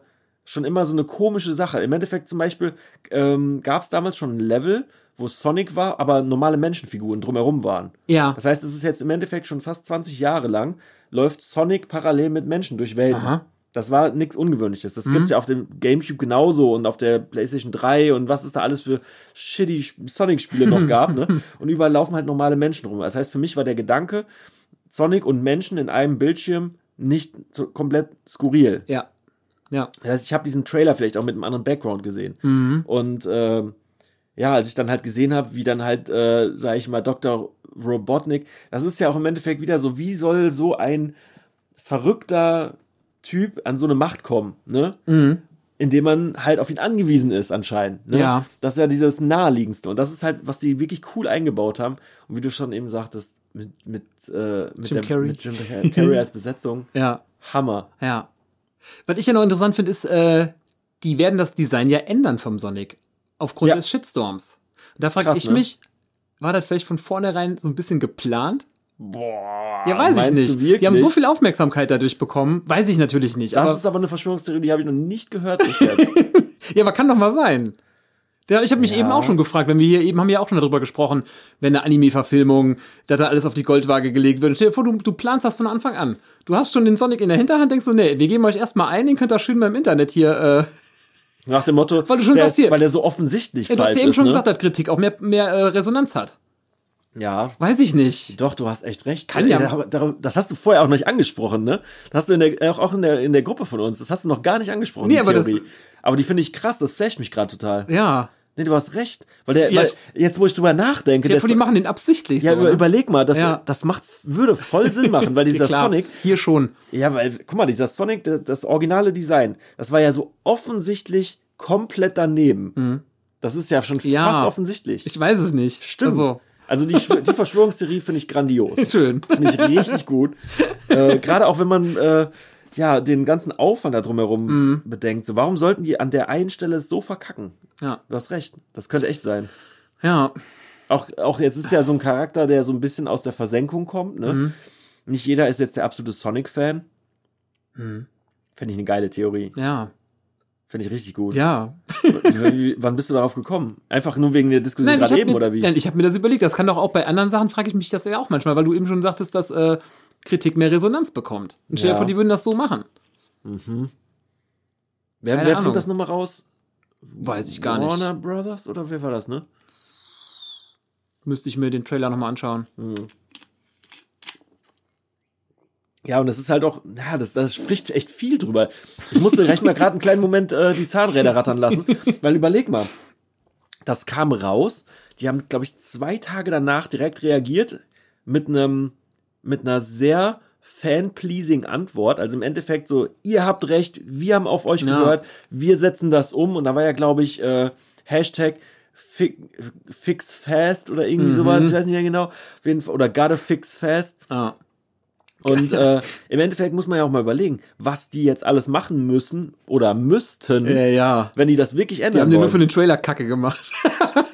schon immer so eine komische Sache. Im Endeffekt zum Beispiel ähm, gab es damals schon ein Level, wo Sonic war, aber normale Menschenfiguren drumherum waren. Ja. Das heißt, es ist jetzt im Endeffekt schon fast 20 Jahre lang, läuft Sonic parallel mit Menschen durch Welten. Aha. Das war nichts Ungewöhnliches. Mhm. Das gibt's ja auf dem Gamecube genauso und auf der PlayStation 3 und was es da alles für shitty Sonic-Spiele noch gab, ne? [laughs] Und überall laufen halt normale Menschen rum. Das heißt, für mich war der Gedanke, Sonic und Menschen in einem Bildschirm nicht so komplett skurril. Ja. Ja. Das heißt, ich habe diesen Trailer vielleicht auch mit einem anderen Background gesehen. Und ähm, ja, als ich dann halt gesehen habe, wie dann halt, äh, sage ich mal, Dr. Robotnik, das ist ja auch im Endeffekt wieder so, wie soll so ein verrückter Typ an so eine Macht kommen, ne? Indem man halt auf ihn angewiesen ist, anscheinend. Ne? Ja. Das ist ja dieses Naheliegendste. Und das ist halt, was die wirklich cool eingebaut haben. Und wie du schon eben sagtest, mit, mit, äh, mit, Jim der, Carrey. mit Jim Carrey als Besetzung. [laughs] Ja. Hammer. Ja. Was ich ja noch interessant finde, ist, äh, die werden das Design ja ändern vom Sonic. Aufgrund Ja. des Shitstorms. Und da frage ich ne? mich, war das vielleicht von vornherein so ein bisschen geplant? Boah. Ja, weiß ich nicht. Wirklich? Die haben so viel Aufmerksamkeit dadurch bekommen. Weiß ich natürlich nicht. Das aber, ist aber eine Verschwörungstheorie, die habe ich noch nicht gehört bis jetzt. [laughs] ja, aber kann doch mal sein. Ja, ich habe mich Ja. eben auch schon gefragt, wenn wir hier eben haben wir ja auch schon darüber gesprochen, wenn eine Anime-Verfilmung, dass da alles auf die Goldwaage gelegt wird. Stell dir vor, du, du planst das von Anfang an. Du hast schon den Sonic in der Hinterhand, denkst du, nee, wir geben euch erstmal ein, den könnt ihr schön mal im Internet hier. Äh, Nach dem Motto, Weil du schon der sagst ist, hier- weil der so offensichtlich ja, du hast ja eben ist, schon ne? gesagt, dass Kritik auch mehr, mehr äh, Resonanz hat. Ja, Weiß ich nicht. doch, du hast echt recht. Kann ja- dar- Das hast du vorher auch noch nicht angesprochen, ne? Das hast du in der, auch- in der, in der Gruppe von uns. Das hast du noch gar nicht angesprochen, Nee, aber das- Theorie. aber die finde ich krass, das flasht mich gerade total. Ja. Nee, du hast recht. Weil der, Ja, weil, jetzt, wo ich drüber nachdenke, Ja, das, die machen den absichtlich ja, so. ne? überleg mal, das, Ja. das macht, würde voll Sinn machen, weil [laughs] dieser Klar, Sonic, Hier schon. Ja, weil, guck mal, dieser Sonic, das, das originale Design, das war ja so offensichtlich komplett daneben. Das ist ja schon Mhm. Ja. fast offensichtlich. Ich weiß es nicht. Stimmt. Also, Also die, die Verschwörungstheorie finde ich grandios. [laughs] schön. Finde ich richtig gut. Äh, Gerade auch wenn man äh, ja den ganzen Aufwand da drumherum Mhm. bedenkt. So, warum sollten die an der einen Stelle so verkacken? Ja. Du hast recht. Das könnte echt sein. Ja. Auch, auch jetzt ist ja so ein Charakter, der so ein bisschen aus der Versenkung kommt. Ne? Mhm. Nicht jeder ist jetzt der absolute Sonic-Fan. Finde ich eine geile Theorie. Ja. Finde ich richtig gut. Ja. Wie, wann bist du darauf gekommen? Einfach nur wegen der Diskussion gerade habe eben, mir, oder wie? nein, ich hab mir das überlegt. Das kann doch auch bei anderen Sachen, frage ich mich das ja auch manchmal, weil du eben schon sagtest, dass äh, Kritik mehr Resonanz bekommt. Und stell dir Ja. vor, die würden das so machen. wer keine wer Ahnung. bringt das nochmal raus? Weiß ich gar nicht. Warner Brothers oder wer war das, ne? Müsste ich mir den Trailer nochmal anschauen. Ja, und das ist halt auch, ja, das, das spricht echt viel drüber. Ich musste recht mal gerade einen kleinen Moment äh, die Zahnräder rattern lassen, weil überleg mal, das kam raus, die haben, glaube ich, zwei Tage danach direkt reagiert mit einem, mit einer sehr fan-pleasing Antwort. Also im Endeffekt so, ihr habt recht, wir haben auf euch Ja. gehört, wir setzen das um. Und da war ja, glaube ich, äh, Hashtag fi fix fast oder irgendwie Mhm. sowas, ich weiß nicht mehr genau. Oder gotta fix fast. Ah. Und äh, im Endeffekt muss man ja auch mal überlegen, was die jetzt alles machen müssen oder müssten, Ja, ja. wenn die das wirklich Die ändern haben den nur für wollen. den Trailer Kacke gemacht.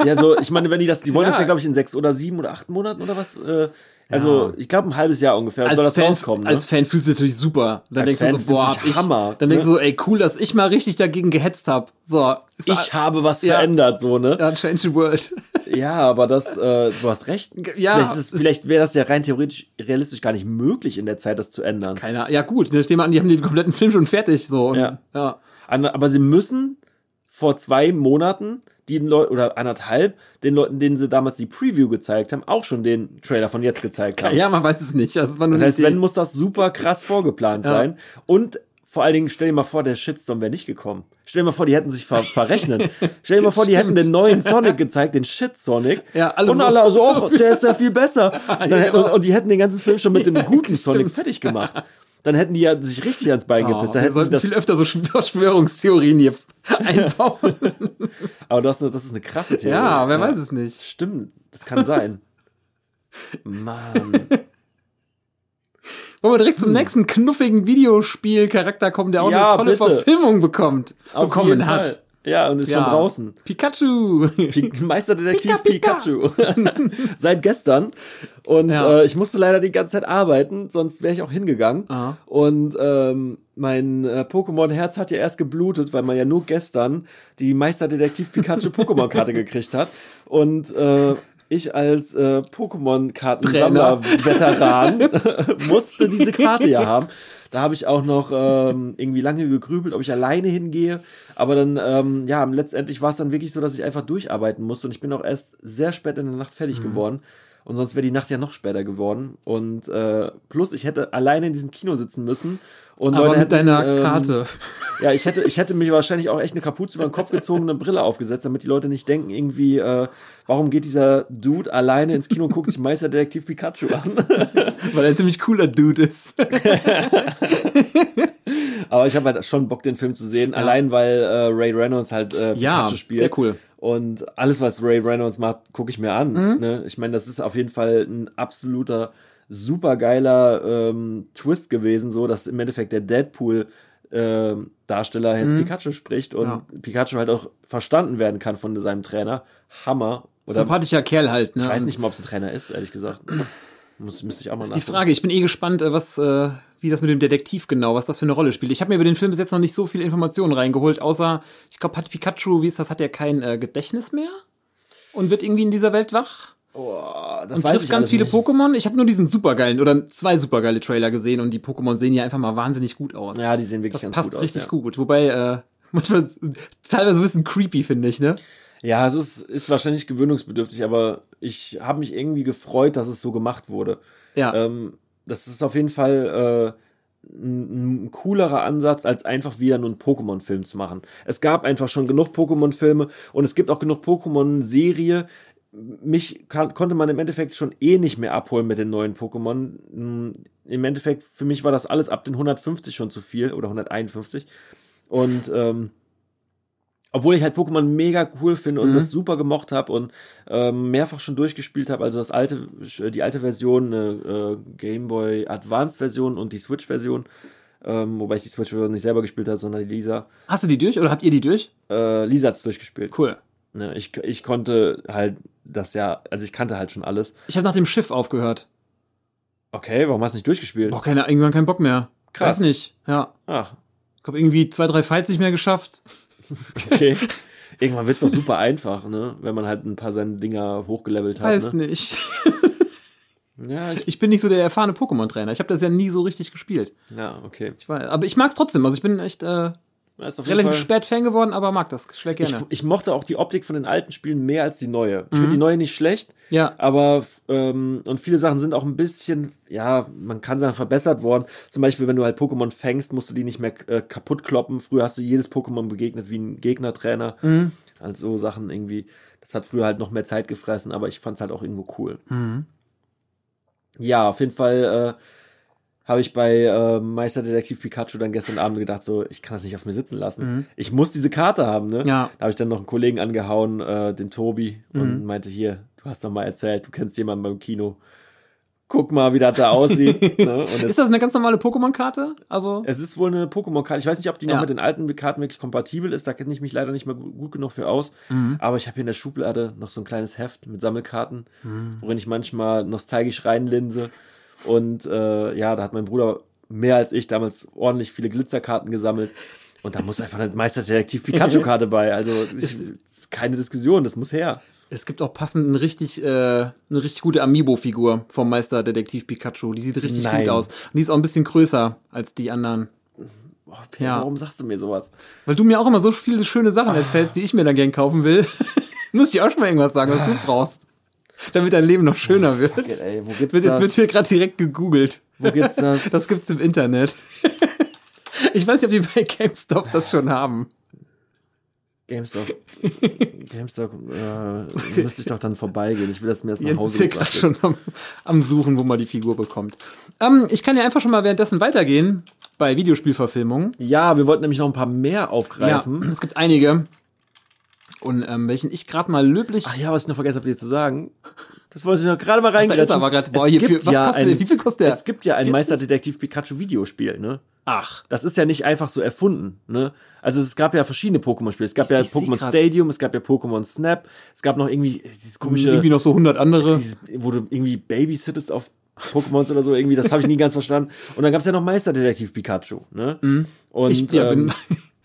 Ja, so, ich meine, wenn die das, die wollen das Ja. ja, glaube ich, in sechs oder sieben oder acht Monaten oder was. Äh, also, Ja. ich glaube, ein halbes Jahr ungefähr soll als das Fan, rauskommen. Ne? als Fan fühlst du dich natürlich super. Dann Als denkst Fan du so, boah, hab ich, Hammer, dann denkst ne? du so, ey, cool, dass ich mal richtig dagegen gehetzt hab. So. ich habe was Ja. verändert, so, ne? Ja, Change the World. [laughs] Ja, aber das, äh, du hast recht. Ja, vielleicht, ist vielleicht wäre das ja rein theoretisch, realistisch gar nicht möglich in der Zeit, das zu ändern. Keiner. Ja, gut, dann stehen wir an, die haben den kompletten Film schon fertig. So. Und, Ja. ja. Aber sie müssen vor zwei Monaten den Leuten oder anderthalb den Leuten, denen sie damals die Preview gezeigt haben, auch schon den Trailer von jetzt gezeigt haben. Ja, man weiß es nicht. Nur Das heißt, wenn muss das super krass vorgeplant Ja. sein. Und vor allen Dingen, stell dir mal vor, der Shitstorm wäre nicht gekommen. Stell dir mal vor, die hätten sich ver verrechnet. [laughs] stell dir mal vor, die hätten den neuen Sonic gezeigt, den Shit Sonic. Ja, alle und so- alle so, ach, [laughs] der ist ja viel besser. [laughs] Dann, Ja. und, und die hätten den ganzen Film schon mit dem guten Sonic fertig gemacht. Dann hätten die ja sich richtig ans Bein Oh, gepisst. Dann wir sollten viel öfter so [laughs] Verschwörungstheorien hier einbauen. [laughs] aber das, ist eine- das ist eine krasse Theorie. ja, wer weiß es nicht. Stimmt, das kann sein. [laughs] Mann. Wollen wir direkt zum nächsten knuffigen Videospiel-Charakter kommen, der auch Hm. Ja, eine tolle bitte. Verfilmung bekommt, Auf bekommen hat. Ja, und ist Ja. schon draußen. Pikachu. Pi- Meisterdetektiv Pika, Pika. Pikachu. [laughs] Seit gestern. Und Ja. äh, ich musste leider die ganze Zeit arbeiten, sonst wäre ich auch hingegangen. Ah. Und ähm, mein äh, Pokémon-Herz hat ja erst geblutet, weil man ja nur gestern die Meisterdetektiv Pikachu Pokémon-Karte [laughs] gekriegt hat. Und äh, ich als äh, Pokémon-Kartensammler-Veteran [laughs] musste diese Karte ja haben. Da habe ich auch noch ähm, irgendwie lange gegrübelt, ob ich alleine hingehe. Aber dann, ähm, ja, letztendlich war es dann wirklich so, dass ich einfach durcharbeiten musste. Und ich bin auch erst sehr spät in der Nacht fertig mhm. geworden. Und sonst wäre die Nacht ja noch später geworden. Und äh, plus, ich hätte alleine in diesem Kino sitzen müssen. Und Aber Leute mit hätten, deiner ähm, Karte. [laughs] Ja, ich hätte, ich hätte mich wahrscheinlich auch echt eine Kapuze über den Kopf gezogen, eine Brille aufgesetzt, damit die Leute nicht denken, irgendwie, äh, warum geht dieser Dude alleine ins Kino und guckt sich Meisterdetektiv Pikachu an? [laughs] Weil er ein ziemlich cooler Dude ist. [laughs] Aber ich habe halt schon Bock, den Film zu sehen, Ja. allein weil äh, Ray Reynolds halt äh, Ja, Pikachu spielt. sehr cool. Und alles, was Ray Reynolds macht, gucke ich mir an. Mhm. Ne? Ich meine, das ist auf jeden Fall ein absoluter, supergeiler ähm, Twist gewesen, so dass im Endeffekt der Deadpool ähm, Darsteller jetzt Pikachu spricht und Mhm. Ja. Pikachu halt auch verstanden werden kann von seinem Trainer. Hammer. Oder Sympathischer Kerl halt. Ne? ich weiß nicht mal, ob es ein Trainer ist, ehrlich gesagt. [clears throat] Muss, müsste ich auch mal Das ist die. Frage. Ich bin eh gespannt, äh, was, äh, wie das mit dem Detektiv genau, was das für eine Rolle spielt. Ich habe mir über den Film bis jetzt noch nicht so viel Informationen reingeholt, außer, ich glaube, hat Pikachu, wie ist das, hat er kein äh, Gedächtnis mehr? Und wird irgendwie in dieser Welt wach? Boah, das Und weiß trifft ganz viele nicht. Pokémon. Ich habe nur diesen supergeilen oder zwei supergeile Trailer gesehen und die Pokémon sehen ja einfach mal wahnsinnig gut aus. Ja, die sehen wirklich das ganz passt gut aus. richtig ja. gut. Wobei, äh, [laughs] manchmal teilweise ein bisschen creepy, finde ich, ne? Ja, es ist, ist wahrscheinlich gewöhnungsbedürftig, aber ich habe mich irgendwie gefreut, dass es so gemacht wurde. Ja. Ähm, das ist auf jeden Fall äh, ein, ein coolerer Ansatz, als einfach wieder nur einen Pokémon-Film zu machen. Es gab einfach schon genug Pokémon-Filme und es gibt auch genug Pokémon-Serie. Mich kann, konnte man im Endeffekt schon eh nicht mehr abholen mit den neuen Pokémon. Mm, Im Endeffekt, für mich war das alles ab den 150 schon zu viel oder 151. Und ähm, obwohl ich halt Pokémon mega cool finde und Mhm. das super gemocht habe und ähm, mehrfach schon durchgespielt habe, also das alte, die alte Version, eine äh, Game Boy Advance Version und die Switch Version, ähm, wobei ich die Switch Version nicht selber gespielt habe, sondern die Lisa. Hast du die durch oder habt ihr die durch? Äh, Lisa hat's durchgespielt. Cool. Ne, ich, ich konnte halt das ja, also ich kannte halt schon alles. Ich habe nach dem Schiff aufgehört. Okay, warum hast du nicht durchgespielt? Boah, keine, irgendwann keinen Bock mehr. Krass. Weiß nicht. Ja. Ach, Ich habe irgendwie zwei, drei Fights nicht mehr geschafft. [laughs] okay. [laughs] Irgendwann wird's doch super einfach, ne? Wenn man halt ein paar seine Dinger hochgelevelt hat. Weiß Ne? nicht. [laughs] Ja, ich, Ich bin nicht so der erfahrene Pokémon-Trainer. Ich habe das ja nie so richtig gespielt. ja, okay. Ich weiß, aber ich mag's trotzdem. Also ich bin echt äh, Relativ Fall- spät Fan geworden, aber mag das schwer Ich, gerne. ich mochte auch die Optik von den alten Spielen mehr als die neue. Ich Mhm. finde die neue nicht schlecht, ja. aber ähm, und viele Sachen sind auch ein bisschen, ja, man kann sagen, verbessert worden. Zum Beispiel, wenn du halt Pokémon fängst, musst du die nicht mehr äh, kaputt kloppen. Früher hast du jedes Pokémon begegnet wie ein Gegnertrainer. Mhm. Also so Sachen irgendwie. Das hat früher halt noch mehr Zeit gefressen, aber ich fand's halt auch irgendwo cool. Mhm. Ja, auf jeden Fall äh, habe ich bei äh, Meisterdetektiv Pikachu dann gestern Abend gedacht, so, ich kann das nicht auf mir sitzen lassen. Ich muss diese Karte haben, ne? Mhm. Ja. Da habe ich dann noch einen Kollegen angehauen, äh, den Tobi, Mhm. und meinte, hier, du hast doch mal erzählt, du kennst jemanden beim Kino. Guck mal, wie das da aussieht. [laughs] ne? Es, Ist das eine ganz normale Pokémon-Karte? Also. es ist wohl eine Pokémon-Karte. Ich weiß nicht, ob die noch Ja. mit den alten Karten wirklich kompatibel ist. Da kenne ich mich leider nicht mehr gut, gut genug für aus. Mhm. Aber ich habe hier in der Schublade noch so ein kleines Heft mit Sammelkarten, Mhm. worin ich manchmal nostalgisch reinlinse. Und äh, ja, da hat mein Bruder mehr als ich damals ordentlich viele Glitzerkarten gesammelt. Und da muss einfach eine Meisterdetektiv Pikachu-Karte [laughs] bei. Also ich, ist keine Diskussion, das muss her. Es gibt auch passend eine richtig, äh, eine richtig gute Amiibo-Figur vom Meister Detektiv Pikachu. Die sieht richtig Nein. gut aus. Und die ist auch ein bisschen größer als die anderen. Oh, Peter, Ja. warum sagst du mir sowas? Weil du mir auch immer so viele schöne Sachen erzählst, die ich mir dann gern kaufen will. [laughs] Muss ich auch schon mal irgendwas sagen, was du [laughs] brauchst. [laughs] Damit dein Leben noch schöner wird. Okay, ey, wo gibt's Wird, jetzt das? wird hier gerade direkt gegoogelt. Wo gibt's das? [laughs] Das gibt's im Internet. Ich weiß nicht, ob die bei GameStop das schon haben. GameStop. [laughs] GameStop äh, müsste ich doch dann vorbeigehen. Ich will, dass mir das nach ist Hause hier gerade schon am, am Suchen, wo man die Figur bekommt. Ähm, ich kann ja einfach schon mal währenddessen weitergehen bei Videospielverfilmungen. Ja, wir wollten nämlich noch ein paar mehr Ja, aufgreifen. es gibt einige. Und ähm, welchen ich gerade mal löblich. Ach ja, was ich noch vergessen habe, dir zu sagen. Das wollte ich noch gerade mal da reingrätschen. ist aber gerade. Boah, Es hier für, was ja kostet ein, der? Wie viel kostet der? Es gibt ja ein 40? Meisterdetektiv Pikachu Videospiel, ne? Ach. Das ist ja nicht einfach so erfunden, ne? Also es gab ja verschiedene Pokémon-Spiele. Es gab Ich- ja Pokémon Stadium, es gab ja Pokémon Snap, es gab noch irgendwie dieses komische, Irgendwie noch so 100 andere. dieses, wo du irgendwie babysittest auf Pokémons oder so, irgendwie, das habe ich nie ganz verstanden. Und dann gab es ja noch Meisterdetektiv Pikachu, ne? Und Mhm. Ich ja, ähm, bin, [laughs]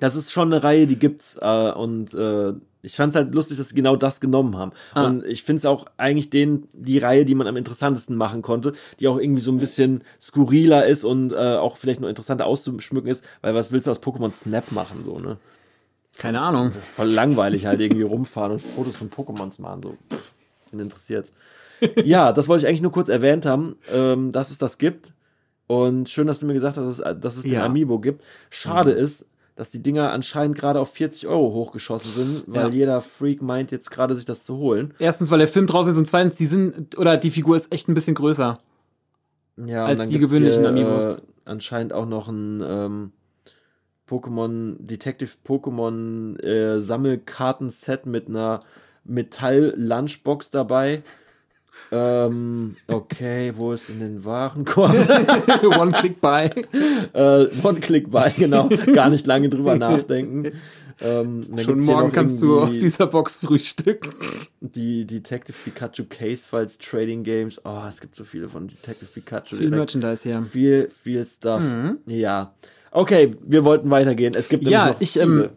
das ist schon eine Reihe, die gibt's äh, und äh, Ich fand es halt lustig, dass sie genau das genommen haben. Ah. Und ich finde es auch eigentlich den, die Reihe, die man am interessantesten machen konnte, die auch irgendwie so ein bisschen skurriler ist und äh, auch vielleicht noch interessanter auszuschmücken ist, weil was willst du aus Pokémon Snap machen, so, ne? Keine Ahnung. Das ist voll langweilig halt irgendwie rumfahren und Fotos von Pokémons machen, so. Pff, wen interessiert's. [laughs] Ja, das wollte ich eigentlich nur kurz erwähnt haben, ähm, dass es das gibt. Und schön, dass du mir gesagt hast, dass es, dass es den Ja. Amiibo gibt. Schade ist, dass die Dinger anscheinend gerade auf 40 Euro hochgeschossen sind, weil Ja. jeder Freak meint, jetzt gerade sich das zu holen. Erstens, weil der Film draußen ist und zweitens, die sind, oder die Figur ist echt ein bisschen größer. Ja, Als und dann die gewöhnlichen hier, Amiibos. Äh, anscheinend auch noch ein ähm, Pokémon, Detective Pokémon äh, Sammelkartenset mit einer Metall-Lunchbox dabei. Ähm, okay, wo ist in den Warenkorb? [laughs] One Click Buy. äh, One-Click bei, genau. Gar nicht lange drüber nachdenken. Ähm, Schon morgen kannst du aus dieser Box frühstücken. die Detective Pikachu Case Files Trading Games. Oh, es gibt so viele von Detective Pikachu. Viel direkt. Merchandise hier. Viel, viel Stuff. Ja. Okay, wir wollten weitergehen. Es gibt Ja, noch ich, ähm,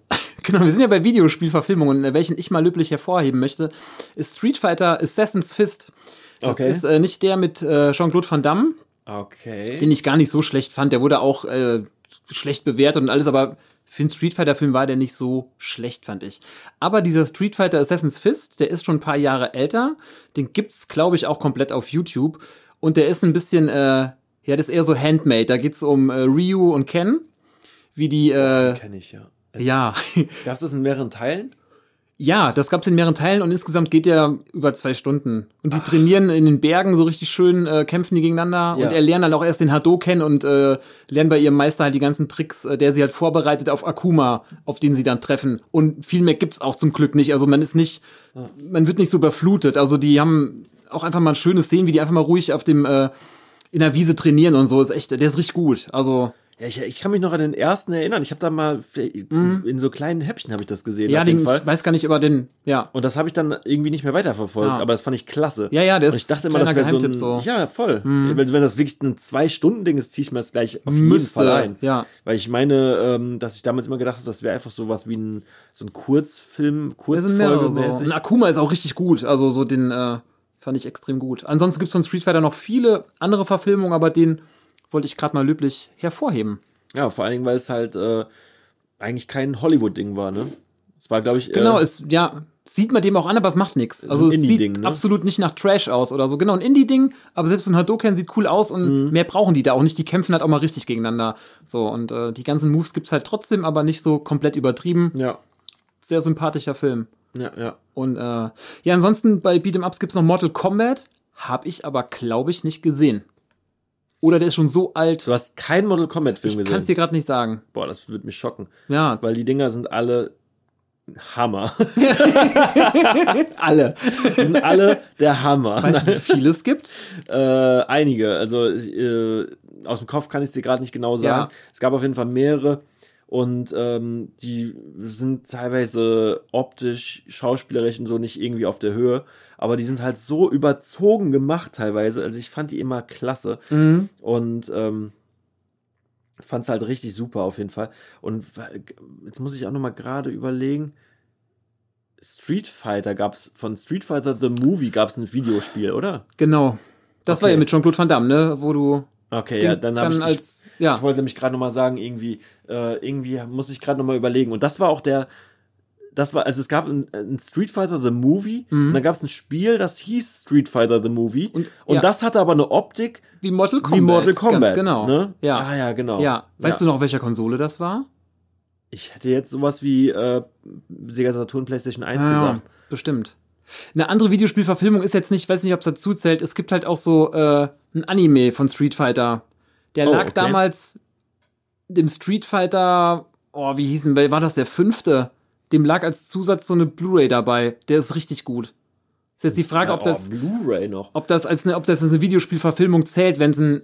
[laughs] genau, wir sind ja bei Videospielverfilmungen, welchen ich mal löblich hervorheben möchte, ist Street Fighter Assassin's Fist. Das Okay. ist äh, nicht der mit äh, Jean-Claude Van Damme, Okay. den ich gar nicht so schlecht fand. Der wurde auch äh, schlecht bewertet und alles, aber für einen Street Fighter-Film war der nicht so schlecht, fand ich. Aber dieser Street Fighter Assassin's Fist, der ist schon ein paar Jahre älter. Den gibt's, glaube ich, auch komplett auf YouTube. Und der ist ein bisschen, äh, ja, das ist eher so handmade. Da geht's um äh, Ryu und Ken, wie die, äh, Kenne ich ja. Ja, Gab es das in mehreren Teilen? Ja, das gab's in mehreren Teilen und insgesamt geht der über zwei Stunden. Und die trainieren in den Bergen so richtig schön, äh, kämpfen die gegeneinander Ja. und er lernt dann auch erst den Hadoken und äh, lernen bei ihrem Meister halt die ganzen Tricks, äh, der sie halt vorbereitet auf Akuma, auf den sie dann treffen. Und viel mehr gibt's auch zum Glück nicht. Also man ist nicht, man wird nicht so überflutet. Also die haben auch einfach mal schöne Szenen, wie die einfach mal ruhig auf dem äh, in der Wiese trainieren und so. Ist echt, der ist richtig gut. Also Ja, ich, ich kann mich noch an den ersten erinnern. Ich habe da mal in so kleinen Häppchen habe ich das gesehen. Mhm. ja, den, ich weiß gar nicht, aber den, ja. Und das habe ich dann irgendwie nicht mehr weiterverfolgt, Ja. aber das fand ich klasse. Ja, ja, der Und ist ich dachte immer, das wäre so ein, so. Mhm. ja, voll. Wenn, wenn das wirklich ein Zwei-Stunden-Ding ist, ziehe ich mir das gleich auf Müsste, jeden Fall ein. ja. Weil ich meine, ähm, dass ich damals immer gedacht habe, das wäre einfach so was wie ein, so ein Kurzfilm, Das mehrere so. Und Akuma ist auch richtig gut. Also so den äh, fand ich extrem gut. Ansonsten gibt es von Street Fighter noch viele andere Verfilmungen, aber den wollte ich gerade mal löblich hervorheben. Ja, vor allen Dingen, weil es halt äh, eigentlich kein Hollywood-Ding war, ne? Es war, glaube ich, Genau, äh, es ja sieht man dem auch an, aber es macht nichts. Also es sieht ne? absolut nicht nach Trash aus oder so. Genau, ein Indie-Ding, aber selbst ein Hadoken sieht cool aus und Mhm. mehr brauchen die da auch nicht. Die kämpfen halt auch mal richtig gegeneinander. So, und äh, die ganzen Moves gibt's halt trotzdem, aber nicht so komplett übertrieben. ja, Sehr sympathischer Film. ja, ja. Und äh, ja, ansonsten bei Beat'em Ups gibt's noch Mortal Kombat. Hab ich aber, glaube ich, nicht gesehen. Oder der ist schon so alt. Du hast keinen Mortal Kombat-Film Ich kann gesehen. es dir gerade nicht sagen. Boah, das würde mich schocken. Ja, Weil die Dinger sind alle Hammer. [laughs] alle. Die sind alle der Hammer. Weißt du, wie viele es gibt? Äh, einige. Also äh, aus dem Kopf kann ich es dir gerade nicht genau sagen. Ja. Es gab auf jeden Fall mehrere und ähm, die sind teilweise optisch, schauspielerisch und so nicht irgendwie auf der Höhe. Aber die sind halt so überzogen gemacht teilweise. Also ich fand die immer klasse. Mhm. Und ähm, fand es halt richtig super auf jeden Fall. Und jetzt muss ich auch noch mal gerade überlegen. Street Fighter gab's von Street Fighter the Movie gab's ein Videospiel, oder? Genau. Das war Okay. ja mit Jean-Claude Van Damme, ne? Wo du Okay, den ja, dann, hab ich, ich, als ja. ich wollte mich gerade noch mal sagen, irgendwie, äh, irgendwie muss ich gerade noch mal überlegen. Und das war auch der, das war, also es gab ein, ein Street Fighter the Movie und dann gab es ein Spiel, das hieß Street Fighter the Movie und, Mhm. Und- ja. das hatte aber eine Optik wie Mortal Kombat. wie Mortal Kombat. Ganz genau. Ne? Ja. Ah ja, genau. Ja. Weißt du noch, auf welcher Konsole das war? Ich hätte jetzt sowas wie äh, Sega Saturn PlayStation 1 Ah, Ja, gesagt. bestimmt. Eine andere Videospielverfilmung ist jetzt nicht, weiß nicht, ob es dazu zählt. Es gibt halt auch so äh, ein Anime von Street Fighter. Der Oh, lag okay. damals dem Street Fighter, oh, wie hieß denn, war das der fünfte? Dem lag als Zusatz so eine Blu-ray dabei. Der ist richtig gut. Das ist jetzt die Frage, Ja, ob das, oh, Blu-ray noch. ob das als eine, ob das als eine Videospielverfilmung zählt, wenn es ein,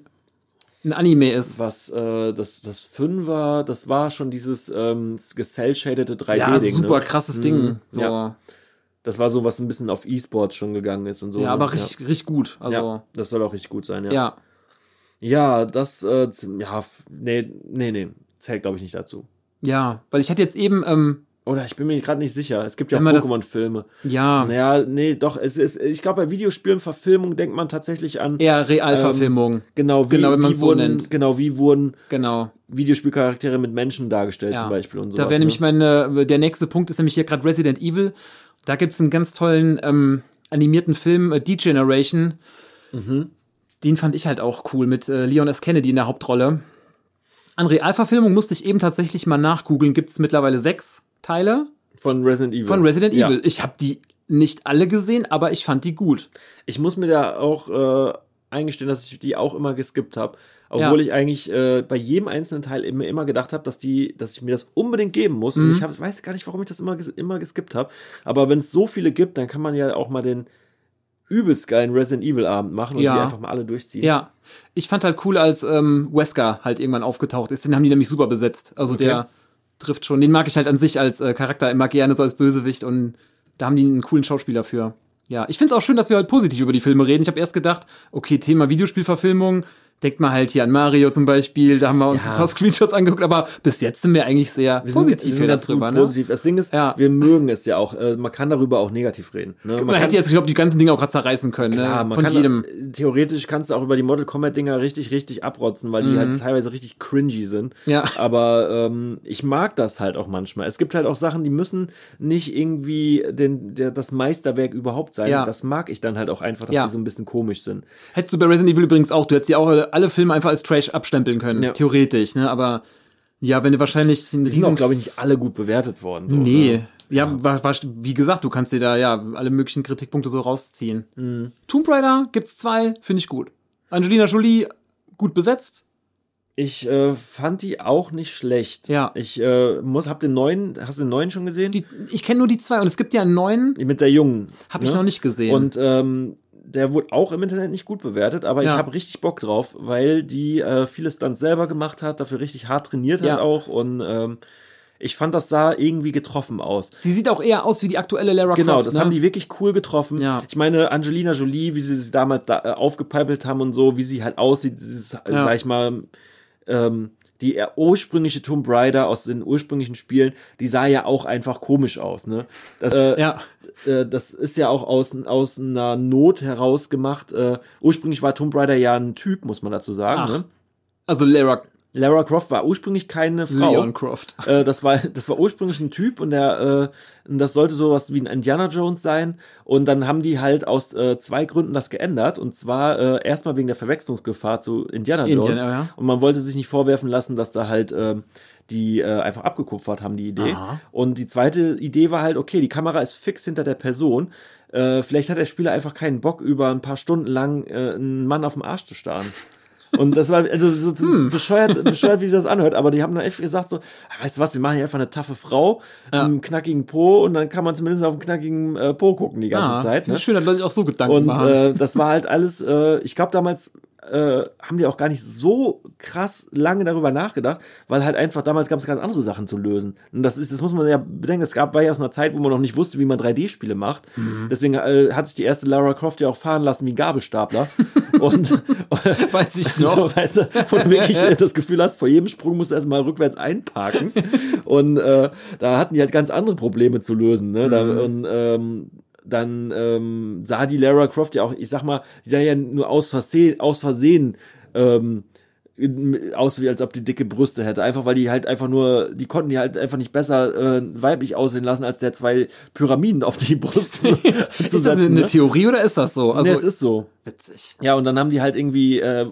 ein Anime ist. Was, äh, das, das Fünfer, das war schon dieses ähm, gecell-shadete 3D-Ding. Ja, super ne? krasses Ding. Mhm, So. ja. Ja, Das war so, was ein bisschen auf E-Sport schon gegangen ist und so. ne? aber richtig, richtig gut. Also, Ja, das soll auch richtig gut sein, ja. ja. Ja, das, äh, ja, nee, nee, nee, zählt glaube ich nicht dazu. Ja, weil ich hatte jetzt eben ähm, Oder ich bin mir gerade nicht sicher. Es gibt ja das- Pokémon-Filme. Ja, Naja, nee, doch, es ist, ich glaube, bei Videospielen, Verfilmung denkt man tatsächlich an, eher Realverfilmung. genau, wie, genau, wenn man so wurden, nennt. genau, wie wurden Genau. Videospielcharaktere mit Menschen dargestellt Ja. zum Beispiel und sowas. Da wäre nämlich ne? meine, der nächste Punkt ist nämlich hier gerade Resident Evil. Da gibt's einen ganz tollen ähm, animierten Film, äh, Degeneration. Mhm. Den fand ich halt auch cool mit äh, Leon S. Kennedy in der Hauptrolle. An Realverfilmung musste ich eben tatsächlich mal nachgoogeln. Gibt's mittlerweile sechs Teile von Resident Evil. von Resident Ja. Evil. Ich habe die nicht alle gesehen, aber ich fand die gut. Ich muss mir da auch äh, eingestehen, dass ich die auch immer geskippt habe. Obwohl Ja. ich eigentlich äh, bei jedem einzelnen Teil immer, immer gedacht habe, dass die, dass ich mir das unbedingt geben muss. Mhm. Und ich hab, weiß gar nicht, warum ich das immer, immer geskippt habe. Aber wenn es so viele gibt, dann kann man ja auch mal den übelst geilen Resident Evil Abend machen und Ja. die einfach mal alle durchziehen. Ja, ich fand halt cool, als ähm, Wesker halt irgendwann aufgetaucht ist. Den haben die nämlich super besetzt. Also Okay. der trifft schon. Den mag ich halt an sich als äh, Charakter immer gerne, so als Bösewicht. Und da haben die einen coolen Schauspieler für. Ja, ich find's auch schön, dass wir heute positiv über die Filme reden. Ich habe erst gedacht, okay, Thema Videospielverfilmung. Denkt mal halt hier an Mario zum Beispiel, da haben wir uns Ja. ein paar Screenshots angeguckt, aber bis jetzt sind wir eigentlich sehr Wir positiv sind, wir sind darüber. Ne? positiv. Das Ding ist, Ja. wir mögen es ja auch. Äh, man kann darüber auch negativ reden. Ne? Man, kann- hätte jetzt, ich glaube, die ganzen Dinge auch gerade zerreißen können. Klar, ne? man Von kann, jedem. Theoretisch kannst du auch über die Mortal Kombat Dinger richtig, richtig abrotzen, weil die halt teilweise richtig cringy sind. Mhm. Ja. Aber ähm, ich mag das halt auch manchmal. Es gibt halt auch Sachen, die müssen nicht irgendwie den, der, das Meisterwerk überhaupt sein. Ja. Das mag ich dann halt auch einfach, dass die so ein bisschen komisch sind. Hättest du bei Resident Evil übrigens auch, du hättest ja auch alle Filme einfach als Trash abstempeln können, Ja. theoretisch, ne? Aber ja, wenn du wahrscheinlich Die sind auch, glaube ich, nicht alle gut bewertet worden. So, Nee. Ne? Ja, War, war, wie gesagt, du kannst dir da ja alle möglichen Kritikpunkte so rausziehen. Mhm. Tomb Raider gibt's zwei, finde ich gut. Angelina Jolie gut besetzt. Ich äh, fand die auch nicht schlecht. Ja. Ich äh, muss, hab den neuen, hast du den neuen schon gesehen? Die, ich kenne nur die zwei und es gibt ja einen neuen, Mit der Jungen. habe ich ne? noch nicht gesehen. Und ähm, der wurde auch im Internet nicht gut bewertet, aber Ja. ich habe richtig Bock drauf, weil die äh, viele Stunts selber gemacht hat, dafür richtig hart trainiert Ja. hat auch und ähm, ich fand, das sah irgendwie getroffen aus. die sieht auch eher aus wie die aktuelle Lara Genau, Croft. das ne? haben die wirklich cool getroffen. Ja. Ich meine, Angelina Jolie, wie sie sich damals da, äh, aufgepeipelt haben und so, wie sie halt aussieht, dieses, äh, Ja. sag ich mal, ähm, die äh, ursprüngliche Tomb Raider aus den ursprünglichen Spielen, die sah ja auch einfach komisch aus, ne? Das, äh, Ja, äh, das ist ja auch aus, aus einer Not heraus gemacht. Äh, ursprünglich war Tomb Raider ja ein Typ, muss man dazu sagen. Ach. Ne? also Lara Lara Croft war ursprünglich keine Frau. Leon Croft. Äh, das war das war ursprünglich ein Typ und der äh, das sollte sowas wie ein Indiana Jones sein und dann haben die halt aus äh, zwei Gründen das geändert und zwar äh, erstmal wegen der Verwechslungsgefahr zu Indiana Jones Indiana, ja. und man wollte sich nicht vorwerfen lassen, dass da halt ähm, die äh, einfach abgekupfert haben die Idee Aha. und die zweite Idee war halt okay die Kamera ist fix hinter der Person äh, vielleicht hat der Spieler einfach keinen Bock über ein paar Stunden lang äh, einen Mann auf dem Arsch zu starren [laughs] und das war also so, Hm. bescheuert, bescheuert, wie sie das anhört. Aber die haben dann echt gesagt so, "Ah, weißt du was, wir machen hier einfach eine taffe Frau, Ja. einen knackigen Po und dann kann man zumindest auf einen knackigen äh, Po gucken die ganze Ah, Zeit. Ne? ich Schön, dass Leute sich auch so Gedanken Und äh, das war halt alles, äh, ich glaube damals äh, haben die auch gar nicht so krass lange darüber nachgedacht, weil halt einfach damals gab es ganz andere Sachen zu lösen. Und das ist, das muss man ja bedenken, es gab war ja aus einer Zeit, wo man noch nicht wusste, wie man 3D-Spiele macht. Mhm. Deswegen äh, hat sich die erste Lara Croft ja auch fahren lassen wie ein Gabelstapler. [laughs] und Weiß ich [laughs] noch. so, weißt du, wo du wirklich äh, das Gefühl hast, vor jedem Sprung musst du erstmal rückwärts einparken. [laughs] und äh, da hatten die halt ganz andere Probleme zu lösen. Ne? Da, und ähm, dann ähm, sah die Lara Croft ja auch, ich sag mal, die sah ja nur aus Versehen, aus Versehen ähm, aus wie als ob die dicke Brüste hätte. Einfach weil die halt einfach nur, die konnten die halt einfach nicht besser äh, weiblich aussehen lassen, als der zwei Pyramiden auf die Brust [laughs] zu, ist das eine ne? Theorie oder ist das so? Also nee, es ist so. witzig. Ja, und dann haben die halt irgendwie, äh,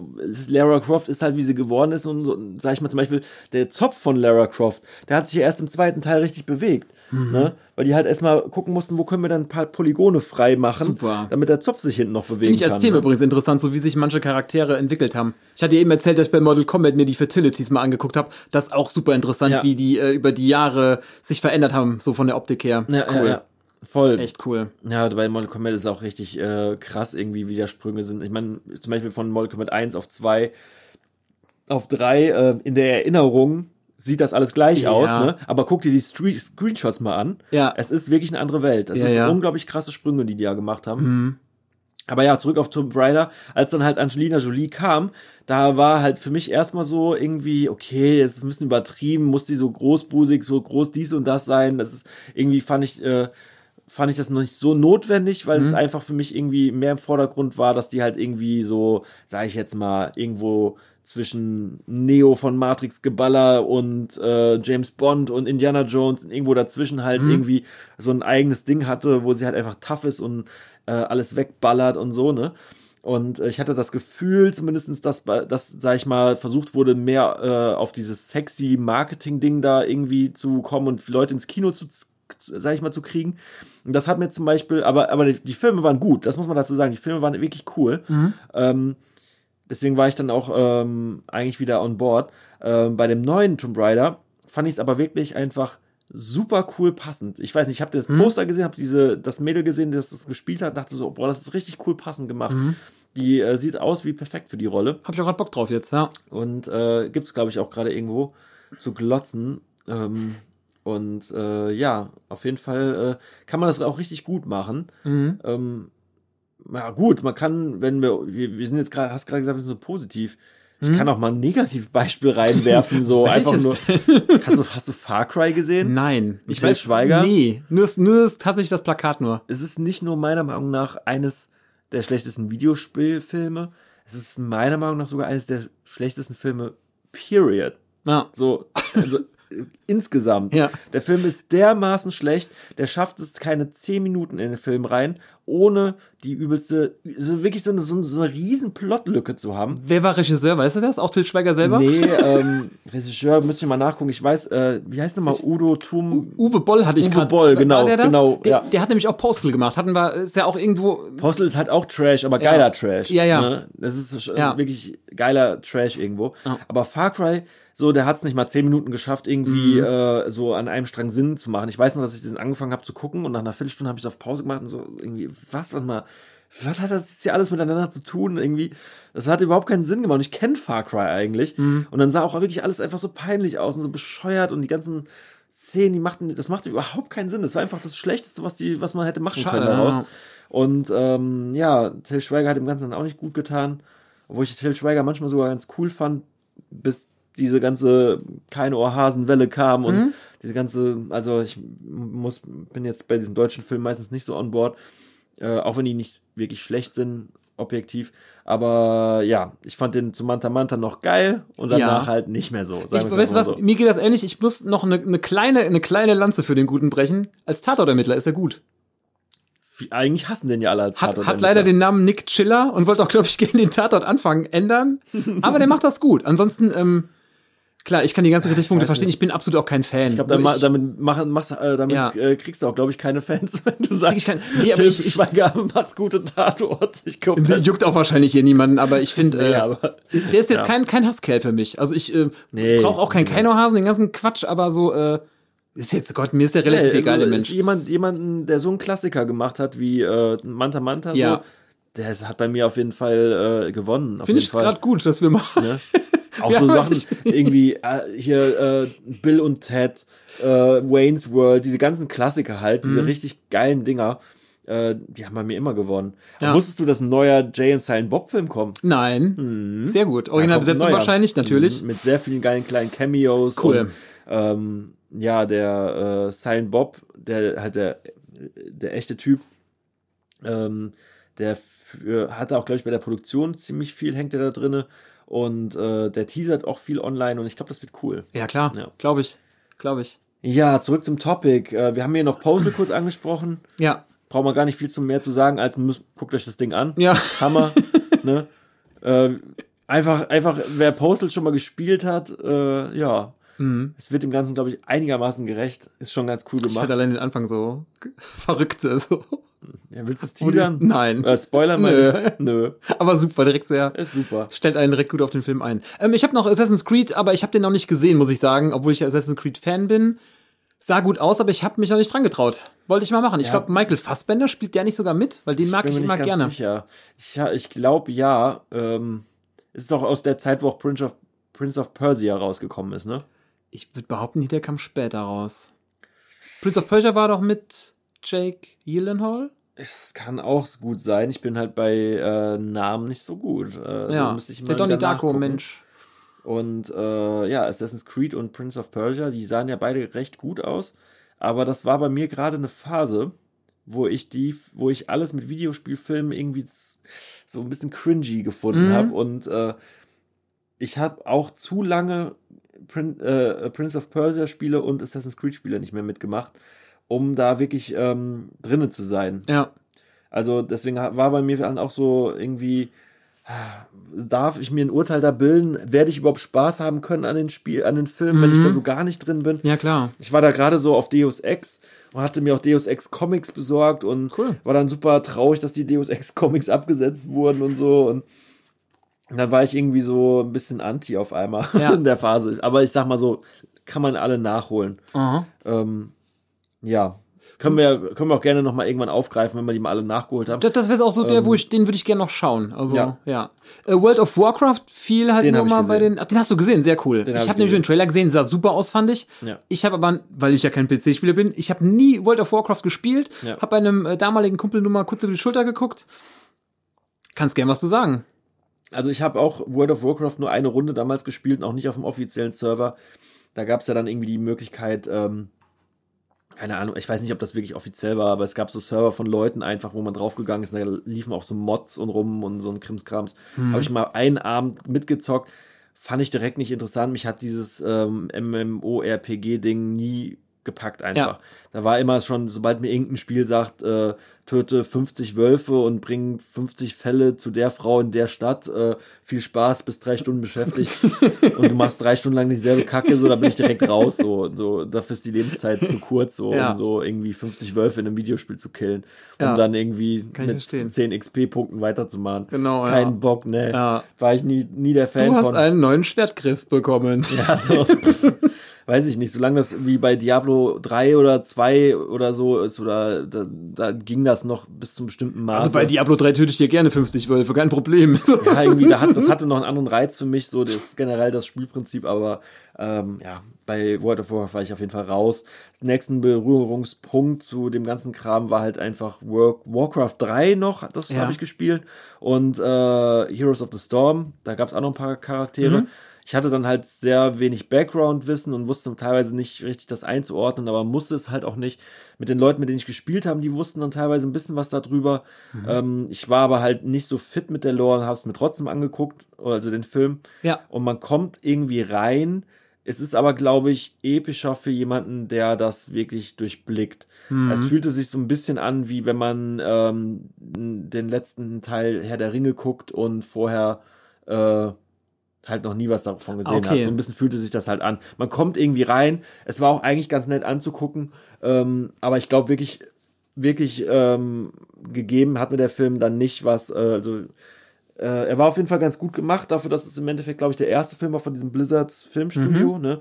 Lara Croft ist halt, wie sie geworden ist. Und so, sag ich mal zum Beispiel, der Zopf von Lara Croft, der hat sich ja erst im zweiten Teil richtig bewegt. Mhm. Ne? Weil die halt erstmal gucken mussten, wo können wir dann ein paar Polygone frei machen, Super. damit der Zopf sich hinten noch bewegen Finde ich als kann. Thema ne? übrigens interessant, so wie sich manche Charaktere entwickelt haben. Ich hatte eben erzählt, dass ich bei Mortal Kombat mir die Fertilities mal angeguckt habe. Das ist auch super interessant, Ja. wie die äh, über die Jahre sich verändert haben, so von der Optik her. Ja, cool. ja. Voll. Echt cool. Ja, bei Mortal Kombat ist es auch richtig äh, krass, irgendwie, wie der Sprünge sind. Ich meine, zum Beispiel von Mortal Kombat 1 auf 2 auf 3, äh, in der Erinnerung sieht das alles gleich Ja. aus, ne? Aber guck dir die Stre Screenshots mal an. Ja. Es ist wirklich eine andere Welt. Das Ja, ist ja. unglaublich krasse Sprünge, die die da gemacht haben. Aber ja, zurück auf Tomb Raider, als dann halt Angelina Jolie kam, da war halt für mich erstmal so irgendwie, okay, es ist ein bisschen übertrieben, muss die so großbusig, so groß dies und das sein. Das ist irgendwie fand ich, äh, fand ich das noch nicht so notwendig, weil es einfach für mich irgendwie mehr im Vordergrund war, dass die halt irgendwie so, sage ich jetzt mal, irgendwo zwischen Neo von Matrix Geballer und äh, James Bond und Indiana Jones irgendwo dazwischen halt irgendwie so ein eigenes Ding hatte, wo sie halt einfach tough ist und äh, alles wegballert und so, ne? Und äh, ich hatte das Gefühl, zumindestens, dass, dass, sag ich mal, versucht wurde, mehr äh, auf dieses sexy Marketing-Ding da irgendwie zu kommen und Leute ins Kino zu, sag ich mal, zu kriegen. Und das hat mir zum Beispiel, aber, aber die, die Filme waren gut, das muss man dazu sagen. Die Filme waren wirklich cool. Ähm, deswegen war ich dann auch ähm, eigentlich wieder on board. Ähm, bei dem neuen Tomb Raider fand ich es aber wirklich einfach super cool passend. Ich weiß nicht, ich habe das Poster gesehen, habe diese das Mädel gesehen, das das gespielt hat, dachte so, boah, das ist richtig cool passend gemacht. Die äh, sieht aus wie perfekt für die Rolle Hab ich auch grad Bock drauf jetzt, ja. und äh, gibt's glaube ich auch gerade irgendwo zu glotzen. Ähm, und äh, ja, auf jeden Fall äh, kann man das auch richtig gut machen. Mhm. Ähm, ja gut, man kann, wenn wir, wir, sind jetzt gerade, hast gerade gesagt, wir sind so positiv. Ich kann auch mal ein Negativbeispiel reinwerfen, so [laughs] einfach nur. [laughs] Hast du, hast du Far Cry gesehen? Nein. Ich Till weiß, Schweiger? Nee, nur, ist- nur ist tatsächlich das Plakat nur. Es ist nicht nur meiner Meinung nach eines der schlechtesten Videospielfilme, es ist meiner Meinung nach sogar eines der schlechtesten Filme, period. Ja. So, also [laughs] insgesamt. Ja. Der Film ist dermaßen schlecht, der schafft es keine zehn Minuten in den Film rein, ohne die übelste, so wirklich so eine, so, eine- so eine riesen Plotlücke zu haben. Wer war Regisseur, weißt du das? Auch Til Schweiger selber? Nee, ähm, [laughs] Regisseur, müsste ich mal nachgucken. Ich weiß, äh, wie heißt nochmal Udo Tum? Uwe Boll hatte ich Uwe gerade. Boll, genau, der genau, Der, ja. der hat nämlich auch Postal gemacht. Hatten wir, ist ja auch irgendwo. Postel ist halt auch Trash, aber geiler Trash. Ja, ja. Ne? Das ist Ja. wirklich geiler Trash irgendwo. Ja. Aber Far Cry, so, der hat es nicht mal zehn Minuten geschafft, irgendwie Mhm. äh, so an einem Strang Sinn zu machen. Ich weiß noch, dass ich den angefangen habe zu gucken und nach einer Viertelstunde habe ich es auf Pause gemacht und so irgendwie, was, warte mal, was hat das jetzt hier alles miteinander zu tun? Irgendwie, das hat überhaupt keinen Sinn gemacht. Und ich kenne Far Cry eigentlich. Mhm. Und dann sah auch wirklich alles einfach so peinlich aus und so bescheuert und die ganzen Szenen, die machten, das machte überhaupt keinen Sinn. Das war einfach das Schlechteste, was die, was man hätte machen Schade, können daraus. ja. Und ähm, ja, Till Schweiger hat dem Ganzen dann auch nicht gut getan. Obwohl ich Till Schweiger manchmal sogar ganz cool fand, bis diese ganze keine Ohrhasenwelle kam und Mhm. diese ganze, also ich muss, bin jetzt bei diesen deutschen Filmen meistens nicht so on board, äh, auch wenn die nicht wirklich schlecht sind, objektiv. Aber ja, ich fand den zu Manta Manta noch geil und danach Ja. halt nicht mehr so. Sagen Ich, weißt was? so. Mir geht das ähnlich. Ich muss noch eine, eine, kleine, eine kleine Lanze für den Guten brechen. Als Tatortermittler ist er gut. Eigentlich hassen den ja alle als Hat, Tatort- hat leider den Namen Nick Chiller und wollte auch, glaube ich, [laughs] gegen den Tatort anfangen ändern. Aber der macht das gut. Ansonsten, ähm, klar, ich kann die ganzen Kritikpunkte verstehen. nicht. Ich bin absolut auch kein Fan. Ich glaube, damit, damit, mach, machst, äh, damit Ja. äh, kriegst du auch, glaube ich, keine Fans, [laughs] wenn du sagst, ich kein- nee, aber ich- ich- Schweiger [laughs] macht gute Tatorte. Ich glaube, Der juckt auch wahrscheinlich hier niemanden, aber ich finde, Nee, äh, aber- der ist jetzt ja. kein, kein Hasskerl für mich. Also ich äh, Nee. brauche auch keinen Keinohasen, den ganzen Quatsch, aber so, äh, ist jetzt, Gott, mir ist der relativ Nee, egal, also, der Mensch. Jemand, jemanden, der so einen Klassiker gemacht hat wie äh, Manta Manta, Ja. so, der hat bei mir auf jeden Fall äh, gewonnen. Finde ich gerade gut, dass wir mal. Ne? [laughs] Auch Ja, so Sachen [laughs] irgendwie äh, hier äh, Bill und Ted, äh, Wayne's World, diese ganzen Klassiker halt, Mhm. diese richtig geilen Dinger, äh, die haben bei mir immer gewonnen. Ja. Wusstest du, dass ein neuer Jay und Silent Bob Film kommt? Nein. Sehr gut. Originalbesetzung wahrscheinlich, natürlich. Mhm, Mit sehr vielen geilen kleinen Cameos. Cool. Und, ähm, ja, der äh, Silent Bob, der halt der, der echte Typ, ähm, der für, hat auch, glaube ich, bei der Produktion ziemlich viel, hängt er da drinne. Und äh, der teasert auch viel online und ich glaube, das wird cool. Ja, klar. Ja. Glaube ich. Glaube ich. Ja, zurück zum Topic. Äh, wir haben hier noch Postal kurz angesprochen. Ja. Brauchen wir gar nicht viel zu mehr zu sagen, als müsst, guckt euch das Ding an. Ja. Hammer. [laughs] ne? äh, einfach, einfach, wer Postal schon mal gespielt hat, äh, ja, Mhm. es wird dem Ganzen, glaube ich, einigermaßen gerecht. Ist schon ganz cool Ich gemacht. fand allein den Anfang so [laughs] verrückt. So. Ja, willst du es teasern? Nein. Äh, Spoiler mal. Nö. Nö. [laughs] Aber super, direkt sehr. Ist super. Stellt einen direkt gut auf den Film ein. Ähm, ich habe noch Assassin's Creed, aber ich habe den noch nicht gesehen, muss ich sagen, obwohl ich Assassin's Creed Fan bin. Sah gut aus, aber ich habe mich noch nicht dran getraut. Wollte ich mal machen. Ich Ja. glaube, Michael Fassbender spielt der nicht sogar mit, weil den mag bin ich mir immer nicht ganz gerne. Sicher. Ich, ja, ich glaube ja. Ähm, es ist auch aus der Zeit, wo auch Prince of, Prince of Persia rausgekommen ist, ne? Ich würde behaupten, der kam später raus. Prince of Persia war doch mit Jake Gyllenhaal? Es kann auch gut sein. Ich bin halt bei äh, Namen nicht so gut. Äh, Ja, müsste ich mal der Donnie wieder Darko. Mensch. Und äh, ja, Assassin's Creed und Prince of Persia, die sahen ja beide recht gut aus. Aber das war bei mir gerade eine Phase, wo ich die, wo ich alles mit Videospielfilmen irgendwie so ein bisschen cringy gefunden Mhm. habe. Und äh, ich habe auch zu lange Prin äh, Prince of Persia Spiele und Assassin's Creed Spiele nicht mehr mitgemacht, um da wirklich ähm, drinne zu sein. Ja. Also deswegen war bei mir dann auch so irgendwie, darf ich mir ein Urteil da bilden? Werde ich überhaupt Spaß haben können an den Spiel, an den Filmen, wenn ich da so gar nicht drin bin? Ja, klar. Ich war da gerade so auf Deus Ex und hatte mir auch Deus Ex Comics besorgt und Cool. war dann super traurig, dass die Deus Ex Comics [laughs] abgesetzt wurden und so und dann war ich irgendwie so ein bisschen anti auf einmal Ja. [laughs] in der Phase. Aber ich sag mal so, kann man alle nachholen. Aha. Ähm, ja. Können wir, können wir auch gerne nochmal irgendwann aufgreifen, wenn wir die mal alle nachgeholt haben. Das, das wäre auch so der, wo ich, den würde ich gerne noch schauen. Also, ja. Ja. Äh, World of Warcraft fiel halt Den nur hab ich mal bei gesehen. den. Ach, den hast du gesehen, sehr cool. Den ich hab habe ich nämlich den. Trailer gesehen, sah super aus, fand ich. Ja. Ich habe aber, weil ich ja kein PC-Spieler bin, ich habe nie World of Warcraft gespielt. Ja. Habe bei einem äh, damaligen Kumpel nur mal kurz über die Schulter geguckt. Kannst gern was zu sagen. Also ich habe auch World of Warcraft nur eine Runde damals gespielt, und auch nicht auf dem offiziellen Server. Da gab es ja dann irgendwie die Möglichkeit, ähm, keine Ahnung, ich weiß nicht, ob das wirklich offiziell war, aber es gab so Server von Leuten einfach, wo man draufgegangen ist, da liefen auch so Mods und rum und so ein Krimskrams. Habe ich mal einen Abend mitgezockt, fand ich direkt nicht interessant. Mich hat dieses ähm, MMORPG-Ding nie gepackt einfach. Ja. Da war immer schon, sobald mir irgendein Spiel sagt, äh, töte 50 Wölfe und bring 50 Fälle zu der Frau in der Stadt, äh, viel Spaß, bis drei Stunden beschäftigt [laughs] und du machst drei Stunden lang dieselbe Kacke, so, da bin ich direkt raus, so, so, dafür ist die Lebenszeit zu kurz, so, Ja. um so irgendwie 50 Wölfe in einem Videospiel zu killen, um Ja. dann irgendwie mit verstehen. 10 XP-Punkten weiterzumachen. Genau, ja. Kein Bock, ne. Ja. War ich nie, nie der Fan Du hast von. einen neuen Schwertgriff bekommen. Ja, so. [laughs] Weiß ich nicht, solange das wie bei Diablo 3 oder 2 oder so ist, oder da, da ging das noch bis zum bestimmten Maß. Also bei Diablo 3 töte ich dir gerne 50 Wölfe, kein Problem. ja, irgendwie, da hat, das hatte noch einen anderen Reiz für mich, so das generell das Spielprinzip, aber ähm, ja, bei World of Warcraft war ich auf jeden Fall raus. Nächsten Berührungspunkt zu dem ganzen Kram war halt einfach War, Warcraft 3 noch, das Ja. habe ich gespielt. Und äh, Heroes of the Storm, da gab es auch noch ein paar Charaktere. Ich hatte dann halt sehr wenig Background-Wissen und wusste teilweise nicht richtig das einzuordnen, aber musste es halt auch nicht. Mit den Leuten, mit denen ich gespielt habe, die wussten dann teilweise ein bisschen was darüber. Ähm, ich war aber halt nicht so fit mit der Lore und habe es mir trotzdem angeguckt, also den Film. Ja. Und man kommt irgendwie rein. Es ist aber, glaube ich, epischer für jemanden, der das wirklich durchblickt. Es fühlte sich so ein bisschen an, wie wenn man ähm, den letzten Teil Herr der Ringe guckt und vorher äh, halt noch nie was davon gesehen Okay. hat. So ein bisschen fühlte sich das halt an. Man kommt irgendwie rein. Es war auch eigentlich ganz nett anzugucken. Ähm, aber ich glaube wirklich, wirklich ähm, gegeben hat mir der Film dann nicht was, äh, also äh, er war auf jeden Fall ganz gut gemacht, dafür, dass es im Endeffekt, glaube ich, der erste Film war von diesem Blizzards Filmstudio, Mhm. ne?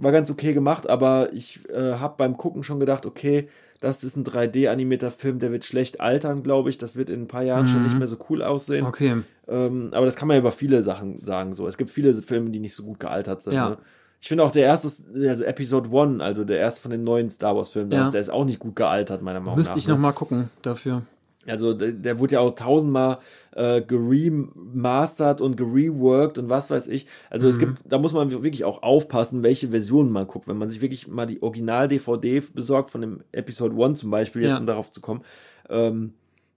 War ganz okay gemacht, aber ich äh, habe beim Gucken schon gedacht, okay, das ist ein 3D-animierter Film, der wird schlecht altern, glaube ich. Das wird in ein paar Jahren schon nicht mehr so cool aussehen. Mhm. Okay. Ähm, aber das kann man ja über viele Sachen sagen. So, es gibt viele Filme, die nicht so gut gealtert sind. Ja. Ne? Ich finde auch der erste, also Episode One, also der erste von den neuen Star Wars Filmen, Ja. der ist- auch nicht gut gealtert, meiner Meinung Müsste nach. ich ne? noch mal gucken dafür. Also der, der wurde ja auch tausendmal äh, geremastert und gereworked und was weiß ich. Also Mhm. es gibt, da muss man wirklich auch aufpassen, welche Versionen man guckt. Wenn man sich wirklich mal die Original-DVD besorgt, von dem Episode 1 zum Beispiel, jetzt Ja. um darauf zu kommen, ähm,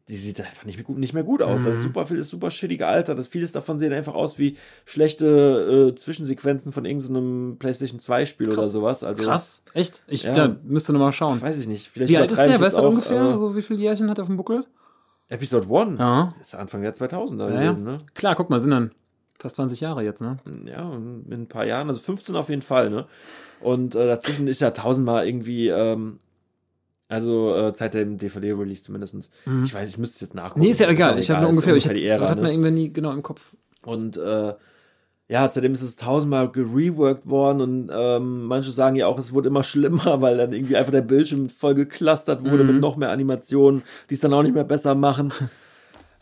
die sieht einfach nicht mehr gut, nicht mehr gut aus. Mhm. Das ist super viel, ist super shitty gealtert. Das vieles davon sehen einfach aus wie schlechte äh, Zwischensequenzen von irgendeinem PlayStation 2 Spiel oder sowas. Also Krass, echt? Ich Ja. ja, müsste noch mal schauen. weiß ich nicht. Vielleicht Wie alt ist der? Weißt du ungefähr? äh, so wie viele Jährchen hat er auf dem Buckel? Episode 1? Ja. Das ist Anfang der 2000er Ja, gewesen, ne? Klar, guck mal, sind dann fast 20 Jahre jetzt, ne? Ja, in ein paar Jahren, also 15 auf jeden Fall, ne? Und äh, dazwischen ist ja tausendmal irgendwie, ähm, also äh, seit dem DVD-Release zumindest. Ich weiß, ich müsste es jetzt nachgucken. Mhm. Nee, ist ja egal. Ich habe nur ungefähr, ich hatte, das hat man irgendwann nie genau im Kopf. Und äh, ja, seitdem ist es tausendmal gereworked worden und ähm, manche sagen ja auch, es wurde immer [laughs] schlimmer, weil dann irgendwie einfach der Bildschirm voll geklustert wurde Mhm. mit noch mehr Animationen, die es dann auch nicht mehr besser machen. [laughs]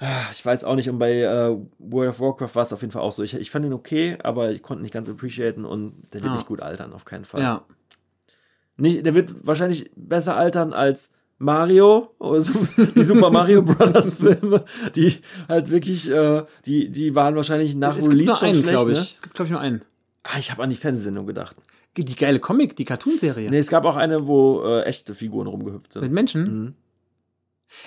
Ah, Ich weiß auch nicht, und bei äh, World of Warcraft war es auf jeden Fall auch so. Ich, ich fand ihn okay, aber ich konnte ihn nicht ganz appreciaten und der wird Ah. nicht gut altern, auf keinen Fall. Ja. Nicht, der wird wahrscheinlich besser altern als Mario, also [laughs] die Super Mario Brothers Filme, die halt wirklich, äh, die, die waren wahrscheinlich nach Es gibt Release nur schon einen, glaube ne? ich. Es gibt, glaube ich, nur einen. Ah, ich habe an die Fernsehsendung gedacht. Die geile Comic, die Cartoonserie. Nee, es gab auch eine, wo äh, echte Figuren rumgehüpft Mit sind. Menschen. Mhm.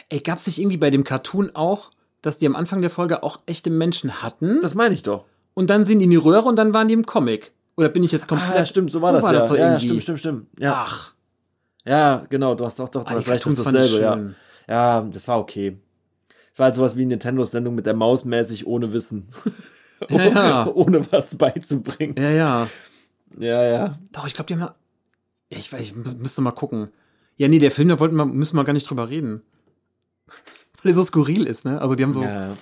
Ey, gab es nicht irgendwie bei dem Cartoon auch, dass die am Anfang der Folge auch echte Menschen hatten? Das meine ich doch. und dann sind die in die Röhre und dann waren die im Comic. Oder bin ich jetzt komplett. Ah, ja, stimmt, so war das ja. so ja, ja, irgendwie. stimmt, stimmt, stimmt. Ja, Ach, ja, genau, du hast doch, doch, du ah, hast recht, das ist dasselbe, ja. Ja, das war okay. Es war halt sowas wie Nintendo-Sendung mit der Maus mäßig ohne Wissen. [laughs] Ja, ja. [laughs] ohne was beizubringen. Ja, ja. Ja, ja. Doch, ich glaube, die haben ja. Ich ich mü- müsste mal gucken. Ja, nee, der Film, da wollten wir, müssen wir gar nicht drüber reden. [laughs] Weil er so skurril ist, ne? Also, die haben so Ja, ja.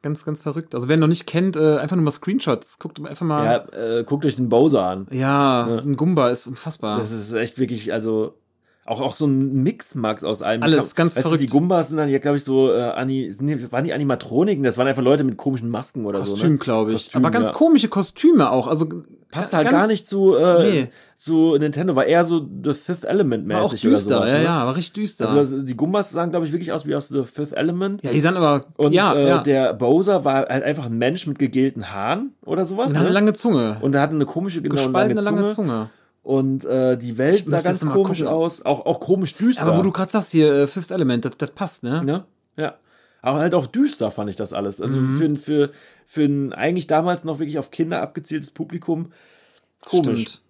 ganz, ganz verrückt. Also, wer ihn noch nicht kennt, äh, einfach nur mal Screenshots. Guckt einfach mal. ja äh, guckt euch den Bowser an. Ja, ein Gumba ist unfassbar. Das ist echt wirklich, also auch, auch so ein Mix, Max, aus allem. Alles ganz weißt verrückt. Du, die Gumbas sind dann ja, glaube ich, so, äh, Ani, nee, waren die Animatroniken? Das waren einfach Leute mit komischen Masken oder so. Kostüm, Ne? glaube ich. Kostüm, Aber ganz ja. komische Kostüme auch. Also Passt halt ganz- gar nicht zu, äh, Nee. zu Nintendo, war eher so The Fifth Element War auch mäßig oder düster, sowas. ja, ne? ja, war richtig düster. Also das, die Gumbas sahen, glaube ich, wirklich aus wie aus The Fifth Element. ja, die sahen aber. Und ja, äh, ja. der Bowser war halt einfach ein Mensch mit gegelten Haaren oder sowas. und hat eine Ne? lange Zunge. Und er hatte eine komische, genau, Gespaltene lange lange Zunge. Und äh, die Welt sah ganz komisch gucken. aus. Auch, auch komisch düster. Aber wo du gerade sagst, hier, äh, Fifth Element, das, das passt, ne? Ne? Ja. Aber halt auch düster fand ich das alles. Also Mhm. für, für, für ein eigentlich damals noch wirklich auf Kinder abgezieltes Publikum komisch. Stimmt.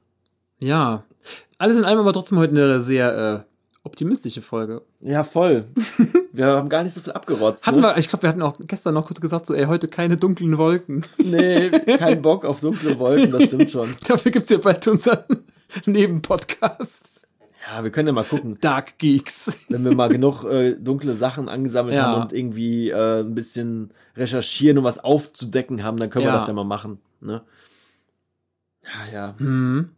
Ja. Alles in allem aber trotzdem heute eine sehr äh, optimistische Folge. Ja, voll. [laughs] wir haben gar nicht so viel abgerotzt. Hatten ne? wir, ich glaube, wir hatten auch gestern noch kurz gesagt, so, ey, heute keine dunklen Wolken. Nee, kein [laughs] Bock auf dunkle Wolken, das stimmt schon. [laughs] Dafür gibt's ja bald unseren [laughs] Nebenpodcast. Ja, wir können ja mal gucken, [laughs] Dark Geeks. wenn wir mal genug äh, dunkle Sachen angesammelt Ja. haben und irgendwie äh, ein bisschen recherchieren und was aufzudecken haben, dann können wir Ja. das ja mal machen. Ne? Ja, ja. Hm.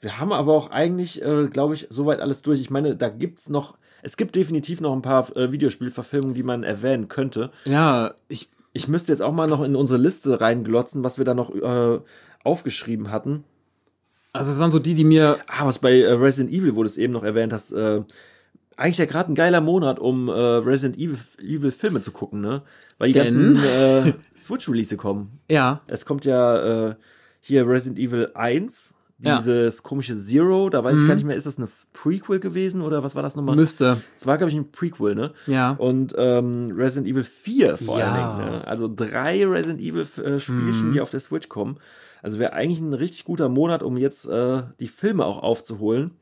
Wir haben aber auch eigentlich, äh, glaube ich, soweit alles durch. Ich meine, da gibt's noch, es gibt definitiv noch ein paar äh, Videospielverfilmungen, die man erwähnen könnte. Ja, ich, Ich müsste jetzt auch mal noch in unsere Liste reinglotzen, was wir da noch äh, aufgeschrieben hatten. Also es waren so die, die mir, Ah, was bei äh, Resident Evil, wo du es eben noch erwähnt hast, äh, eigentlich ja gerade ein geiler Monat, um äh, Resident Evil, Evil Filme zu gucken, ne? Weil die Denn? ganzen äh, [laughs] Switch-Release kommen. ja, Es kommt ja äh, hier Resident Evil 1, Ja. dieses komische Zero, da weiß ich gar nicht mehr, ist das eine Prequel gewesen oder was war das nochmal? müsste. Es war, glaube ich, ein Prequel, ne? Ja. Und ähm, Resident Evil 4 vor Ja. allen Dingen. Ne? Also drei Resident Evil äh, Spielchen, Mhm. die auf der Switch kommen. Also wäre eigentlich ein richtig guter Monat, um jetzt äh, die Filme auch aufzuholen.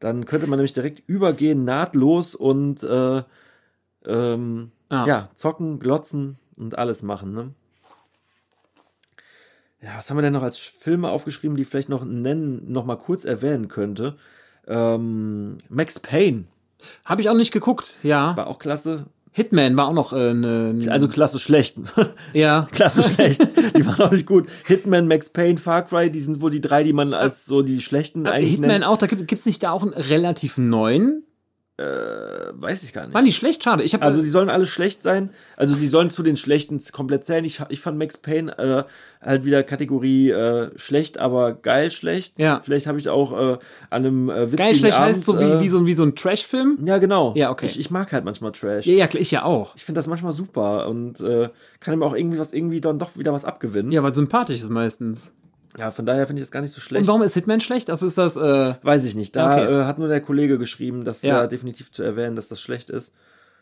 Dann könnte man nämlich direkt übergehen, nahtlos und äh, ähm, Ah. ja, zocken, glotzen und alles machen. Ne? Ja, was haben wir denn noch als Filme aufgeschrieben, die ich vielleicht noch nennen, noch mal kurz erwähnen könnte? Ähm, Max Payne Habe ich auch nicht geguckt, ja. war auch klasse. Hitman war auch noch äh, ne, Also klasse schlecht. ja. [laughs] klasse schlecht. Die waren auch nicht gut. Hitman, Max Payne, Far Cry, die sind wohl die drei, die man als so die schlechten Aber eigentlich Hitman nennt. auch, da gibt es nicht da auch einen relativ neuen? Äh, weiß ich gar nicht. Waren die schlecht? Schade. Ich Also die sollen alle schlecht sein. Also die sollen zu den schlechten komplett zählen. Ich, ich fand Max Payne äh, halt wieder Kategorie äh, schlecht, aber geil schlecht. Ja. Vielleicht habe ich auch äh, an einem äh, witzigen geil schlecht Abend, heißt so wie, wie so, ein- wie so ein Trash-Film. Ja, genau. Ja, okay. Ich, ich mag halt manchmal Trash. Ja, ja, ich ja auch. Ich finde das manchmal super und äh, kann ihm auch irgendwie was irgendwie dann doch wieder was abgewinnen. Ja, weil sympathisch ist meistens. Ja, von daher finde ich das gar nicht so schlecht. Und warum ist Hitman schlecht? Also ist das, äh, Weiß ich nicht. Da Okay. äh, hat nur der Kollege geschrieben, dass Ja. da definitiv zu erwähnen, dass das schlecht ist.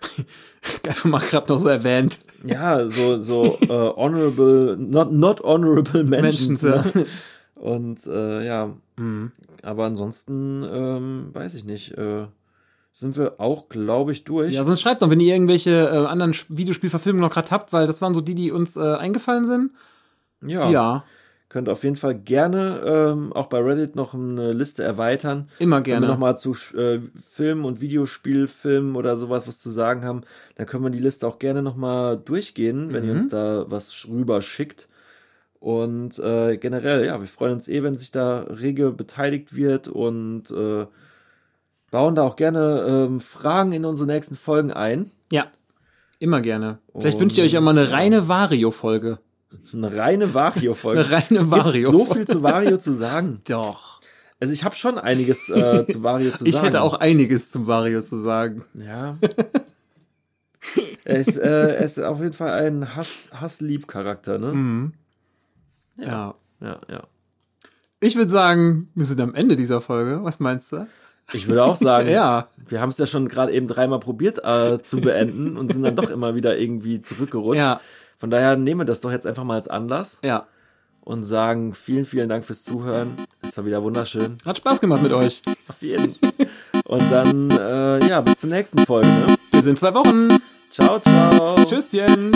[laughs] einfach mal gerade noch so erwähnt. Ja, so, so äh, honorable, not, not honorable [laughs] mentions. Ne? Und äh, ja, Mhm. aber ansonsten ähm, weiß ich nicht. Äh, sind wir auch, glaube ich, durch. Ja, sonst schreibt doch, wenn ihr irgendwelche äh, anderen Videospielverfilmungen noch gerade habt, weil das waren so die, die uns äh, eingefallen sind. ja. Ja, Könnt auf jeden Fall gerne ähm, auch bei Reddit noch eine Liste erweitern. immer Wenn wir gerne. nochmal zu äh, Filmen und Videospielfilmen oder sowas was zu sagen haben, dann können wir die Liste auch gerne nochmal durchgehen, wenn ihr Mhm. uns da was rüber schickt. Und äh, generell, ja, wir freuen uns eh, wenn sich da rege beteiligt wird und äh, bauen da auch gerne ähm, Fragen in unsere nächsten Folgen ein. Ja, immer gerne. Vielleicht Und, wünscht ihr euch ja mal eine reine Vario-Folge. Eine reine Vario-Folge. [laughs] Eine reine Vario. so viel zu Vario zu sagen. [laughs] Doch. Also ich habe schon einiges äh, zu Wario zu sagen. [laughs] Ich hätte auch einiges zum Wario zu sagen. Ja. er, ist, äh, er ist auf jeden Fall ein Hass, Hass-Lieb-Charakter, ne? Mhm. Ja. Ja, ja. Ich würde sagen, wir sind am Ende dieser Folge. Was meinst du? Ich würde auch sagen, Ja. wir haben es ja schon gerade eben dreimal probiert äh, zu beenden und sind dann doch immer wieder irgendwie zurückgerutscht. Ja. Von daher nehmen wir das doch jetzt einfach mal als Anlass Ja. und sagen vielen, vielen Dank fürs Zuhören. Es war wieder wunderschön. Hat Spaß gemacht mit euch. Auf jeden. Und dann, äh, ja, bis zur nächsten Folge. Ne? Bis in zwei Wochen. Ciao, ciao. Tschüsschen.